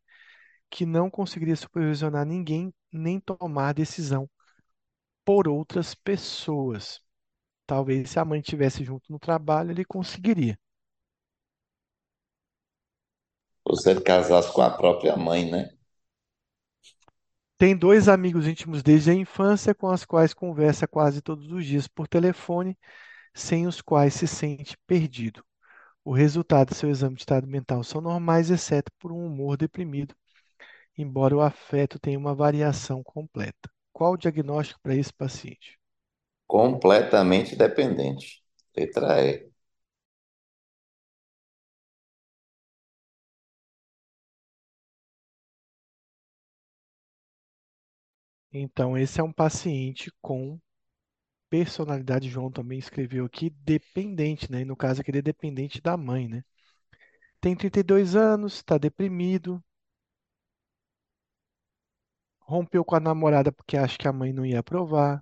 que não conseguiria supervisionar ninguém nem tomar decisão por outras pessoas. Talvez se a mãe estivesse junto no trabalho, ele conseguiria. Ou se ele casasse com a própria mãe, né? Tem dois amigos íntimos desde a infância com os quais conversa quase todos os dias por telefone, sem os quais se sente perdido. O resultado do seu exame de estado mental são normais, exceto por um humor deprimido, embora o afeto tenha uma variação completa. Qual o diagnóstico para esse paciente? Completamente dependente. Letra E. Então, esse é um paciente com personalidade, João também escreveu aqui, dependente, né? E no caso aqui, ele é dependente da mãe, né? Tem 32 anos, está deprimido, rompeu com a namorada porque acha que a mãe não ia aprovar,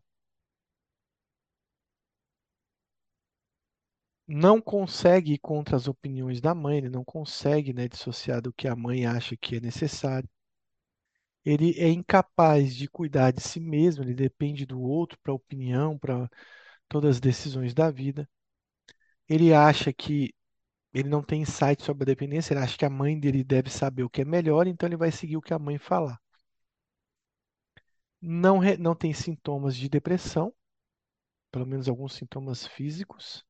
não consegue ir contra as opiniões da mãe, ele não consegue, né, dissociar do que a mãe acha que é necessário. Ele é incapaz de cuidar de si mesmo, ele depende do outro para opinião, para todas as decisões da vida. Ele acha que ele não tem insight sobre a dependência, ele acha que a mãe dele deve saber o que é melhor, então ele vai seguir o que a mãe falar. Não, não tem sintomas de depressão, pelo menos alguns sintomas físicos.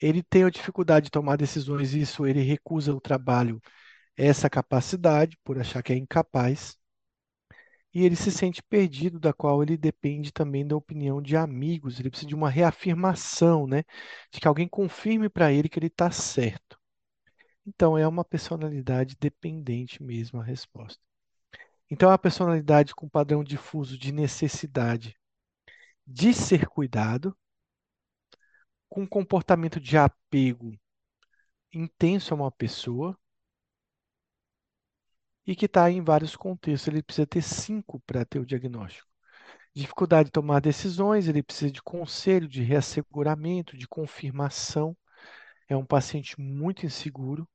Ele tem a dificuldade de tomar decisões, isso ele recusa o trabalho, essa capacidade, por achar que é incapaz. E ele se sente perdido, da qual ele depende também da opinião de amigos. Ele precisa de uma reafirmação, né? De que alguém confirme para ele que ele está certo. Então, é uma personalidade dependente mesmo a resposta. Então, é uma personalidade com padrão difuso de necessidade de ser cuidado, com comportamento de apego intenso a uma pessoa e que está em vários contextos. Ele precisa ter cinco para ter o diagnóstico. Dificuldade de tomar decisões, ele precisa de conselho, de reasseguramento, de confirmação. É um paciente muito inseguro.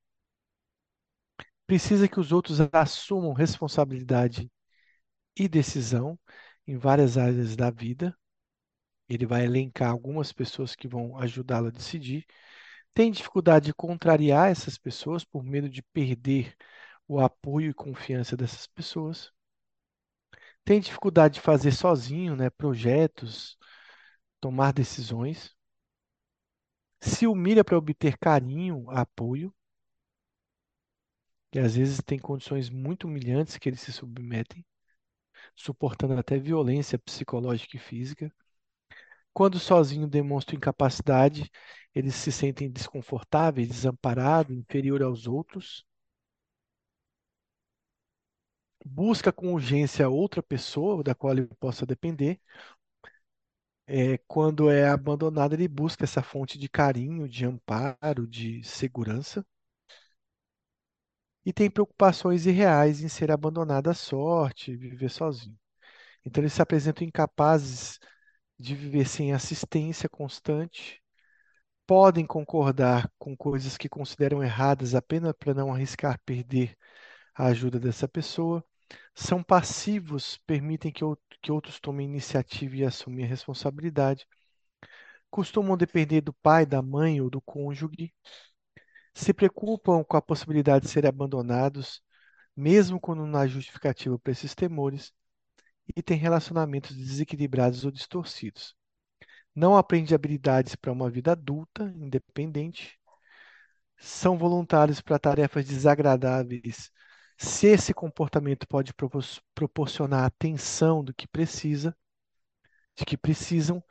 Precisa que os outros assumam responsabilidade e decisão em várias áreas da vida. Ele vai elencar algumas pessoas que vão ajudá-lo a decidir. Tem dificuldade de contrariar essas pessoas por medo de perder o apoio e confiança dessas pessoas. Tem dificuldade de fazer sozinho, né, projetos, tomar decisões. Se humilha para obter carinho, apoio. E às vezes tem condições muito humilhantes que eles se submetem, suportando até violência psicológica e física. Quando sozinho demonstra incapacidade, eles se sentem desconfortáveis, desamparados, inferior aos outros. Busca com urgência outra pessoa da qual ele possa depender. É, quando é abandonado, ele busca essa fonte de carinho, de amparo, de segurança. E tem preocupações irreais em ser abandonado à sorte, viver sozinho. Então, eles se apresentam incapazes de viver sem assistência constante, podem concordar com coisas que consideram erradas apenas para não arriscar perder a ajuda dessa pessoa, são passivos, permitem que, que outros tomem iniciativa e assumam a responsabilidade, costumam depender do pai, da mãe ou do cônjuge, se preocupam com a possibilidade de serem abandonados, mesmo quando não há justificativa para esses temores, e têm relacionamentos desequilibrados ou distorcidos. Não aprende habilidades para uma vida adulta, independente. São voluntários para tarefas desagradáveis. Se esse comportamento pode proporcionar a atenção do que precisa, de que precisam,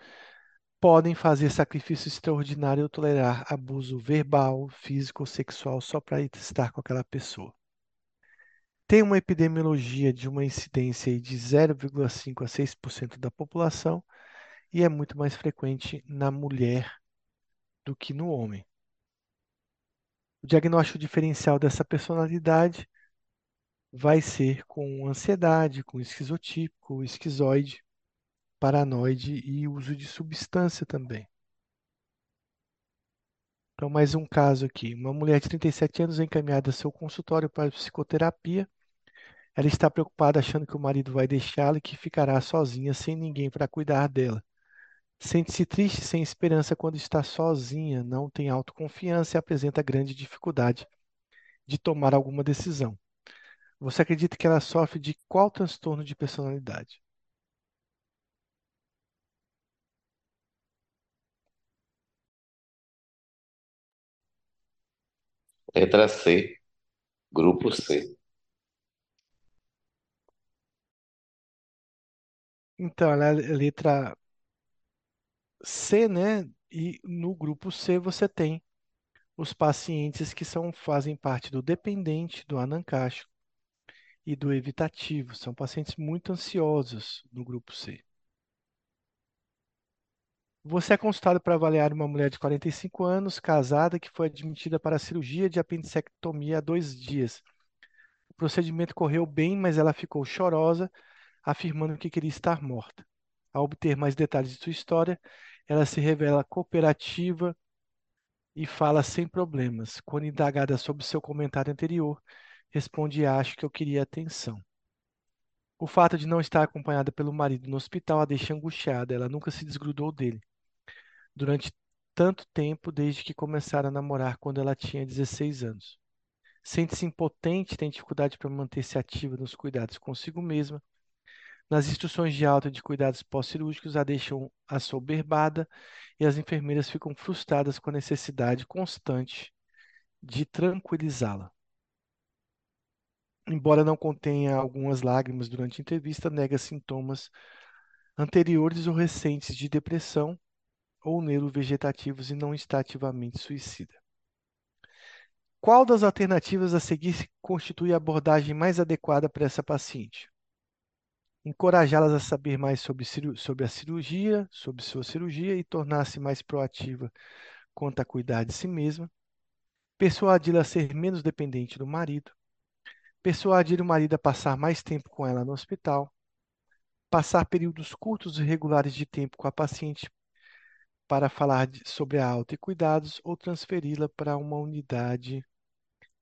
podem fazer sacrifício extraordinário ou tolerar abuso verbal, físico ou sexual só para estar com aquela pessoa tem uma epidemiologia de uma incidência de 0,5 a 6% da população e é muito mais frequente na mulher do que no homem. O diagnóstico diferencial dessa personalidade vai ser com ansiedade, com esquizotípico, esquizoide, paranoide e uso de substância também. Então, mais um caso aqui. Uma mulher de 37 anos é encaminhada ao seu consultório para psicoterapia ela está preocupada achando que o marido vai deixá-la e que ficará sozinha sem ninguém para cuidar dela. Sente-se triste sem esperança quando está sozinha, não tem autoconfiança e apresenta grande dificuldade de tomar alguma decisão. Você acredita que ela sofre de qual transtorno de personalidade? Letra C, grupo C. Então, ela é a letra C, né? E no grupo C você tem os pacientes que são, fazem parte do dependente, do anancástico e do evitativo. São pacientes muito ansiosos no grupo C. Você é consultado para avaliar uma mulher de 45 anos, casada, que foi admitida para a cirurgia de apendicectomia há dois dias. O procedimento correu bem, mas ela ficou chorosa afirmando que queria estar morta. Ao obter mais detalhes de sua história, ela se revela cooperativa e fala sem problemas. Quando indagada sobre seu comentário anterior, responde: Acho que eu queria atenção. O fato de não estar acompanhada pelo marido no hospital a deixa angustiada. Ela nunca se desgrudou dele. Durante tanto tempo, desde que começaram a namorar quando ela tinha 16 anos. Sente-se impotente, tem dificuldade para manter-se ativa nos cuidados consigo mesma nas instruções de alta de cuidados pós-cirúrgicos, a deixam assoberbada e as enfermeiras ficam frustradas com a necessidade constante de tranquilizá-la. Embora não contenha algumas lágrimas durante a entrevista, nega sintomas anteriores ou recentes de depressão ou neurovegetativos e não está ativamente suicida. Qual das alternativas a seguir constitui a abordagem mais adequada para essa paciente? encorajá-las a saber mais sobre, sobre a cirurgia, sobre sua cirurgia e tornar-se mais proativa quanto a cuidar de si mesma, persuadi-la a ser menos dependente do marido, persuadir o marido a passar mais tempo com ela no hospital, passar períodos curtos e regulares de tempo com a paciente para falar sobre a alta e cuidados ou transferi-la para uma unidade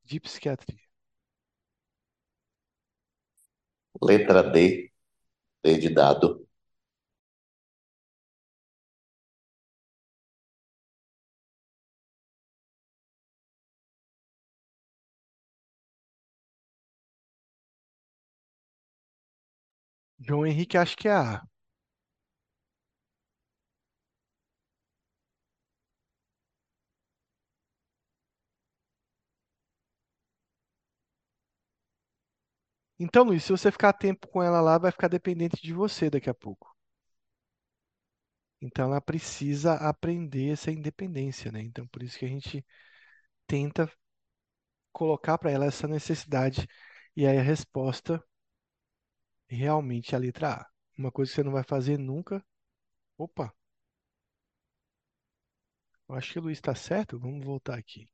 de psiquiatria. Letra D, D de dado. João Henrique acho que é A. Então, Luiz, se você ficar tempo com ela lá, vai ficar dependente de você daqui a pouco. Então, ela precisa aprender essa independência, né? Então, por isso que a gente tenta colocar para ela essa necessidade. E aí a resposta realmente a letra A. Uma coisa que você não vai fazer nunca. Opa, eu acho que o Luiz está certo. Vamos voltar aqui.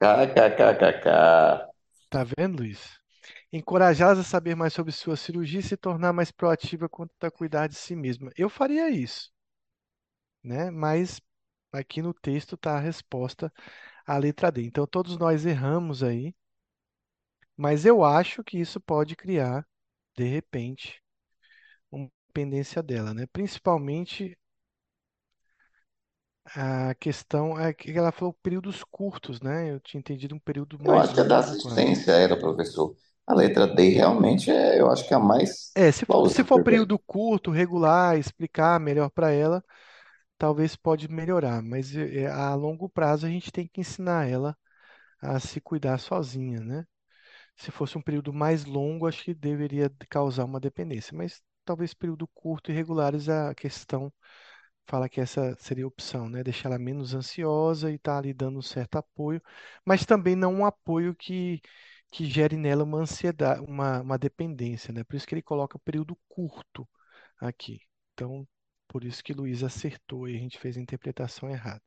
KKKKK. Tá vendo, Luiz? Encorajá-las a saber mais sobre sua cirurgia e se tornar mais proativa quanto a cuidar de si mesma. Eu faria isso, né? Mas aqui no texto está a resposta à letra D. Então todos nós erramos aí, mas eu acho que isso pode criar, de repente, uma dependência dela, né? Principalmente a questão é que ela falou períodos curtos, né? Eu tinha entendido um período Eu mais acho que a da longo com ela. assistência era, professor. A letra D realmente é, eu acho que é a mais É, se for, se for plausível. período curto, regular, explicar melhor para ela, talvez pode melhorar, mas é, é, a longo prazo a gente tem que ensinar ela a se cuidar sozinha, né? Se fosse um período mais longo, acho que deveria causar uma dependência, mas talvez período curto e regulares a questão fala que essa seria a opção, né? Deixar ela menos ansiosa e estar ali dando um certo apoio, mas também não um apoio que, que gere nela uma ansiedade, uma, uma dependência, né? Por isso que ele coloca período curto aqui. Então, por isso que Luiz acertou e a gente fez a interpretação errada.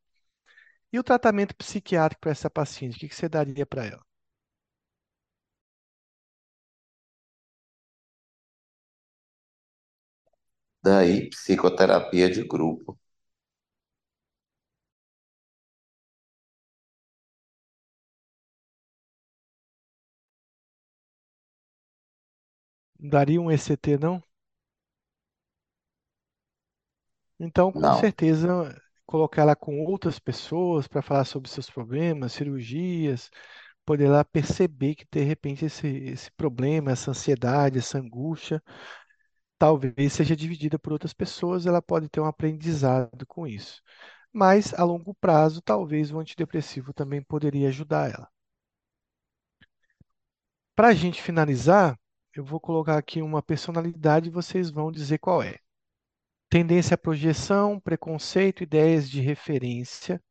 E o tratamento psiquiátrico para essa paciente, o que que você daria para ela? Daí, psicoterapia de grupo. Daria um ECT, não? Então, com Não. certeza, colocar ela com outras pessoas para falar sobre seus problemas, cirurgias, poder ela perceber que de repente esse, esse problema, essa ansiedade, essa angústia, talvez seja dividida por outras pessoas, ela pode ter um aprendizado com isso. Mas a longo prazo, talvez o antidepressivo também poderia ajudar ela. Para a gente finalizar, eu vou colocar aqui uma personalidade e vocês vão dizer qual é. Tendência à projeção, preconceito, ideias de referência,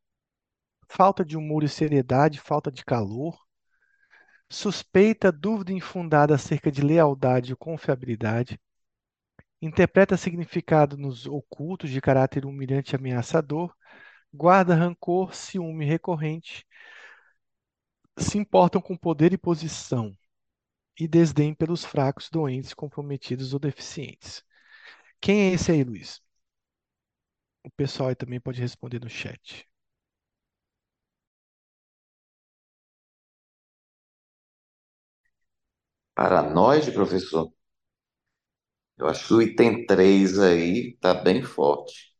falta de humor e seriedade, falta de calor, suspeita, dúvida infundada acerca de lealdade ou confiabilidade, interpreta significado nos ocultos de caráter humilhante e ameaçador, guarda rancor, ciúme recorrente, se importam com poder e posição e desdém pelos fracos, doentes, comprometidos ou deficientes. Quem é esse aí, Luiz? O pessoal aí também pode responder no chat. Paranoide, professor? Eu acho que o item 3 aí tá bem forte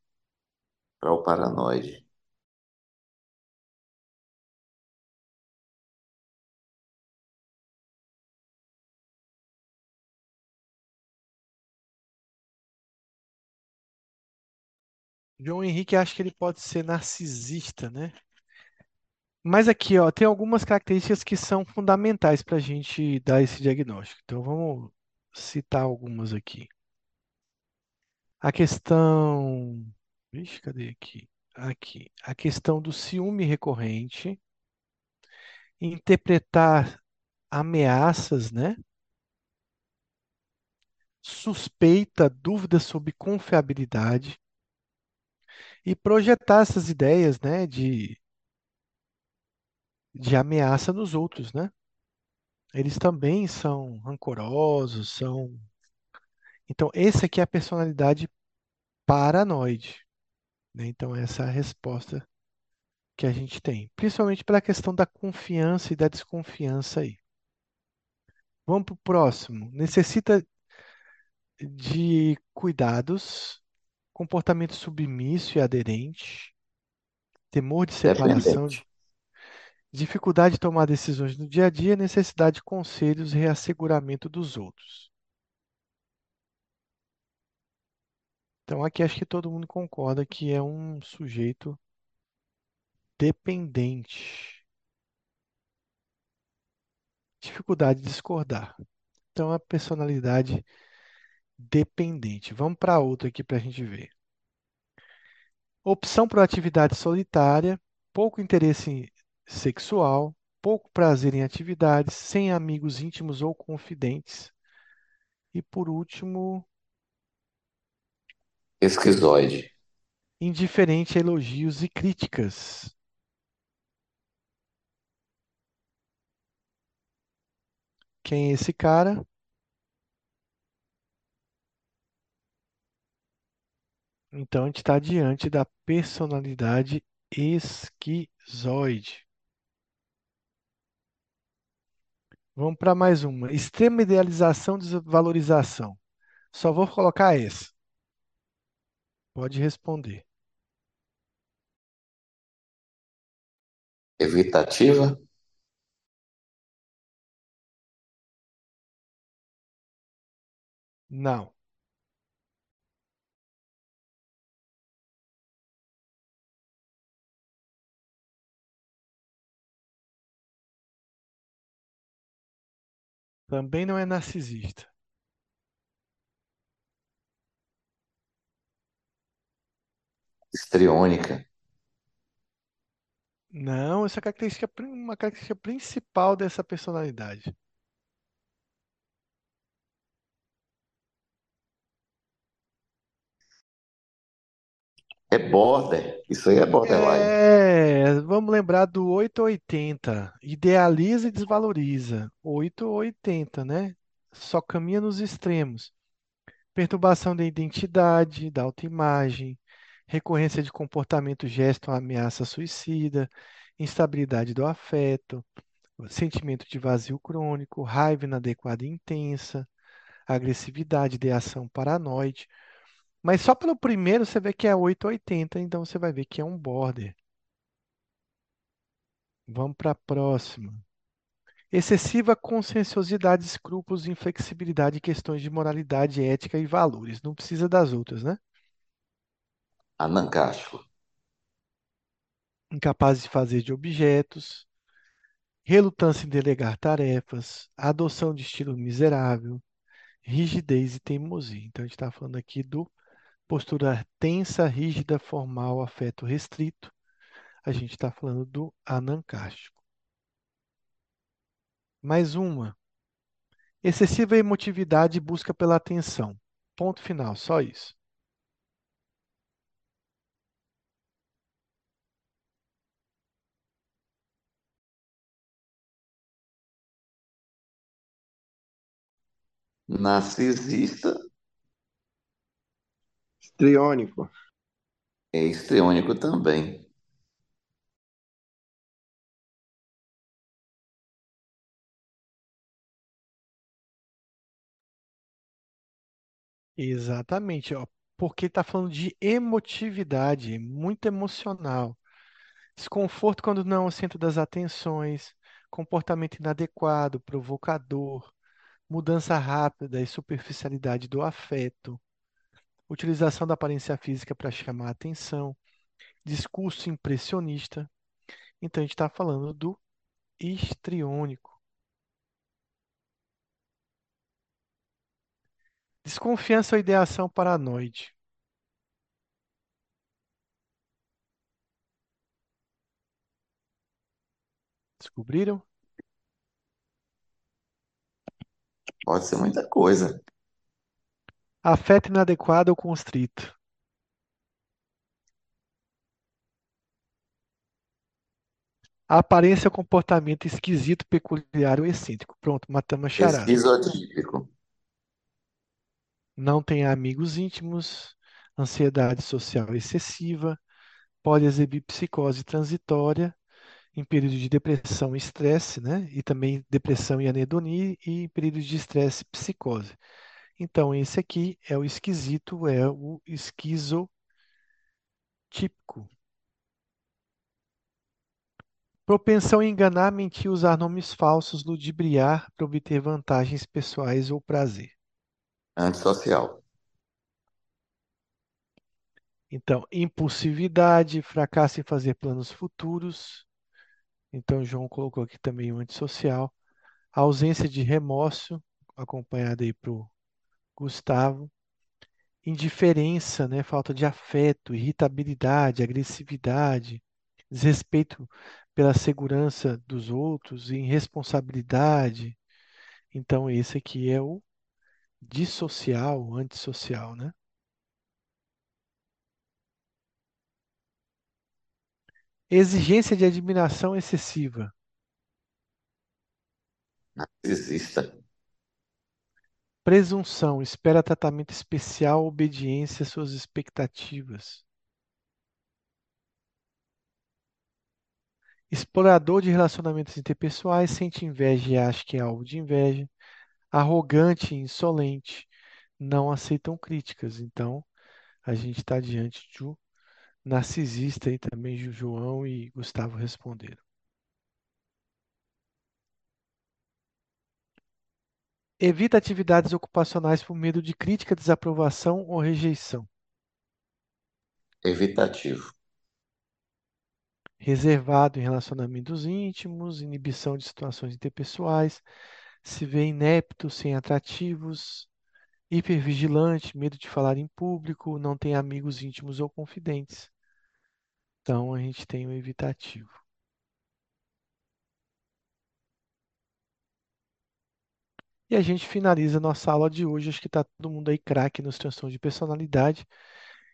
para o paranoide. João Henrique acha que ele pode ser narcisista, né? Mas aqui, ó, tem algumas características que são fundamentais para a gente dar esse diagnóstico. Então, vamos citar algumas aqui. A questão. Vixe, cadê aqui? Aqui. A questão do ciúme recorrente, interpretar ameaças, né? Suspeita, dúvida sobre confiabilidade e projetar essas ideias, né, de, de ameaça nos outros, né? Eles também são rancorosos, são. Então, esse aqui é a personalidade paranoide, né? Então, essa é a resposta que a gente tem, principalmente pela questão da confiança e da desconfiança aí. Vamos para o próximo. Necessita de cuidados, comportamento submisso e aderente, temor de separação, Dependente. Dificuldade de tomar decisões no dia a dia, necessidade de conselhos e reasseguramento dos outros. Então, aqui acho que todo mundo concorda que é um sujeito dependente. Dificuldade de discordar. Então, a personalidade dependente. Vamos para outra aqui para a gente ver. Opção por atividade solitária, pouco interesse sexual, pouco prazer em atividades, sem amigos íntimos ou confidentes. E por último, Esquizoide. indiferente a elogios e críticas. Quem é esse cara? Então, a gente está diante da personalidade esquizoide. Vamos para mais uma. Extrema idealização, desvalorização. Só vou colocar essa. Pode responder. Evitativa. Não. Também não é narcisista. Histriônica. Não, essa é característica, prin- uma característica principal dessa personalidade. É border. Isso aí é borderline. É, vamos lembrar do 8 ou 80. Idealiza e desvaloriza. 8 ou 80, né? Só caminha nos extremos. Perturbação da identidade, da autoimagem, recorrência de comportamento, gesto ameaça suicida, instabilidade do afeto, sentimento de vazio crônico, raiva inadequada e intensa, agressividade, ideação paranoide. Mas só pelo primeiro você vê que é 880, então você vai ver que é um border. Vamos para a próxima. Excessiva conscienciosidade, escrúpulos, inflexibilidade questões de moralidade, ética e valores. Não precisa das outras, né? Anancacho. Incapaz de fazer de objetos, relutância em delegar tarefas, adoção de estilo miserável, rigidez e teimosia. Então a gente está falando aqui do postura tensa, rígida, formal, afeto restrito. A gente está falando do anancástico. Mais uma. Excessiva emotividade e busca pela atenção. Ponto final, só isso. Narcisista. Histriônico. É histriônico também. Exatamente, ó, porque está falando de emotividade, muito emocional. Desconforto quando não é o centro das atenções, comportamento inadequado, provocador, mudança rápida e superficialidade do afeto, utilização da aparência física para chamar atenção, discurso impressionista. Então a gente está falando do histriônico. Desconfiança ou ideação paranoide. Descobriram? Pode ser muita coisa. Afeto inadequado ou constrito. Aparência ou comportamento esquisito, peculiar ou excêntrico. Pronto, matamos a charada. Esquizotípico. Não tem amigos íntimos, ansiedade social excessiva, pode exibir psicose transitória, em períodos de depressão e estresse, né? E também depressão e anedonia e em períodos de estresse e psicose. Então, esse aqui é o esquisito, é o esquizotípico. Propensão a enganar, mentir, usar nomes falsos, ludibriar para obter vantagens pessoais ou prazer. Antissocial. Então, impulsividade, fracasso em fazer planos futuros. Então, João colocou aqui também o antissocial. Ausência de remorso, acompanhada aí para o Gustavo. Indiferença, né? falta de afeto, irritabilidade, agressividade, desrespeito pela segurança dos outros, irresponsabilidade. Então, esse aqui é o dissocial, antissocial, né? Exigência de admiração excessiva. Narcisista. Presunção, espera tratamento especial, obediência às suas expectativas. Explorador de relacionamentos interpessoais, sente inveja e acha que é alvo de inveja. Arrogante e insolente, não aceitam críticas. Então, a gente está diante de um narcisista e também João e Gustavo responderam. Evita atividades ocupacionais por medo de crítica, desaprovação ou rejeição. Evitativo. Reservado em relacionamentos íntimos, inibição de situações interpessoais, se vê inepto, sem atrativos, hipervigilante, medo de falar em público, não tem amigos íntimos ou confidentes. Então a gente tem o evitativo. E a gente finaliza nossa aula de hoje. Acho que está todo mundo aí craque nos transtornos de personalidade.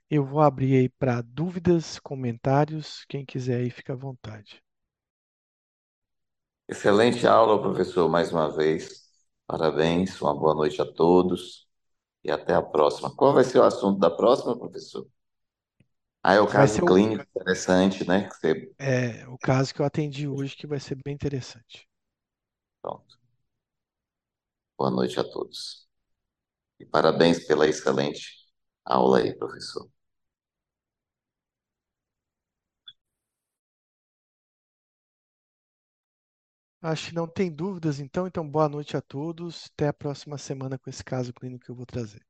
Eu vou abrir aí para dúvidas, comentários. Quem quiser aí, fica à vontade. Excelente aula, professor, mais uma vez. Parabéns, uma boa noite a todos e até a próxima. Qual vai ser o assunto da próxima, professor? Ah, é o caso ser o, clínico interessante, né? Você... é, o caso que eu atendi hoje, que vai ser bem interessante. Pronto. Boa noite a todos. E parabéns pela excelente aula aí, professor. Acho que não tem dúvidas, então. Então, boa noite a todos. Até a próxima semana com esse caso clínico que eu vou trazer.